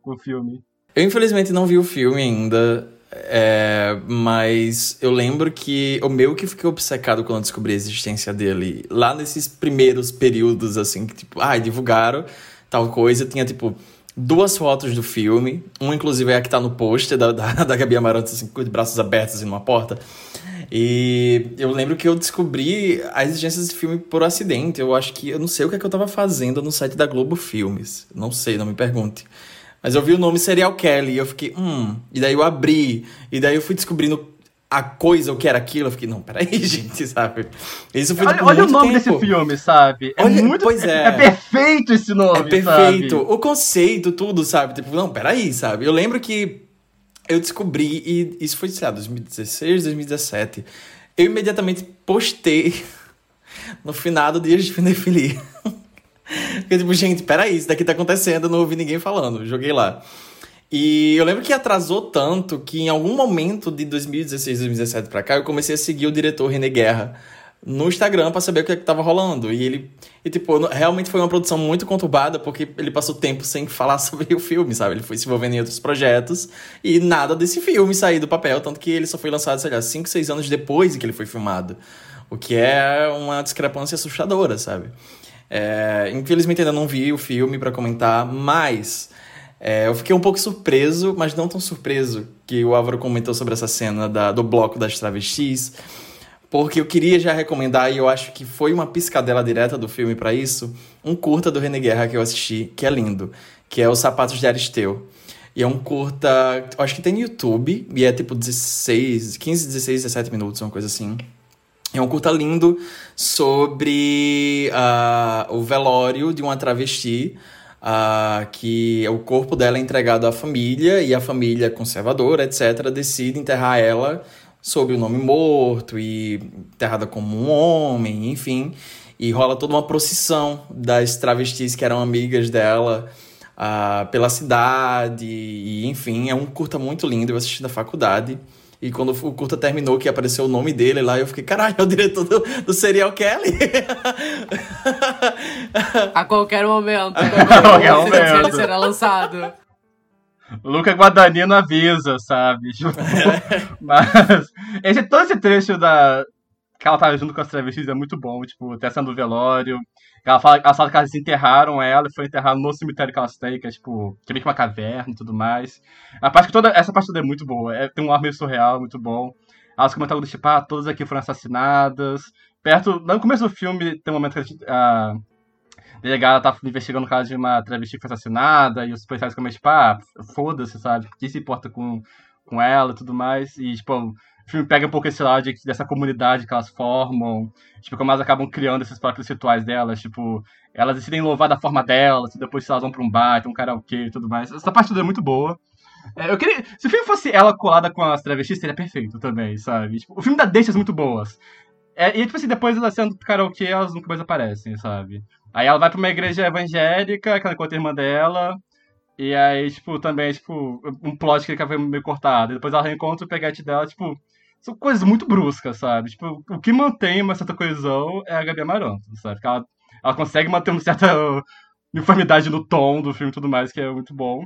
com o filme. Eu, infelizmente, não vi o filme ainda. É, mas eu lembro que o meu que fiquei obcecado quando descobri a existência dele, lá nesses primeiros períodos, assim, que tipo, ah, divulgaram tal coisa, tinha tipo duas fotos do filme, uma inclusive é a que tá no pôster da, da, [laughs] da Gabi Amarantos, assim, com os braços abertos assim, numa porta. E eu lembro que eu descobri a existência desse filme por acidente. Eu acho que eu não sei o que, é que eu tava fazendo no site da Globo Filmes. Não sei, não me pergunte. Mas eu vi o nome Serial Kelly e eu fiquei, hum. E daí eu abri. E daí eu fui descobrindo a coisa, o que era aquilo. Eu fiquei, não, peraí, [laughs] gente, sabe? Isso foi Olha, olha o nome tempo. desse filme, sabe? É olha, muito. Pois é. É perfeito esse nome. É perfeito. Sabe? O conceito, tudo, sabe? Tipo, não, peraí, sabe? Eu lembro que eu descobri, e isso foi, sei lá, 2016, 2017. Eu imediatamente postei [laughs] no finado Dias de Cinefilia. Porque, tipo, gente, peraí, isso daqui tá acontecendo, eu não ouvi ninguém falando. Joguei lá. E eu lembro que atrasou tanto que em algum momento de 2016, 2017 pra cá, eu comecei a seguir o diretor René Guerra no Instagram para saber o que, é que tava rolando. E ele, e tipo, realmente foi uma produção muito conturbada porque ele passou tempo sem [laughs] falar sobre o filme, sabe? Ele foi se envolvendo em outros projetos e nada desse filme sair do papel, tanto que ele só foi lançado, sei lá, 5, 6 anos depois que ele foi filmado. O que é uma discrepância assustadora, sabe? É, infelizmente ainda não vi o filme para comentar, mas é, eu fiquei um pouco surpreso, mas não tão surpreso que o Álvaro comentou sobre essa cena da, do bloco das travestis, porque eu queria já recomendar, e eu acho que foi uma piscadela direta do filme para isso, um curta do René Guerra que eu assisti, que é lindo, que é Os Sapatos de Aristeu. E é um curta, acho que tem no YouTube, e é tipo 16, 15, 16, 17 minutos, uma coisa assim. É um curta lindo sobre uh, o velório de uma travesti, uh, que o corpo dela é entregado à família, e a família conservadora, etc., decide enterrar ela sob o nome morto e enterrada como um homem, enfim. E rola toda uma procissão das travestis que eram amigas dela uh, pela cidade, e enfim, é um curta muito lindo, eu assisti na faculdade. E quando o curta terminou, que apareceu o nome dele lá, eu fiquei, caralho, é o diretor do, do Serial Kelly. [laughs] a qualquer momento. A qualquer momento ele será lançado. Luca Guadagnino avisa, sabe? [laughs] [laughs] Mas esse, todo esse trecho da que ela tava junto com as travestis é muito bom, tipo, até sendo do velório. Ela fala, ela fala que elas enterraram ela e foi enterrada no cemitério que elas têm, que é tipo, que é meio que uma caverna e tudo mais. A parte que toda, essa parte toda é muito boa, é, tem um ar meio surreal, muito bom. Elas comentaram do tipo, ah, todas aqui foram assassinadas. Perto, no começo do filme, tem um momento que a, a delegada tá investigando o caso de uma travesti que foi assassinada, e os policiais começam, tipo, ah, foda-se, sabe? Quem se importa com, com ela e tudo mais. E, tipo, o filme pega um pouco esse lado de, dessa comunidade que elas formam, tipo, como elas acabam criando esses próprios rituais delas, tipo, elas decidem louvar da forma delas, depois elas vão pra um bar, tem um karaokê e tudo mais. Essa parte toda é muito boa. É, eu queria. Se o filme fosse ela colada com as travestis, seria perfeito também, sabe? Tipo, o filme dá deixas muito boas. É, e, tipo assim, depois elas sendo karaokê, elas nunca mais aparecem, sabe? Aí ela vai pra uma igreja evangélica, que ela encontra a irmã dela. E aí, tipo, também, tipo, um plot que foi meio cortado. E depois ela reencontra o peguete dela, tipo, são coisas muito bruscas, sabe? Tipo, o que mantém uma certa coesão é a Gabi Amaranto, sabe? Porque ela, ela consegue manter uma certa [laughs] uniformidade no tom do filme e tudo mais, que é muito bom.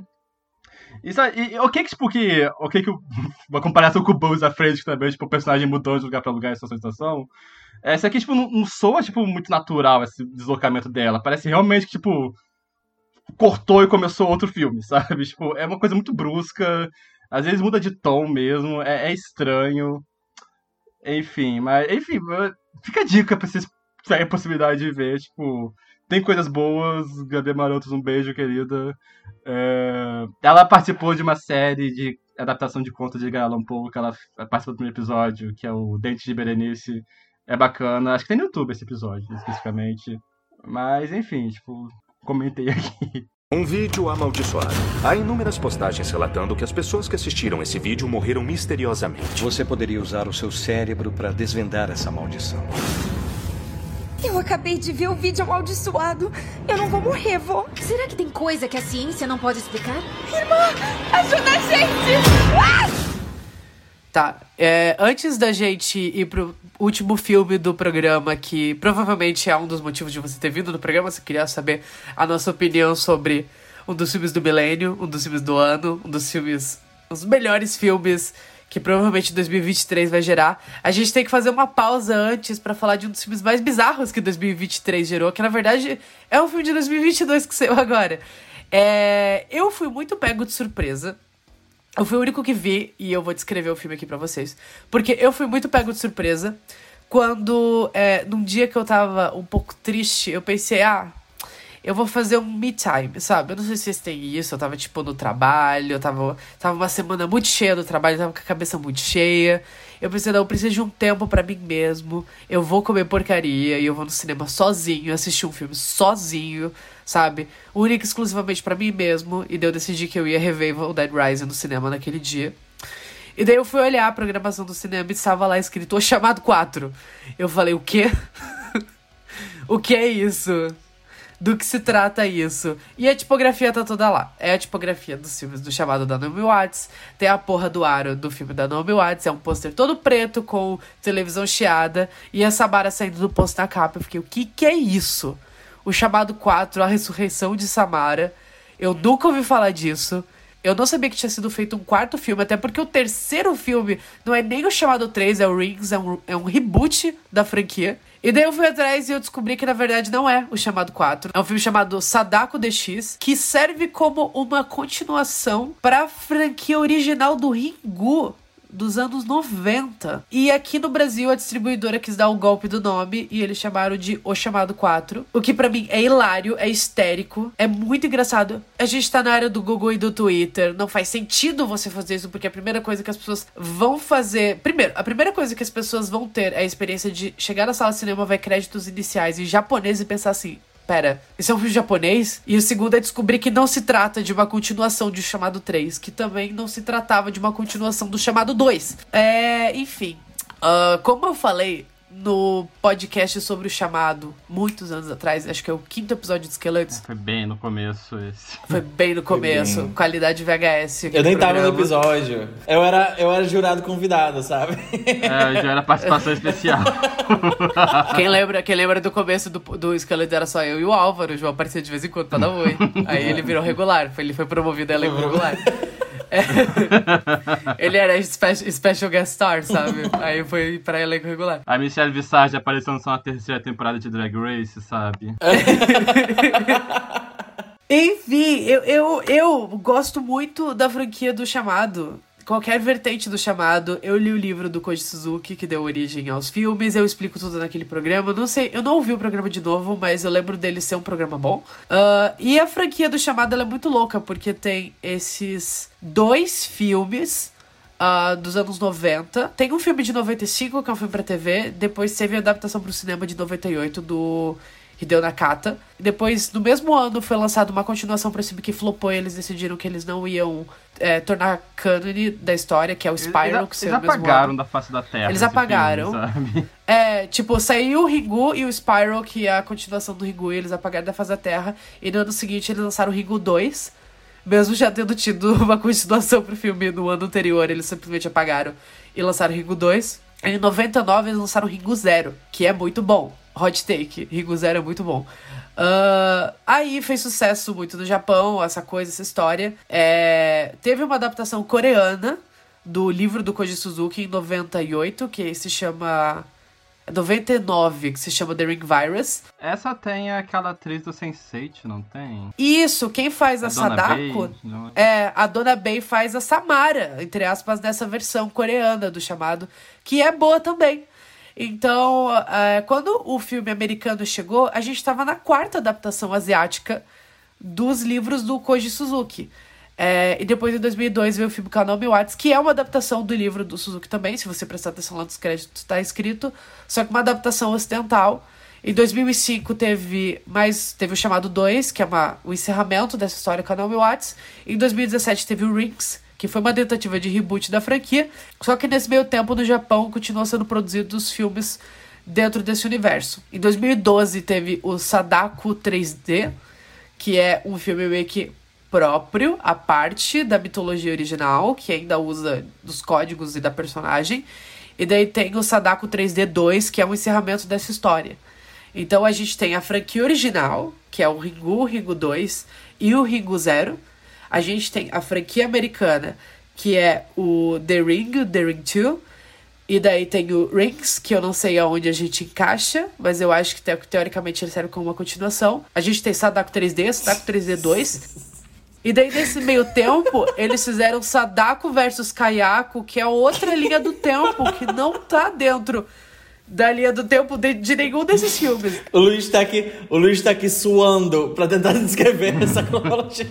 Isso, e, ok que, tipo, que, ok que [laughs] uma comparação com o Buzz à frente também, tipo, o personagem mudou de lugar pra lugar em situação. Essa aqui, tipo, não, não soa, tipo, muito natural esse deslocamento dela. Parece realmente que, tipo, cortou e começou outro filme, [laughs] sabe? Tipo, é uma coisa muito brusca. Às vezes muda de tom mesmo, é, é estranho. Enfim, mas, enfim, fica a dica pra vocês terem a possibilidade de ver, tipo, tem coisas boas. Gabi Marotos, um beijo, querida. É... Ela participou de uma série de adaptação de contos de Edgar Allan que ela participou do primeiro episódio, que é o Dente de Berenice. É bacana. Acho que tem no YouTube esse episódio, especificamente. Mas, enfim, tipo, comentei aqui. Um vídeo amaldiçoado. Há inúmeras postagens relatando que as pessoas que assistiram esse vídeo morreram misteriosamente. Você poderia usar o seu cérebro para desvendar essa maldição. Eu acabei de ver o vídeo amaldiçoado. Eu não vou morrer, vó. Será que tem coisa que a ciência não pode explicar? Irmã, ajuda a gente! Ah! Tá, é, antes da gente ir pro último filme do programa, que provavelmente é um dos motivos de você ter vindo no programa, você queria saber a nossa opinião sobre um dos filmes do milênio, um dos filmes do ano, um dos filmes. os melhores filmes que provavelmente 2023 vai gerar. A gente tem que fazer uma pausa antes para falar de um dos filmes mais bizarros que 2023 gerou, que na verdade é um filme de 2022 que saiu agora. É, eu fui muito pego de surpresa eu fui o único que vi, e eu vou descrever o filme aqui para vocês. Porque eu fui muito pego de surpresa quando, é, num dia que eu tava um pouco triste, eu pensei, ah, eu vou fazer um me time, sabe? Eu não sei se vocês têm isso, eu tava, tipo, no trabalho, eu tava, tava uma semana muito cheia do trabalho, eu tava com a cabeça muito cheia. Eu pensei, não, eu preciso de um tempo para mim mesmo. Eu vou comer porcaria e eu vou no cinema sozinho, assistir um filme sozinho sabe? Única exclusivamente para mim mesmo. E daí eu decidi que eu ia rever Evil Dead Rising no cinema naquele dia. E daí eu fui olhar a programação do cinema e estava lá escrito O Chamado 4. Eu falei, o quê? [laughs] o que é isso? Do que se trata isso? E a tipografia tá toda lá. É a tipografia dos filmes do chamado da Naomi Watts. Tem a porra do aro do filme da Naomi Watts. É um pôster todo preto com televisão chiada. E a Samara saindo do posto na capa. Eu fiquei, o que que é isso? O chamado 4, A Ressurreição de Samara. Eu nunca ouvi falar disso. Eu não sabia que tinha sido feito um quarto filme, até porque o terceiro filme não é nem o chamado 3, é o Rings, é um, é um reboot da franquia. E daí eu fui atrás e eu descobri que na verdade não é o chamado 4. É um filme chamado Sadako DX, que serve como uma continuação para a franquia original do Ringu dos anos 90. E aqui no Brasil a distribuidora quis dar o golpe do nome e eles chamaram de O Chamado 4. O que pra mim é hilário, é histérico, é muito engraçado. A gente tá na área do Google e do Twitter, não faz sentido você fazer isso porque a primeira coisa que as pessoas vão fazer. Primeiro, a primeira coisa que as pessoas vão ter é a experiência de chegar na sala de cinema, ver créditos iniciais em japonês e pensar assim: Pera, isso é um filme japonês? E o segundo é descobrir que não se trata de uma continuação de Chamado 3, que também não se tratava de uma continuação do Chamado 2. É, enfim. Uh, como eu falei no podcast sobre o chamado, muitos anos atrás, acho que é o quinto episódio de Esqueletos. Foi bem no começo esse. Foi bem no começo, bem. qualidade VHS. Eu nem tava no programa. episódio. Eu era, eu era jurado convidado, sabe? É, já era participação especial. [laughs] Quem lembra, quem lembra do começo do, do Esqueleto era só eu e o Álvaro. O João aparecia de vez em quando pra dar oi. Aí ele virou regular. Ele foi promovido a elenco regular. É. [laughs] Ele era spe- special guest star, sabe? Aí foi pra elenco regular. A Michelle Visage apareceu só na terceira temporada de Drag Race, sabe? [laughs] Enfim, eu, eu, eu gosto muito da franquia do Chamado. Qualquer vertente do chamado, eu li o livro do Koji Suzuki, que deu origem aos filmes, eu explico tudo naquele programa. Não sei, eu não ouvi o programa de novo, mas eu lembro dele ser um programa bom. Ah, e a franquia do chamado é muito louca, porque tem esses dois filmes ah, dos anos 90. Tem um filme de 95, que é um filme pra TV. Depois teve a adaptação pro cinema de 98 do Hideo Nakata. Depois, no mesmo ano, foi lançada uma continuação pra esse filme que flopou e eles decidiram que eles não iam é, tornar cânone da história, que é o Spiral, eles, que eles saiu apagaram da face da Terra. Eles apagaram. filme? [laughs] É, tipo, saiu o Ringu e o Spiral, que é a continuação do Ringu, e eles apagaram da face da Terra. E no ano seguinte eles lançaram o Ringu 2. Mesmo já tendo tido [laughs] uma continuação pro filme no ano anterior, eles simplesmente apagaram e lançaram o Ringu 2. Em 99 eles lançaram o Ringu Zero, que é muito bom. Hot take, Ringu Zero é muito bom. Ah, aí fez sucesso muito no Japão, essa coisa, essa história. É, teve uma adaptação coreana do livro do Koji Suzuki em 98, que se chama. é 99, que se chama The Ring Virus. Essa tem aquela atriz do Sense8, não tem? Isso, quem faz a, A Sadako Bei, não é a Dona Bey faz a Samara, entre aspas, nessa versão coreana do chamado, que é boa também. Então, é, quando o filme americano chegou, a gente estava na quarta adaptação asiática dos livros do Koji Suzuki. É, e depois, em 2002, veio o filme Kanomi Watts, que é uma adaptação do livro do Suzuki também. Se você prestar atenção lá nos créditos, está escrito. Só que uma adaptação ocidental. Em 2005 teve mais teve o chamado 2, que é uma, o encerramento dessa história Kanomi Watts. Em 2017 teve o Rings, que foi uma tentativa de reboot da franquia. Só que nesse meio tempo, no Japão, continuou sendo produzidos filmes dentro desse universo. Em 2012 teve o Sadako 3D, que é um filme meio que próprio, a parte da mitologia original, que ainda usa dos códigos e da personagem. E daí tem o Sadako 3D 2, que é um encerramento dessa história. Então a gente tem a franquia original, que é o Ringu, o Ringu 2 e o Ringu Zero. A gente tem a franquia americana, que é o The Ring, The Ring 2. E daí tem o Rings, que eu não sei aonde a gente encaixa, mas eu acho que te- teoricamente ele serve como uma continuação. A gente tem Sadako 3D, Sadako 3D 2. E daí, nesse meio tempo, eles fizeram Sadako versus Kayako, que é outra linha do tempo, que não tá dentro da linha do tempo de, de nenhum desses filmes. O Luiz tá aqui, o Luiz tá aqui suando pra tentar [laughs] descrever essa cronologia.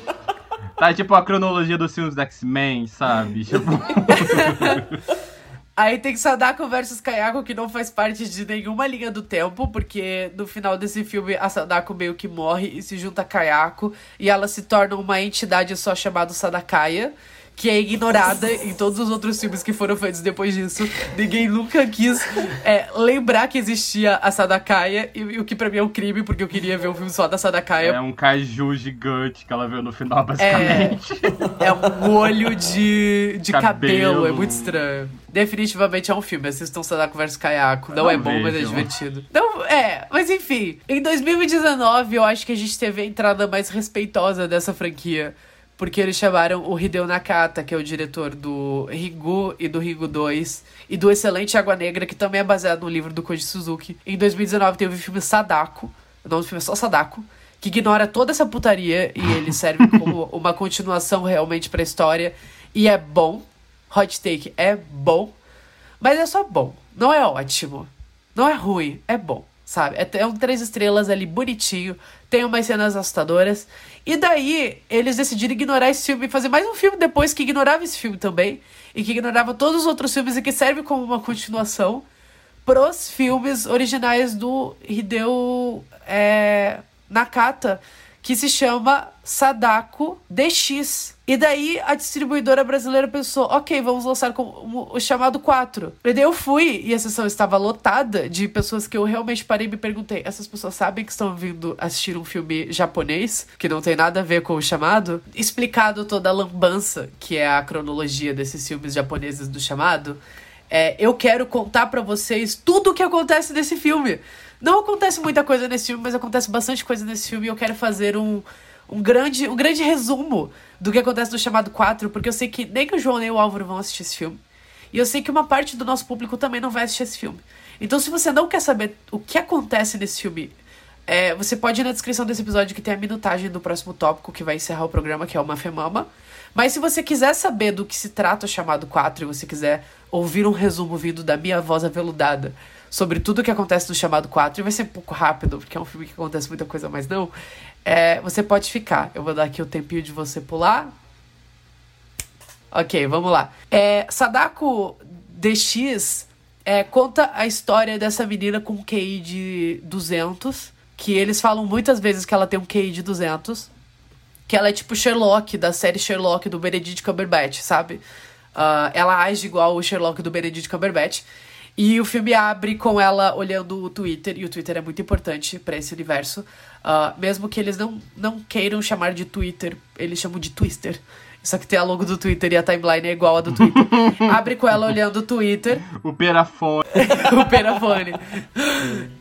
Tá tipo a cronologia dos filmes do X-Men, sabe? Tipo, [laughs] Aí tem Sadako versus Kayako, que não faz parte de nenhuma linha do tempo, porque no final desse filme a Sadako meio que morre e se junta a Kayako, e ela se torna uma entidade só chamada Sadakaya, que é ignorada em todos os outros filmes que foram feitos depois disso. Ninguém nunca quis é, lembrar que existia a Sadakaya, e, e o que pra mim é um crime, porque eu queria ver um filme só da Sadakaya. é um kaiju gigante que ela viu no final, basicamente. É um olho de, de cabelo. Cabelo. é muito estranho. Definitivamente é um filme, assistam Sadako vs Kayako. Não, Não é bom, mas é divertido. Então, é, mas enfim. Em 2019, eu acho que a gente teve a entrada mais respeitosa dessa franquia. Porque eles chamaram o Hideo Nakata, que é o diretor do Ringu e do Ringu 2, e do excelente Água Negra, que também é baseado no livro do Koji Suzuki. Em 2019 teve o filme Sadako, o nome do filme é só Sadako, que ignora toda essa putaria e ele serve como [laughs] uma continuação realmente pra história. E é bom. Hot Take é bom, mas é só bom. Não é ótimo. Não é ruim, é bom, sabe? É, é um três estrelas ali bonitinho, tem umas cenas assustadoras. E daí, eles decidiram ignorar esse filme e fazer mais um filme depois que ignorava esse filme também. E que ignorava todos os outros filmes e que serve como uma continuação pros filmes originais do Hideo é, Nakata, que se chama Sadako DX. E daí a distribuidora brasileira pensou, ok, vamos lançar com o chamado 4. E daí eu fui e a sessão estava lotada de pessoas que eu realmente parei e me perguntei, essas pessoas sabem que estão vindo assistir um filme japonês, que não tem nada a ver com o chamado? Explicado toda a lambança, que é a cronologia desses filmes japoneses do chamado, é, eu quero contar para vocês tudo o que acontece nesse filme. Não acontece muita coisa nesse filme, mas acontece bastante coisa nesse filme e eu quero fazer um, um, grande, um grande resumo do que acontece no chamado 4, porque eu sei que nem o João nem o Álvaro vão assistir esse filme. E eu sei que uma parte do nosso público também não vai assistir esse filme. Então, se você não quer saber o que acontece nesse filme, é, você pode ir na descrição desse episódio que tem a minutagem do próximo tópico que vai encerrar o programa, que é o Mafemama. Mas se você quiser saber do que se trata o chamado 4 e você quiser ouvir um resumo vindo da minha voz aveludada sobre tudo o que acontece no chamado 4, e vai ser um pouco rápido, porque é um filme que acontece muita coisa, mas não, é, você pode ficar. Eu vou dar aqui o tempinho de você pular. Ok, vamos lá. É, Sadako DX é, conta a história dessa menina com um QI de 200, que eles falam muitas vezes que ela tem um QI de 200, que ela é tipo Sherlock, da série Sherlock do Benedict Cumberbatch, sabe? Uh, ela age igual o Sherlock do Benedict Cumberbatch. E o filme abre com ela olhando o Twitter, e o Twitter é muito importante para esse universo. Uh, mesmo que eles não, não queiram chamar de Twitter, eles chamam de Twister. Só que tem a logo do Twitter e a timeline é igual a do Twitter. [laughs] Abre com ela olhando o Twitter. O perafone. [laughs] o perafone.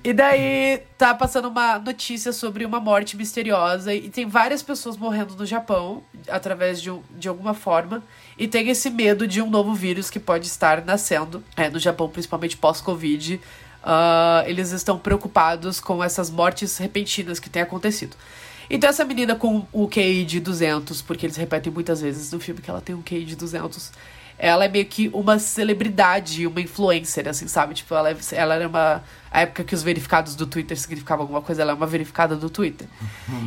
e daí tá passando uma notícia sobre uma morte misteriosa. E tem várias pessoas morrendo no Japão, através de, de alguma forma. E tem esse medo de um novo vírus que pode estar nascendo é, no Japão, principalmente pós-Covid. Uh, eles estão preocupados com essas mortes repentinas que têm acontecido. Então essa menina com o QI de 200, porque eles repetem muitas vezes no filme que ela tem um QI de 200, ela é meio que uma celebridade, uma influencer, assim, sabe? Tipo, ela, é, ela era uma... A época que os verificados do Twitter significavam alguma coisa, ela é uma verificada do Twitter.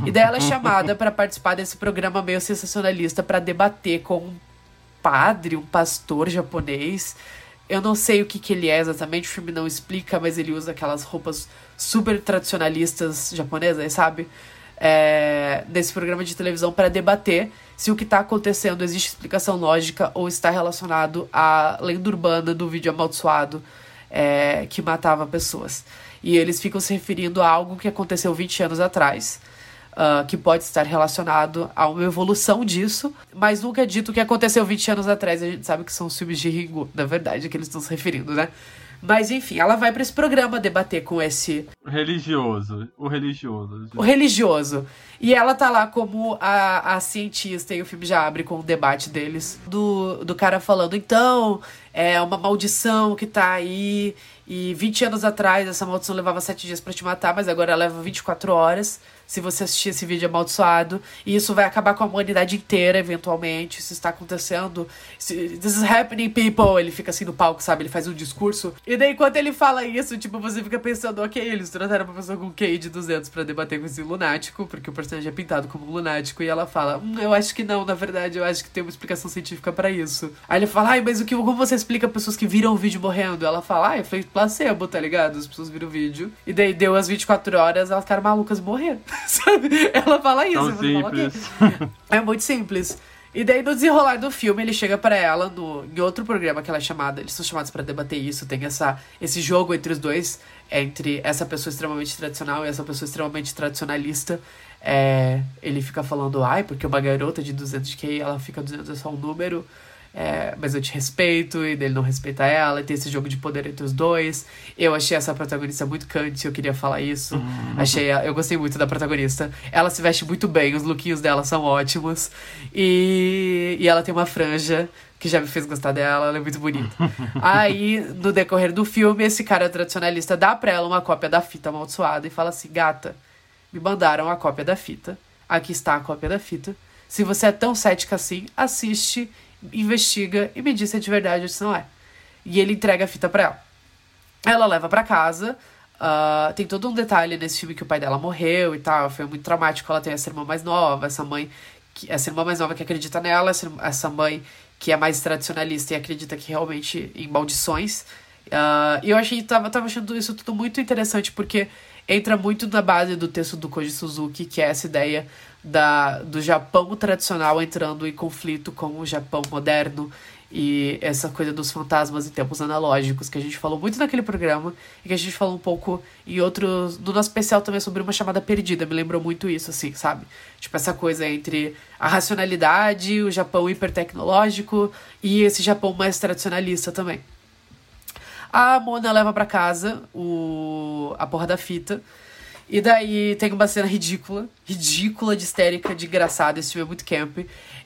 E daí ela é chamada para participar desse programa meio sensacionalista para debater com padre, um pastor japonês. Eu não sei o que, que ele é exatamente, o filme não explica, mas ele usa aquelas roupas super tradicionalistas japonesas, sabe? é, programa de televisão para debater se o que está acontecendo existe explicação lógica ou está relacionado à lenda urbana do vídeo amaldiçoado é, que matava pessoas. E eles ficam se referindo a algo que aconteceu 20 anos atrás. Uh, que pode estar relacionado a uma evolução disso, mas nunca é dito o que aconteceu 20 anos atrás. A gente sabe que são os filmes de Ringo, na verdade, que eles estão se referindo, né? Mas enfim, ela vai para esse programa debater com esse. O religioso. O religioso. O religioso. E ela tá lá como a, a cientista, e o filme já abre com o debate deles. Do, do cara falando, então, é uma maldição que tá aí. E 20 anos atrás essa maldição levava 7 dias para te matar, mas agora ela leva 24 horas se você assistir esse vídeo amaldiçoado. E isso vai acabar com a humanidade inteira, eventualmente. Isso está acontecendo. This is happening, people. Ele fica assim no palco, sabe? Ele faz um discurso. E daí, quando ele fala isso, tipo, você fica pensando, ok, eles trataram uma pessoa com QI de 200 para debater com esse lunático, porque o personagem é pintado como um lunático. E ela fala, hum, eu acho que não, na verdade, eu acho que tem uma explicação científica para isso. Aí ele fala, ai, mas o que, como você explica pessoas que viram o vídeo morrendo? Ela fala, ai, foi placebo, tá ligado? As pessoas viram o vídeo. E daí deu as 24 horas, elas ficaram malucas morrer. [laughs] [laughs] Ela fala isso. Tão simples. Fala, okay. É muito simples. E daí, no desenrolar do filme, ele chega para ela no, em outro programa que ela é chamada. Eles são chamados para debater isso. Tem essa, esse jogo entre os dois, entre essa pessoa extremamente tradicional e essa pessoa extremamente tradicionalista. É, ele fica falando, ai, porque uma garota de 200 k ela fica 200 é só um número. É, mas eu te respeito, e dele não respeita ela, e tem esse jogo de poder entre os dois. Eu achei essa protagonista muito cante, eu queria falar isso. Uhum. Achei, eu gostei muito da protagonista. Ela se veste muito bem, os lookinhos dela são ótimos. E, e ela tem uma franja que já me fez gostar dela, ela é muito bonita. [laughs] Aí, no decorrer do filme, esse cara tradicionalista dá pra ela uma cópia da fita amaldiçoada e fala assim: gata, me mandaram a cópia da fita. Aqui está a cópia da fita. Se você é tão cética assim, assiste investiga e me diz se é de verdade ou se não é. E ele entrega a fita pra ela. Ela leva pra casa. ah, tem todo um detalhe nesse filme que o pai dela morreu e tal. Foi muito traumático. Ela tem essa irmã mais nova, essa mãe. Que, essa irmã mais nova que acredita nela, essa, essa mãe que é mais tradicionalista e acredita que realmente em maldições. Ah, E eu achei, tava, tava achando isso tudo muito interessante, porque entra muito na base do texto do Koji Suzuki, que é essa ideia da, do Japão tradicional entrando em conflito com o Japão moderno e essa coisa dos fantasmas em tempos analógicos, que a gente falou muito naquele programa e que a gente falou um pouco em outros. no nosso especial também sobre uma chamada perdida. Me lembrou muito isso, assim, sabe? Tipo, essa coisa entre a racionalidade, o Japão hipertecnológico e esse Japão mais tradicionalista também. A Mona leva pra casa o, a porra da fita. E daí tem uma cena ridícula, ridícula, de histérica, de engraçada. Esse filme é muito camp.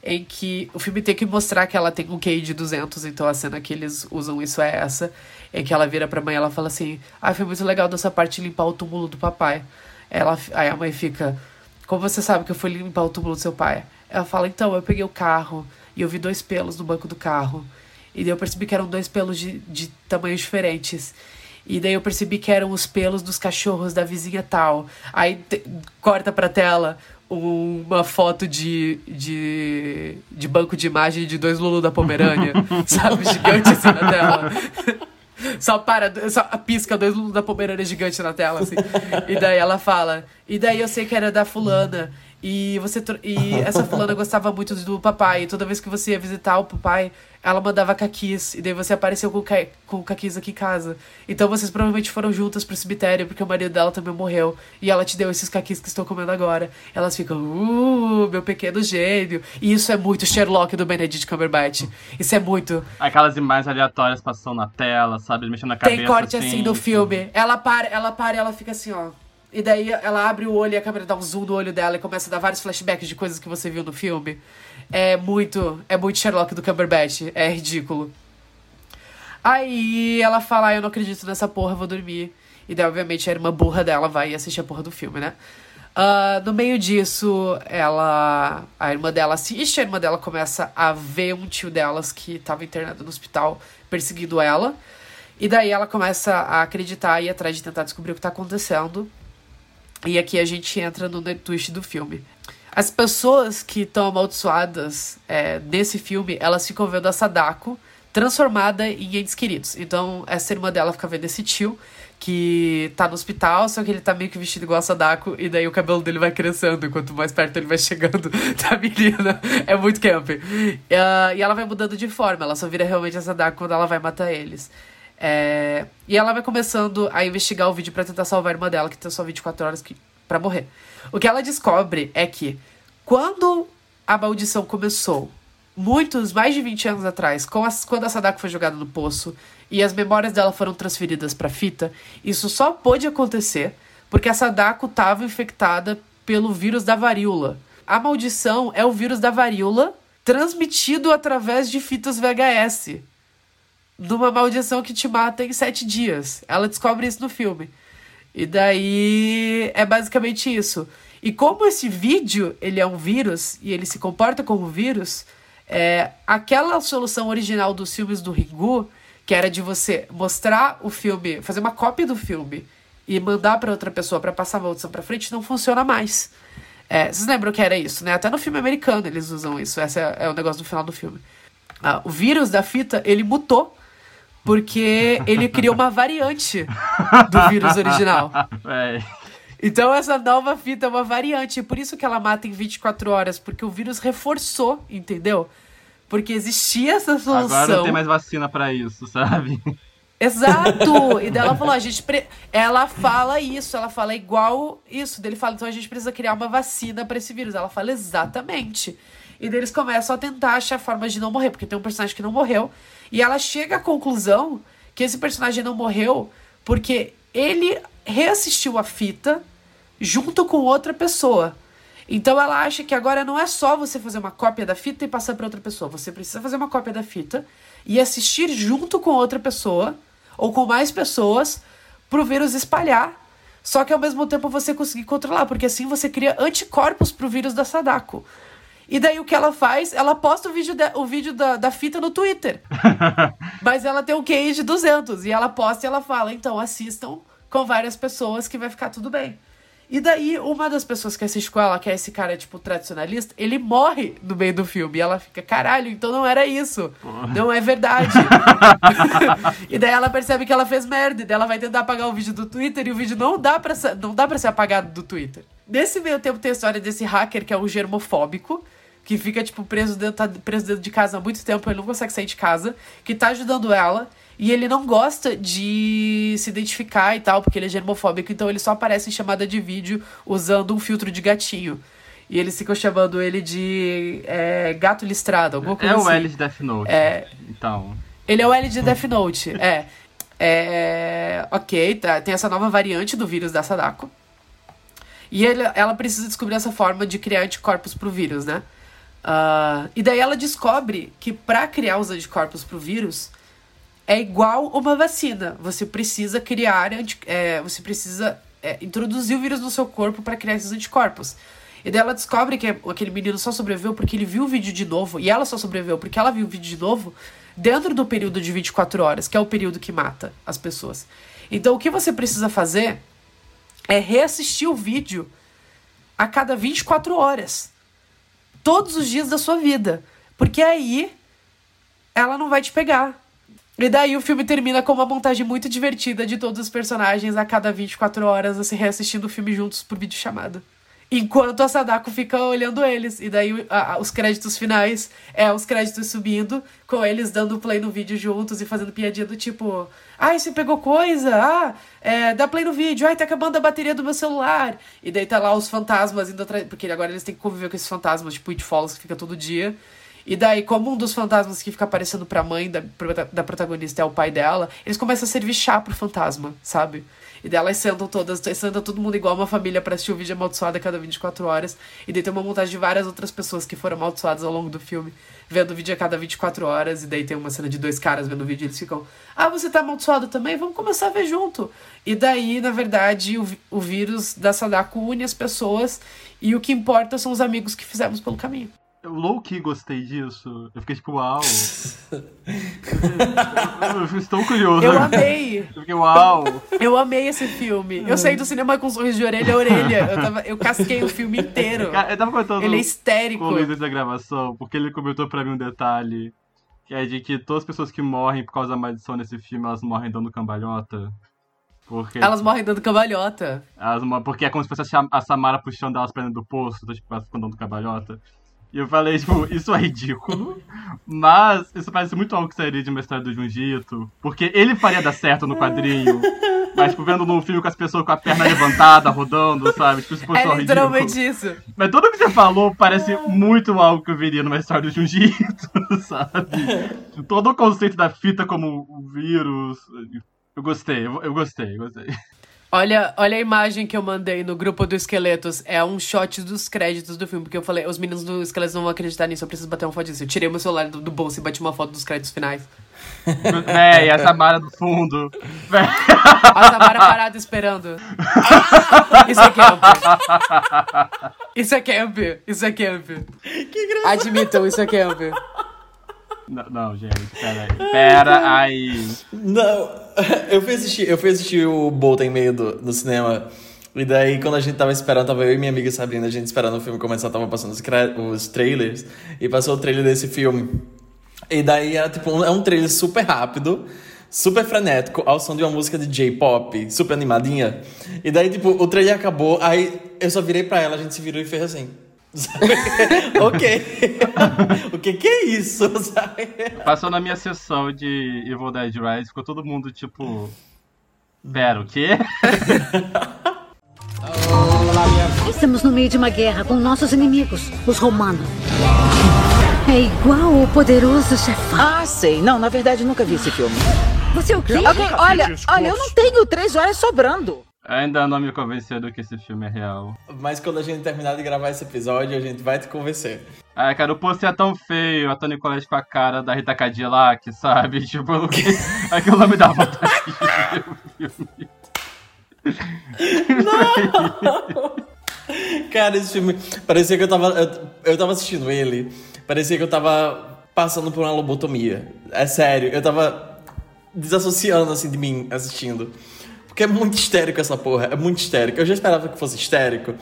Em que o filme tem que mostrar que ela tem um QI de 200, então a cena que eles usam isso é essa. Em que ela vira pra mãe e ela fala assim: Ah, foi muito legal dessa parte limpar o túmulo do papai. Ela, aí a mãe fica: Como você sabe que eu fui limpar o túmulo do seu pai? Ela fala: Então, eu peguei o carro e eu vi dois pelos no banco do carro. E daí eu percebi que eram dois pelos de, de tamanhos diferentes. E daí eu percebi que eram os pelos dos cachorros da vizinha tal. Aí te- corta pra tela um- uma foto de, de, de banco de imagem de dois Lulu da Pomerânia, [laughs] sabe? Gigante assim na tela. Só para, só pisca dois Lulu da Pomerânia gigante na tela, assim. E daí ela fala, e daí eu sei que era da fulana. E você e essa fulana gostava muito do papai. E toda vez que você ia visitar o papai, ela mandava caquis. E daí você apareceu com, ca... com caquis aqui em casa. Então vocês provavelmente foram juntas pro cemitério, porque o marido dela também morreu. E ela te deu esses caquis que estou comendo agora. Elas ficam, uh, meu pequeno gênio. E isso é muito Sherlock do Benedict Cumberbatch. Isso é muito. Aquelas imagens aleatórias passando na tela, sabe? Mexendo na cabeça. Tem corte assim no filme. Ela para, ela para e ela fica assim, ó. E daí ela abre o olho e a câmera dá um zoom no olho dela e começa a dar vários flashbacks de coisas que você viu no filme. É muito, é muito Sherlock do Cumberbatch, é ridículo. Aí ela fala, ah, eu não acredito nessa porra, vou dormir. E daí, obviamente, a irmã burra dela vai assistir a porra do filme, né? Ah, no meio disso, ela. A irmã dela assiste, a irmã dela começa a ver um tio delas que estava internado no hospital perseguindo ela. E daí ela começa a acreditar e ir atrás de tentar descobrir o que tá acontecendo. E aqui a gente entra no twist do filme. As pessoas que estão amaldiçoadas é, nesse filme, elas ficam vendo a Sadako transformada em entes queridos. Então, essa irmã dela fica vendo esse tio que tá no hospital, só que ele tá meio que vestido igual a Sadako, e daí o cabelo dele vai crescendo, e quanto mais perto ele vai [laughs] chegando da menina. É muito camp. Ah, e ela vai mudando de forma, ela só vira realmente a Sadako quando ela vai matar eles. É, E ela vai começando a investigar o vídeo pra tentar salvar a irmã dela, que tem só 24 horas que... para morrer. O que ela descobre é que quando a maldição começou, muitos, mais de 20 anos atrás, as, quando a Sadako foi jogada no poço e as memórias dela foram transferidas pra fita, isso só pôde acontecer porque a Sadako estava infectada pelo vírus da varíola. A maldição é o vírus da varíola transmitido através de fitas VHS numa maldição que te mata em sete dias. Ela descobre isso no filme. E daí é basicamente isso. E como esse vídeo ele é um vírus e ele se comporta como vírus, é, aquela solução original dos filmes do Ringu, que era de você mostrar o filme, fazer uma cópia do filme e mandar para outra pessoa para passar a maldição para frente, não funciona mais. É, vocês lembram que era isso, né? Até no filme americano eles usam isso. Esse é, é o negócio do final do filme. Ah, o vírus da fita, ele mutou porque ele criou uma variante do vírus original. Então essa nova fita é uma variante, por isso que ela mata em 24 horas, porque o vírus reforçou, entendeu? Porque existia essa solução. Agora não tem mais vacina pra isso, sabe? Exato! E daí ela falou, a gente. Pre... Ela fala isso, ela fala igual isso. Daí ele fala, então a gente precisa criar uma vacina pra esse vírus. Ela fala exatamente. E daí eles começam a tentar achar formas de não morrer, porque tem um personagem que não morreu. E ela chega à conclusão que esse personagem não morreu porque ele reassistiu a fita junto com outra pessoa. Então ela acha que agora não é só você fazer uma cópia da fita e passar para outra pessoa. Você precisa fazer uma cópia da fita e assistir junto com outra pessoa ou com mais pessoas pro vírus espalhar. Só que ao mesmo tempo você conseguir controlar, porque assim você cria anticorpos pro vírus da Sadako. E daí o que ela faz? Ela posta o vídeo, de- o vídeo da, da fita no Twitter. [laughs] Mas ela tem um QI de 200. E ela posta e ela fala: então assistam com várias pessoas que vai ficar tudo bem. E daí, uma das pessoas que assiste com ela, que é esse cara, tipo, tradicionalista, ele morre no meio do filme. E ela fica, caralho, então não era isso. Não é verdade. [laughs] [laughs] e daí ela percebe que ela fez merda. E daí ela vai tentar apagar o vídeo do Twitter e o vídeo não dá pra ser, não dá pra ser apagado do Twitter. Nesse meio tempo tem a história desse hacker que é um germofóbico. Que fica, tipo, preso dentro, tá preso dentro de casa há muito tempo, ele não consegue sair de casa, que tá ajudando ela. E ele não gosta de se identificar e tal, porque ele é germofóbico, então ele só aparece em chamada de vídeo usando um filtro de gatinho. E eles ficam chamando ele de é, gato listrado, alguma coisa É o assim. L de Death Note. É, Então. ele é o L de Death Note, [laughs] é. É. Ok, tá, tem essa nova variante do vírus da Sadako. E ele- ela precisa descobrir essa forma de criar anticorpos pro vírus, né? Ah, e daí ela descobre que pra criar os anticorpos pro vírus é igual uma vacina. Você precisa criar, é, você precisa é, introduzir o vírus no seu corpo para criar esses anticorpos. E daí ela descobre que aquele menino só sobreviveu porque ele viu o vídeo de novo, e ela só sobreviveu porque ela viu o vídeo de novo dentro do período de 24 horas, que é o período que mata as pessoas. Então o que você precisa fazer é reassistir o vídeo a cada 24 horas. Todos os dias da sua vida. Porque aí ela não vai te pegar. E daí o filme termina com uma montagem muito divertida de todos os personagens a cada 24 horas, assim, reassistindo o filme juntos por videochamada. Enquanto a Sadako fica olhando eles. E daí a- a- os créditos finais é os créditos subindo, com eles dando play no vídeo juntos e fazendo piadinha do tipo: Ai, você pegou coisa? Ah, é, dá play no vídeo. Ai, tá acabando a bateria do meu celular. E daí tá lá os fantasmas indo atrás. Porque agora eles têm que conviver com esses fantasmas, tipo It Follows, que fica todo dia. E daí, como um dos fantasmas que fica aparecendo pra mãe da, da protagonista é o pai dela, eles começam a servir chá pro fantasma, sabe? E daí elas sentam todas, sentam todo mundo igual uma família pra assistir o vídeo amaldiçoado a cada 24 horas. E daí tem uma montagem de várias outras pessoas que foram amaldiçoadas ao longo do filme, vendo o vídeo a cada 24 horas. E daí tem uma cena de dois caras vendo o vídeo e eles ficam: Ah, você tá amaldiçoado também? Vamos começar a ver junto. E daí, na verdade, o, o vírus da Sadako une as pessoas. E o que importa são os amigos que fizemos pelo caminho. Eu low-key gostei disso. Eu fiquei tipo, uau. eu, [laughs] eu estou curioso. Eu amei. Eu fiquei, uau. Eu amei esse filme. Eu saí do cinema com um sorriso de orelha a orelha. Eu, tava, eu casquei o filme inteiro. Eu tava contando Ele é histérico. com o Luiz da gravação, porque ele comentou pra mim um detalhe, que é de que todas as pessoas que morrem por causa da maldição nesse filme, elas morrem dando cambalhota. Porque, Elas morrem dando cambalhota. elas porque é como se fosse a Samara puxando elas pra dentro do poço, então, tipo, elas ficam dando cambalhota. E eu falei, tipo, isso é ridículo, mas isso parece muito algo que sairia de uma história do Junjito, porque ele faria dar certo no quadrinho, mas, tipo, vendo num filme com as pessoas com a perna levantada, rodando, sabe? Tipo, isso fosse É só literalmente ridículo. isso. Mas tudo que você falou parece muito algo que eu veria numa história do Jiu-Jitsu, [laughs] sabe? Todo o conceito da fita como vírus. Eu gostei, eu, eu gostei, eu gostei. Olha, olha a imagem que eu mandei no grupo do Esqueletos. É um shot dos créditos do filme. Porque eu falei, os meninos do Esqueletos não vão acreditar nisso, eu preciso bater uma foto disso. Eu tirei meu celular do, do bolso e bati uma foto dos créditos finais. [laughs] Véi, a Samara do fundo. Véi. A Samara parada esperando. [laughs] Isso é camp. Isso é camp. Isso é camp. Que engraçado. Admitam, isso é camp. Não, não, gente, pera aí. Pera aí. Não, [laughs] eu fui assistir, eu fui assistir o Bolt em meio do, do cinema. E daí, quando a gente tava esperando, tava eu e minha amiga Sabrina, a gente esperando o filme começar, tava passando os, os trailers. E passou o trailer desse filme. E daí era tipo, um, é um trailer super rápido, super frenético, ao som de uma música de J-pop, super animadinha. E daí, tipo, o trailer acabou, aí eu só virei pra ela, a gente se virou e fez assim. [laughs] Ok. [laughs] o que que é isso, sabe? Passou na minha sessão de Evil Dead Rise, ficou todo mundo tipo. Pera, o quê? [laughs] Estamos no meio de uma guerra com nossos inimigos, os romanos. É igual o poderoso chefão. Ah, sei. Não, na verdade, nunca vi esse filme. Você o quê? Alguém, olha, olha, eu não tenho três horas sobrando. Ainda não me convenceu do que esse filme é real. Mas quando a gente terminar de gravar esse episódio, a gente vai te convencer. Ah, cara, o pôster é tão feio, a Tony Collette com a cara da Rita Cadillac, sabe? [laughs] Tipo, eu não que... [laughs] aquilo não me dá vontade de ver o filme. [laughs] Cara, esse filme. Parecia que eu tava. Eu, eu tava assistindo ele, parecia que eu tava passando por uma lobotomia. É sério, eu tava desassociando assim de mim assistindo. Porque é muito histérico essa porra, é muito histérico. Eu já esperava que fosse histérico,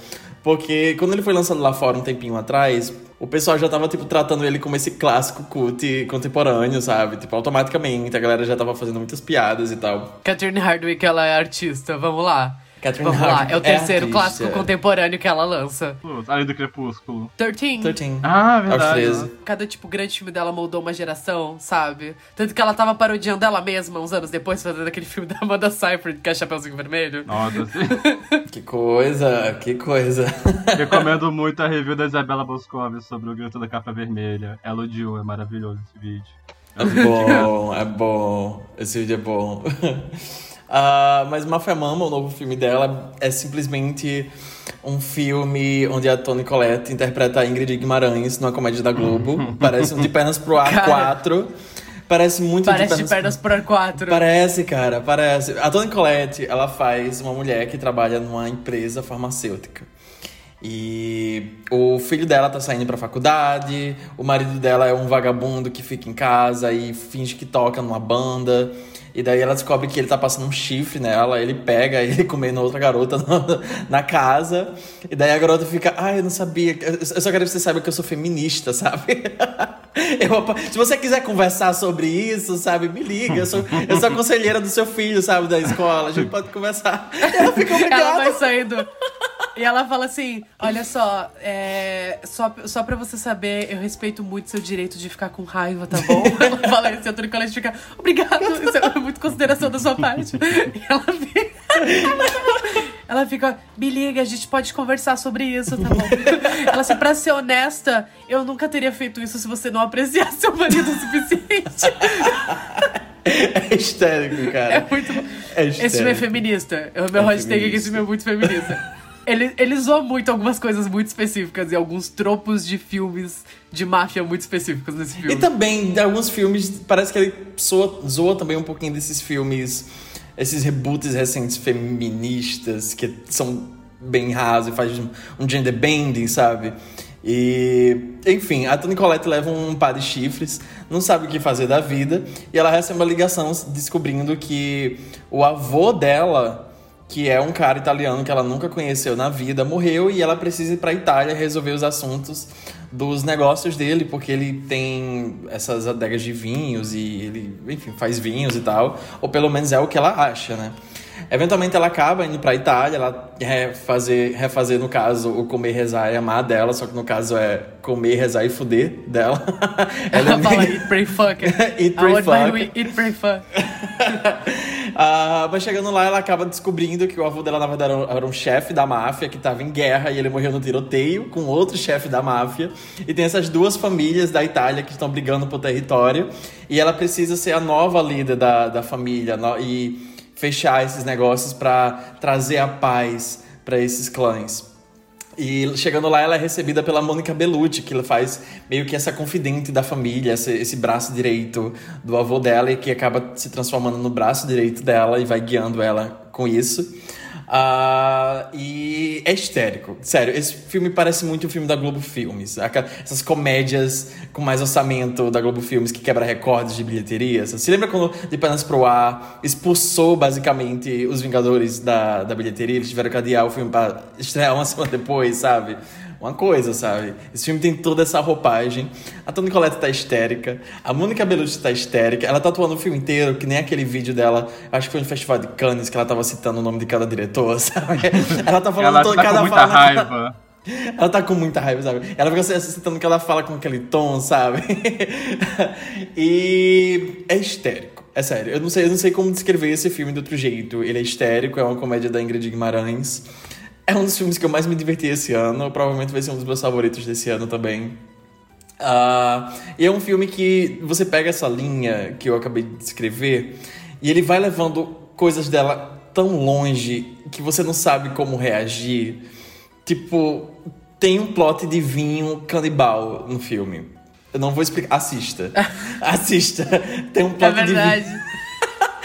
porque quando ele foi lançado lá fora um tempinho atrás, o pessoal já tava, tipo, tratando ele como esse clássico cult contemporâneo, sabe? Tipo, automaticamente, a galera já tava fazendo muitas piadas e tal. Catherine Hardwicke, ela é artista, vamos lá. Catherine Vamos lá, é o é terceiro artista. clássico contemporâneo que ela lança. Putz, Além do Crepúsculo. 13. 13. Ah, verdade. 13. Cada, tipo, grande filme dela moldou uma geração, sabe? Tanto que ela tava parodiando ela mesma uns anos depois, fazendo aquele filme da Amanda Seyfried, que é Chapeuzinho Vermelho. Nossa. [laughs] Que coisa, que coisa. Recomendo muito a review da Isabela Boscov sobre o Grito da Capa Vermelha. Ela odiou, é maravilhoso esse vídeo. É bom, é bom. Esse vídeo é bom. Ah, mas Mafia Mama, o novo filme dela, é simplesmente um filme onde a Toni Collette interpreta a Ingrid Guimarães numa comédia da Globo. [laughs] Parece um De Pernas pro Ar Cara. 4. Parece muito Parece de de pernas por ar 4. Parece, cara, parece. A Toni Collette, ela faz uma mulher que trabalha numa empresa farmacêutica. E o filho dela tá saindo pra faculdade, o marido dela é um vagabundo que fica em casa e finge que toca numa banda. E daí ela descobre que ele tá passando um chifre nela, ele pega ele [laughs] comendo outra garota na, na casa. E daí a garota fica, ah, eu não sabia, eu só quero que você saiba que eu sou feminista, [laughs] sabe? Eu, se você quiser conversar sobre isso, sabe, me liga. Eu sou, eu sou a conselheira do seu filho, sabe, da escola. A gente pode conversar. Ela fica obrigada. Ela vai saindo. E ela fala assim: Olha só, é, só, só pra você saber, eu respeito muito seu direito de ficar com raiva, tá bom? [laughs] Ela fala isso, e a fica: Obrigado, isso é muito consideração da sua parte. [laughs] E ela fica. [laughs] Ela fica, me liga, a gente pode conversar sobre isso, tá bom? Ela assim, pra ser honesta, eu nunca teria feito isso se você não apreciasse seu marido o suficiente. É histérico, cara. É muito bom. É Esse filme é histérico. feminista. O meu É hashtag é que esse filme é muito feminista. Ele, ele zoa muito algumas coisas muito específicas e alguns tropos de filmes de máfia muito específicos nesse filme. E também, de alguns filmes, parece que ele soa, zoa também um pouquinho desses filmes, esses reboots recentes feministas, que são bem rasos e faz um, um gender bending, sabe? E, enfim, a Toni Collette leva um par de chifres, não sabe o que fazer da vida, e ela recebe uma ligação descobrindo que o avô dela, que é um cara italiano que ela nunca conheceu na vida, morreu e ela precisa ir pra Itália resolver os assuntos dos negócios dele, porque ele tem essas adegas de vinhos e ele, enfim, faz vinhos e tal, ou pelo menos é o que ela acha, né? Eventualmente ela acaba indo pra Itália, ela refazer, refazer, no caso, o comer, rezar e amar dela, só que no caso é comer, rezar e fuder dela. [laughs] Ela é fala meio- eat, pray, fuck. [laughs] Eat, I pray, fuck. we- Eat, pray, fuck. [laughs] Ah, mas chegando lá, ela acaba descobrindo que o avô dela, na verdade, era um- era um chefe da máfia que tava em guerra e ele morreu no tiroteio com outro chefe da máfia. E tem essas duas famílias da Itália que estão brigando por território. E ela precisa ser a nova líder da, da família no- e fechar esses negócios pra trazer a paz pra esses clãs. E chegando lá, ela é recebida pela Mônica Bellucci, que ela faz meio que essa confidente da família, esse, esse braço direito do avô dela, e que acaba se transformando no braço direito dela e vai guiando ela com isso. Ah, e é histérico. Sério, esse filme parece muito um filme da Globo Filmes. Essas comédias com mais orçamento da Globo Filmes que quebra recordes de bilheteria. Você lembra quando De Pernas Pro Ar expulsou basicamente os Vingadores da, da bilheteria? Eles tiveram que adiar o filme pra estrear uma [laughs] semana depois, sabe? Uma coisa, sabe? Esse filme tem toda essa roupagem. A Toni Collette tá histérica. A Mônica Bellucci tá histérica. Ela tá atuando o filme inteiro, que nem aquele vídeo dela. Acho que foi no Festival de Cannes que ela tava citando o nome de cada diretor, [laughs] sabe? Ela tá falando Ela todo, tá cada com muita fala raiva. [laughs] ela tá com muita raiva, sabe? Ela fica citando que ela fala com aquele tom, sabe? [laughs] e é histérico. É sério, eu não sei, eu não sei como descrever esse filme de outro jeito. Ele é histérico, é uma comédia da Ingrid Guimarães. É um dos filmes que eu mais me diverti esse ano. Provavelmente vai ser um dos meus favoritos desse ano também. Ah, e é um filme que você pega essa linha que eu acabei de descrever e ele vai levando coisas dela tão longe que você não sabe como reagir. Tipo, tem um plot de vinho canibal no filme. Eu não vou explicar. Assista. [laughs] Assista. Tem um É plot de vinho.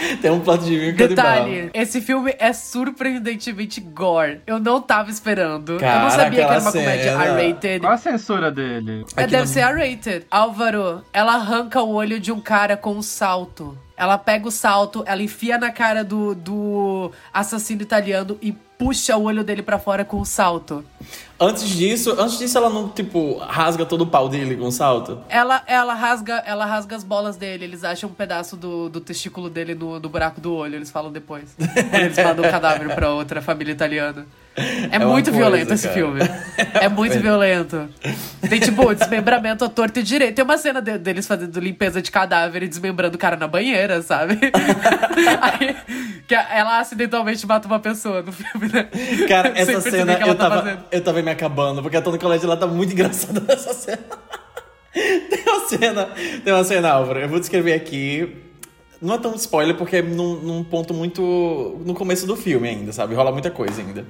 [laughs] Tem um plot de vinho canibal. Detalhe, esse filme é surpreendentemente gore. Eu não tava esperando. eu Cara, não sabia que era uma comédia cena. R-rated. Qual a censura dele? É, deve no- ser R-rated. Álvaro, ela arranca o olho de um cara com um salto. Ela pega o salto, ela enfia na cara do, do assassino italiano e puxa o olho dele pra fora com o salto. Antes disso, antes disso ela não, tipo, rasga todo o pau dele com um salto? Ela, ela, rasga, ela rasga as bolas dele, eles acham um pedaço do, do testículo dele no, no buraco do olho, eles falam depois. Quando [laughs] eles mandam o cadáver pra outra família italiana. É, uma muito coisa, violento esse cara. filme. É muito [laughs] violento. Tem, tipo, desmembramento à torta e direito. Tem uma cena de- deles fazendo limpeza de cadáver e desmembrando o cara na banheira, sabe? [laughs] Aí, que ela acidentalmente mata uma pessoa no filme, né? Cara, essa cena eu tá tava, fazendo. eu tava me acabando, porque a Toni Collette ela tá muito engraçada [laughs] nessa cena. tem uma cena, tem uma cena, Álvaro, eu vou descrever aqui. Não é tão spoiler, porque é num, num ponto muito. no começo do filme ainda, sabe? Rola muita coisa ainda.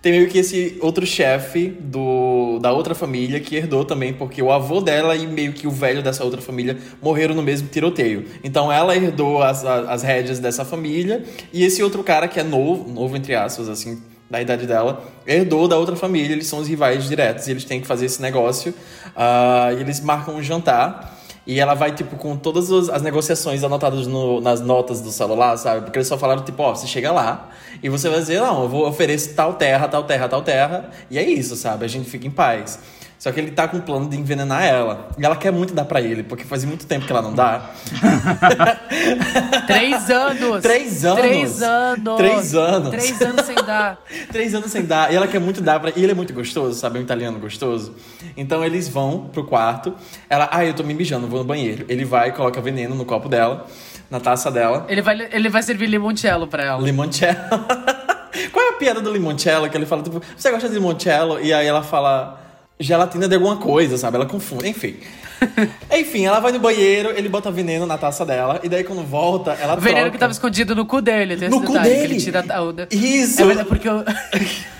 Tem meio que esse outro chefe do da outra família que herdou também, porque o avô dela e meio que o velho dessa outra família morreram no mesmo tiroteio. Então ela herdou as, as, as rédeas dessa família e esse outro cara que é novo, novo entre aspas, assim, da idade dela, herdou da outra família. Eles são os rivais diretos e eles têm que fazer esse negócio. Ah, e eles marcam um jantar. E ela vai, tipo, com todas as negociações anotadas no- nas notas do celular, sabe? Porque eles só falaram, tipo, ó, você chega lá e você vai dizer, não, eu vou oferecer tal terra, tal terra, tal terra. E é isso, sabe? A gente fica em paz. Só que ele tá com o plano de envenenar ela. E ela quer muito dar pra ele, porque faz muito tempo que ela não dá. [laughs] Três anos! Três anos? Três anos! Três anos. Três anos sem dar. [laughs] Três anos sem dar. E ela quer muito dar pra. E ele é muito gostoso, sabe? É um italiano gostoso. Então eles vão pro quarto. Ela, ah, eu tô me mijando, vou no banheiro. Ele vai, coloca veneno no copo dela, na taça dela. Ele vai, ele vai servir limoncello pra ela. Limoncello. [laughs] Qual é a piada do limoncello? Que ele fala, tipo, você gosta de limoncello? E aí ela fala gelatina de alguma coisa, sabe? Ela confunde, enfim. [laughs] enfim, ela vai no banheiro, ele bota veneno na taça dela, e daí quando volta, ela O veneno troca. que tava escondido no cu dele. Tem No esse cu detalhe, que dele? ele tira a- Isso! É verdade, porque o- [laughs]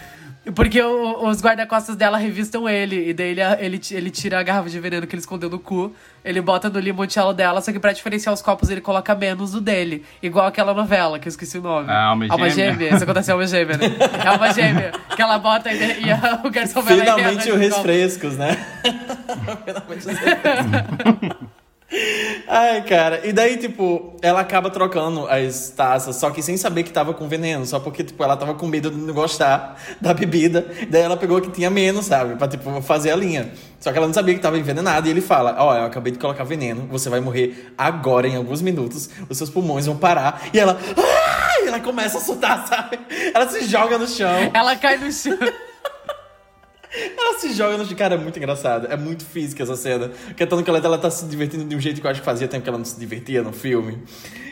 Porque o- os guarda-costas dela revistam ele. E daí ele, ele, ele tira a garrafa de veneno que ele escondeu no cu. Ele bota no limoncello dela. Só que pra diferenciar os copos, ele coloca menos do dele. Igual aquela novela, que eu esqueci o nome. Ah, Alma Gêmea. Isso acontece em Alma Gêmea, né? [laughs] É Alma Gêmea. Que ela bota e, e a- o garçom vai lá e Finalmente os [laughs] o refrescos, né? Finalmente os refrescos. Ai, cara. E daí, tipo, ela acaba trocando as taças, só que sem saber que tava com veneno, só porque, tipo, ela tava com medo de não gostar da bebida. Daí ela pegou que tinha menos, sabe? Pra, tipo, fazer a linha. Só que ela não sabia que tava envenenada. E ele fala: Ó, eu acabei de colocar veneno, você vai morrer agora, em alguns minutos. Os seus pulmões vão parar. E ela. "Ah!" E ela começa a soltar, sabe? Ela se joga no chão. Ela cai no chão. [laughs] Ela se joga no chão. Cara, é muito engraçado. É muito física essa cena. Porque Toni Collette, ela tá se divertindo de um jeito que eu acho que fazia tempo que ela não se divertia no filme.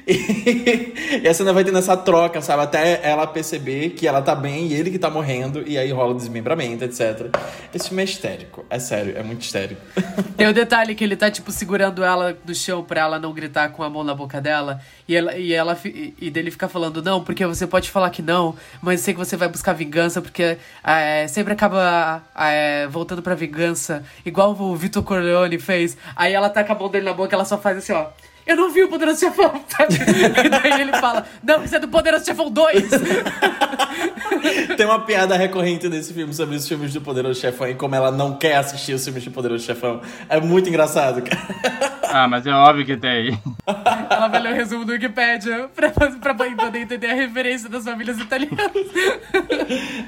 E, [laughs] e a cena vai tendo essa troca, sabe? Até ela perceber que ela tá bem e ele que tá morrendo. E aí rola o desmembramento, etc. Esse filme é histérico. É sério, é muito histérico. [laughs] Tem o detalhe que ele tá, tipo, segurando ela no chão pra ela não gritar com a mão na boca dela. E ela, e ela e dele fica falando, não, porque você pode falar que não, mas sei que você vai buscar vingança, porque é, sempre acaba é, voltando pra vingança, igual o Vitor Corleone fez. Aí ela com a mão dele na boca, ela só faz assim, ó. Eu não vi o Poderoso Chefão, sabe? [laughs] E daí ele fala, não, isso é do Poderoso Chefão 2. [laughs] Tem uma piada recorrente desse filme sobre os filmes do Poderoso Chefão e como ela não quer assistir os filmes do Poderoso Chefão. É muito engraçado, cara. Ah, mas é óbvio que tem. [laughs] Ela vai ler o resumo do Wikipedia pra, pra poder entender a referência das famílias italianas.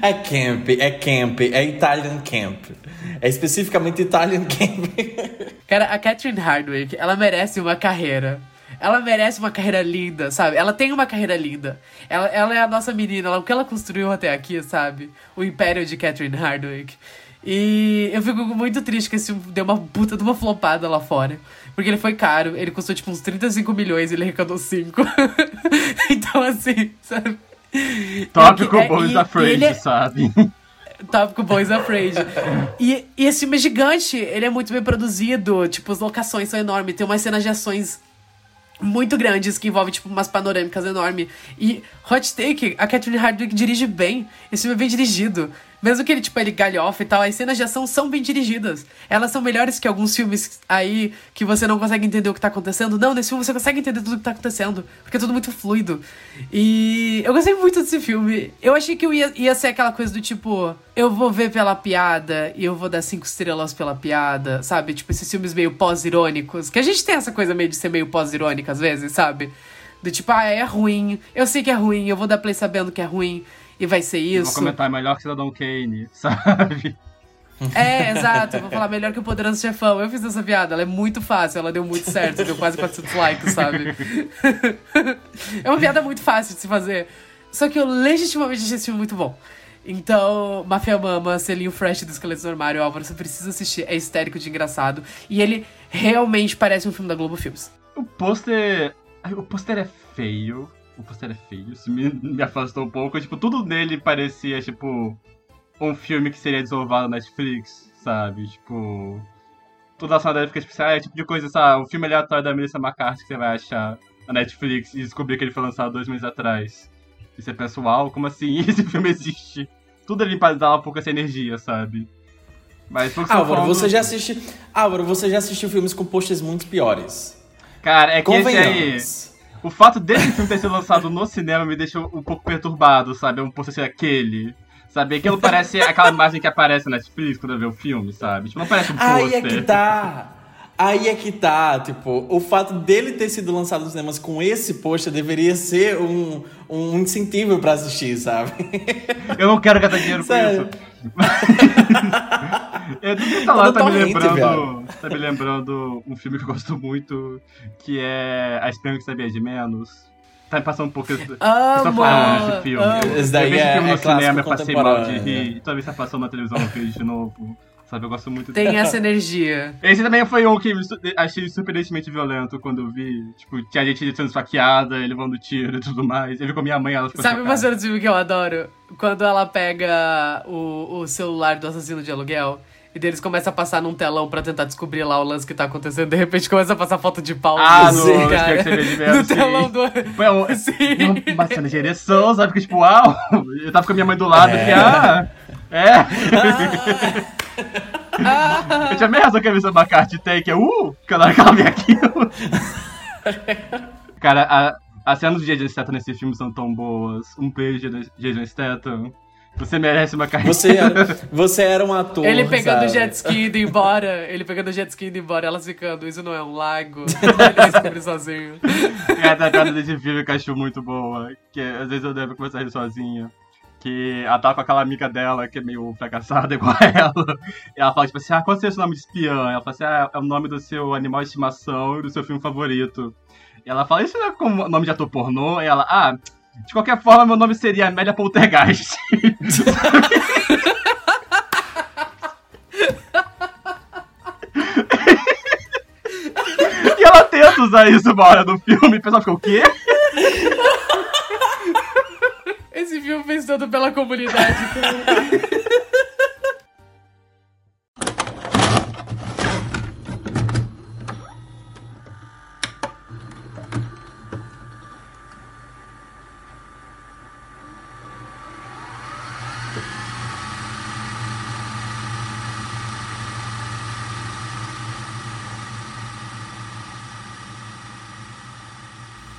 É camp, é camp, é Italian camp. É especificamente Italian camp. Cara, a Catherine Hardwick, ela merece uma carreira. Ela merece uma carreira linda, sabe? Ela tem uma carreira linda. Ela, ela é a nossa menina, ela, o que ela construiu até aqui, sabe? O império de Catherine Hardwick. E eu fico muito triste que esse filme deu uma puta de uma flopada lá fora. Porque ele foi caro, ele custou tipo uns 35 milhões e ele arrecadou 5. [laughs] então, assim, sabe? Tópico É é- Boys e- Afraid, é- sabe? Tópico Boys Afraid. E, e esse filme é gigante, ele é muito bem produzido, tipo, as locações são enormes, tem umas cenas de ações muito grandes que envolvem, tipo, umas panorâmicas enormes. E Hot Take, a Catherine Hardwick dirige bem, esse filme é bem dirigido. Mesmo que ele, tipo, ele galhofa e tal, as cenas de ação são bem dirigidas. Elas são melhores que alguns filmes aí que você não consegue entender o que tá acontecendo. Não, nesse filme você consegue entender tudo o que tá acontecendo. Porque é tudo muito fluido. E eu gostei muito desse filme. Eu achei que eu ia, ia ser aquela coisa do tipo, eu vou ver pela piada e eu vou dar cinco estrelas pela piada, sabe? Tipo, esses filmes meio pós-irônicos. Que a gente tem essa coisa meio de ser meio pós-irônica às vezes, sabe? Do tipo, ah, é ruim. Eu sei que é ruim, eu vou dar play sabendo que é ruim. E vai ser Eu isso. Vou comentar melhor que Cidadão Kane, [laughs] sabe? É, exato. Eu vou falar melhor que o Poderoso Chefão. Eu fiz essa piada, ela é muito fácil, ela deu muito certo, deu quase 400 likes, sabe? [laughs] é uma piada muito fácil de se fazer. Só que eu legitimamente achei esse filme muito bom. Então, Mafia Mama, selinho fresh do Esqueleto no Armário, Álvaro, você precisa assistir. É histérico de engraçado. E ele realmente parece um filme da Globo Filmes. O pôster. O pôster é feio. O pôster é feio. Isso me, me afastou um pouco. Tipo, tudo nele parecia, tipo, um filme que seria desenvolvido na Netflix, sabe? Tipo. Toda a dele fica tipo, assim, ah, é tipo de coisa, sabe? Um filme aleatório da Melissa McCarthy que você vai achar na Netflix e descobrir que ele foi lançado dois meses atrás. E você pensa, uau, como assim? [laughs] Esse filme existe? Tudo ali dar um pouco essa energia, sabe? Mas Álvaro, você já assiste. Álvaro, você já assistiu filmes com posters muito piores. Cara, é que esse aí. O fato desse filme ter sido lançado no cinema me deixou um pouco perturbado, sabe? Um pouco ser aquele. Sabe? Aquilo parece aquela imagem que aparece na Netflix quando eu ver o filme, sabe? Tipo, não parece um Aí pôster. é que tá. Aí é que tá, tipo, o fato dele ter sido lançado nos cinemas com esse pôster deveria ser um, um incentivo pra assistir, sabe? Eu não quero gastar dinheiro com Sério. Isso. [laughs] Eu não sei falar, tá me lembrando. Tá me lembrando um filme que eu gosto muito, que é A Espanha que Sabia de Menos. Tá me passando um pouco. Vocês estão falando desse filme. amo. Eu, Esse daí eu vejo é- filme é no cinema, eu passei mal de rir. E toda vez que tá passando na televisão eu vejo de novo. Sabe, eu gosto muito Tem essa energia. Esse também foi um que achei surpreendentemente violento quando eu vi. Tipo, tinha gente sendo esfaqueada, ele levando tiro e tudo mais. Eu vi com a minha mãe, ela ficou Sabe uma cena do filme que eu adoro? Quando ela pega o, o celular do assassino de aluguel e deles começa a passar num telão pra tentar descobrir lá o lance que tá acontecendo. De repente começa a passar foto de pau. Ah, no Sim, no cara. Esquerdo que você vê de menos, No sim. telão do... Foi um, [laughs] Sim. uma cena de ereção, sabe? Que tipo, uau! Eu tava com a minha mãe do lado, É. que ah! É! Eu tinha mesmo essa camisa da McCarthy tem, que é uh! Quando ela vê aquilo. Cara, a, as cenas do Jason Statham nesse filme são tão boas. Um beijo, Jason Statham. Você merece uma carreira. Você era, você era um ator. Ele pegando o sabe? jet ski indo embora. [laughs] Ele pegando o jet ski indo embora. Elas ficando, isso não é um lago. [laughs] Ele vai descobrir sozinho. E a tacada desse filme que eu acho muito boa. Que às vezes eu devo começar a rir sozinha. Que ela tá com aquela amiga dela que é meio fracassada [laughs] igual a ela. E ela fala, tipo assim, ah, qual é o seu nome de espiã? Ela fala assim, ah, é o nome do seu animal de estimação e do seu filme favorito. E ela fala, isso não é como nome de ator pornô? E ela, ah, de qualquer forma, meu nome seria Amélia Poltergeist. e ela tenta usar isso uma hora no filme, o pessoal fica, o quê? Esse filme fez todo pela comunidade.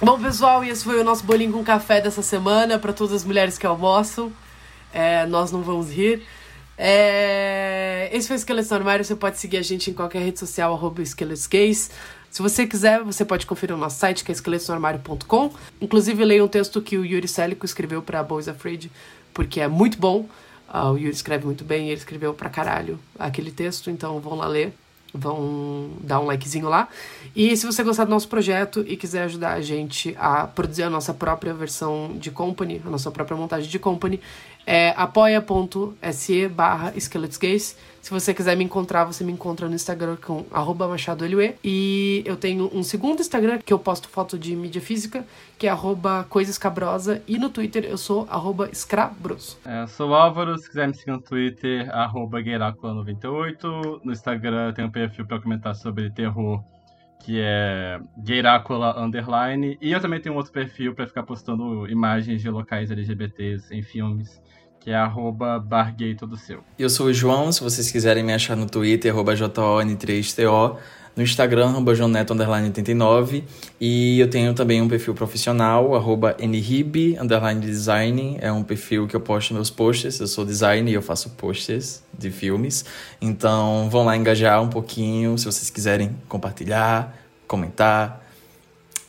Bom, pessoal, e esse foi o nosso bolinho com café dessa semana para todas as mulheres que almoçam. É, nós não vamos rir. É, esse foi o Esqueletos no Armário. Você pode seguir a gente em qualquer rede social, arroba esqueletosgays. Se você quiser, você pode conferir o nosso site, que é esqueletosnoarmário.com. Inclusive, leia um texto que o Yuri Celico escreveu para Boys Afraid, porque é muito bom. Ah, o Yuri escreve muito bem, ele escreveu pra caralho aquele texto, então vão lá ler vão dar um likezinho lá. E se você gostar do nosso projeto e quiser ajudar a gente a produzir a nossa própria versão de company, a nossa própria montagem de company, é apoia.se barra. Se você quiser me encontrar, você me encontra no Instagram com machadoelue. E eu tenho um segundo Instagram que eu posto foto de mídia física, que é coisascabrosa. E no Twitter eu sou escrabroso. É, eu sou Álvaro, se quiser me seguir no Twitter, arroba Gueiracula98. No Instagram tem um perfil para comentar sobre terror, que é Gueiracula Underline. E eu também tenho um outro perfil para ficar postando imagens de locais LGBTs em filmes, que é bargay todo seu. Eu sou o João, se vocês quiserem me achar no Twitter, arroba JON3TO, no Instagram, arroba joneto89, e eu tenho também um perfil profissional, arroba design, é um perfil que eu posto meus posts, eu sou designer e eu faço posts de filmes, então vão lá engajar um pouquinho, se vocês quiserem compartilhar, comentar,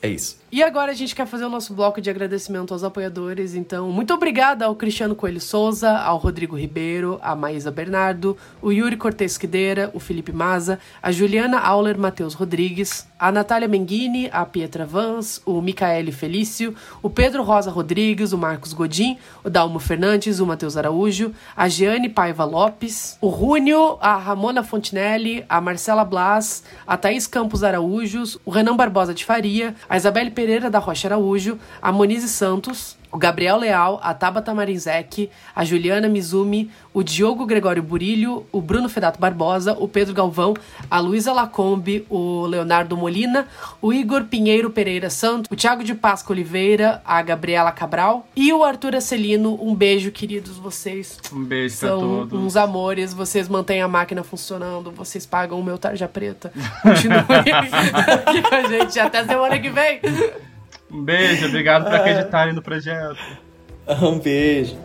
é isso. E agora a gente quer fazer o nosso bloco de agradecimento aos apoiadores. Então, muito obrigada ao Cristiano Coelho Souza, ao Rodrigo Ribeiro, a Maísa Bernardo, o Yuri Cortes Quideira, o Felipe Maza, a Juliana Auler Matheus Rodrigues, a Natália Menghini, a Pietra Vans, o Micaele Felício, o Pedro Rosa Rodrigues, o Marcos Godin, o Dalmo Fernandes, o Matheus Araújo, a Giane Paiva Lopes, o Rúnio, a Ramona Fontinelli, a Marcela Blas, a Thaís Campos Araújos, o Renan Barbosa de Faria, a Isabelle Pereira da Rocha Araújo, a Monize Santos, o Gabriel Leal, a Tabata Marinzec, a Juliana Mizumi, o Diogo Gregório Burilho, o Bruno Fedato Barbosa, o Pedro Galvão, a Luísa Lacombe, o Leonardo Molina, o Igor Pinheiro Pereira Santos, o Thiago de Páscoa Oliveira, a Gabriela Cabral e o Arthur Acelino. Um beijo, queridos, vocês. Um beijo pra São todos. uns amores, vocês mantêm a máquina funcionando, vocês pagam o meu tarja preta. Continue [laughs] [laughs] aqui com a gente. Até semana que vem. Um beijo, obrigado por acreditarem no projeto. [laughs] Um beijo.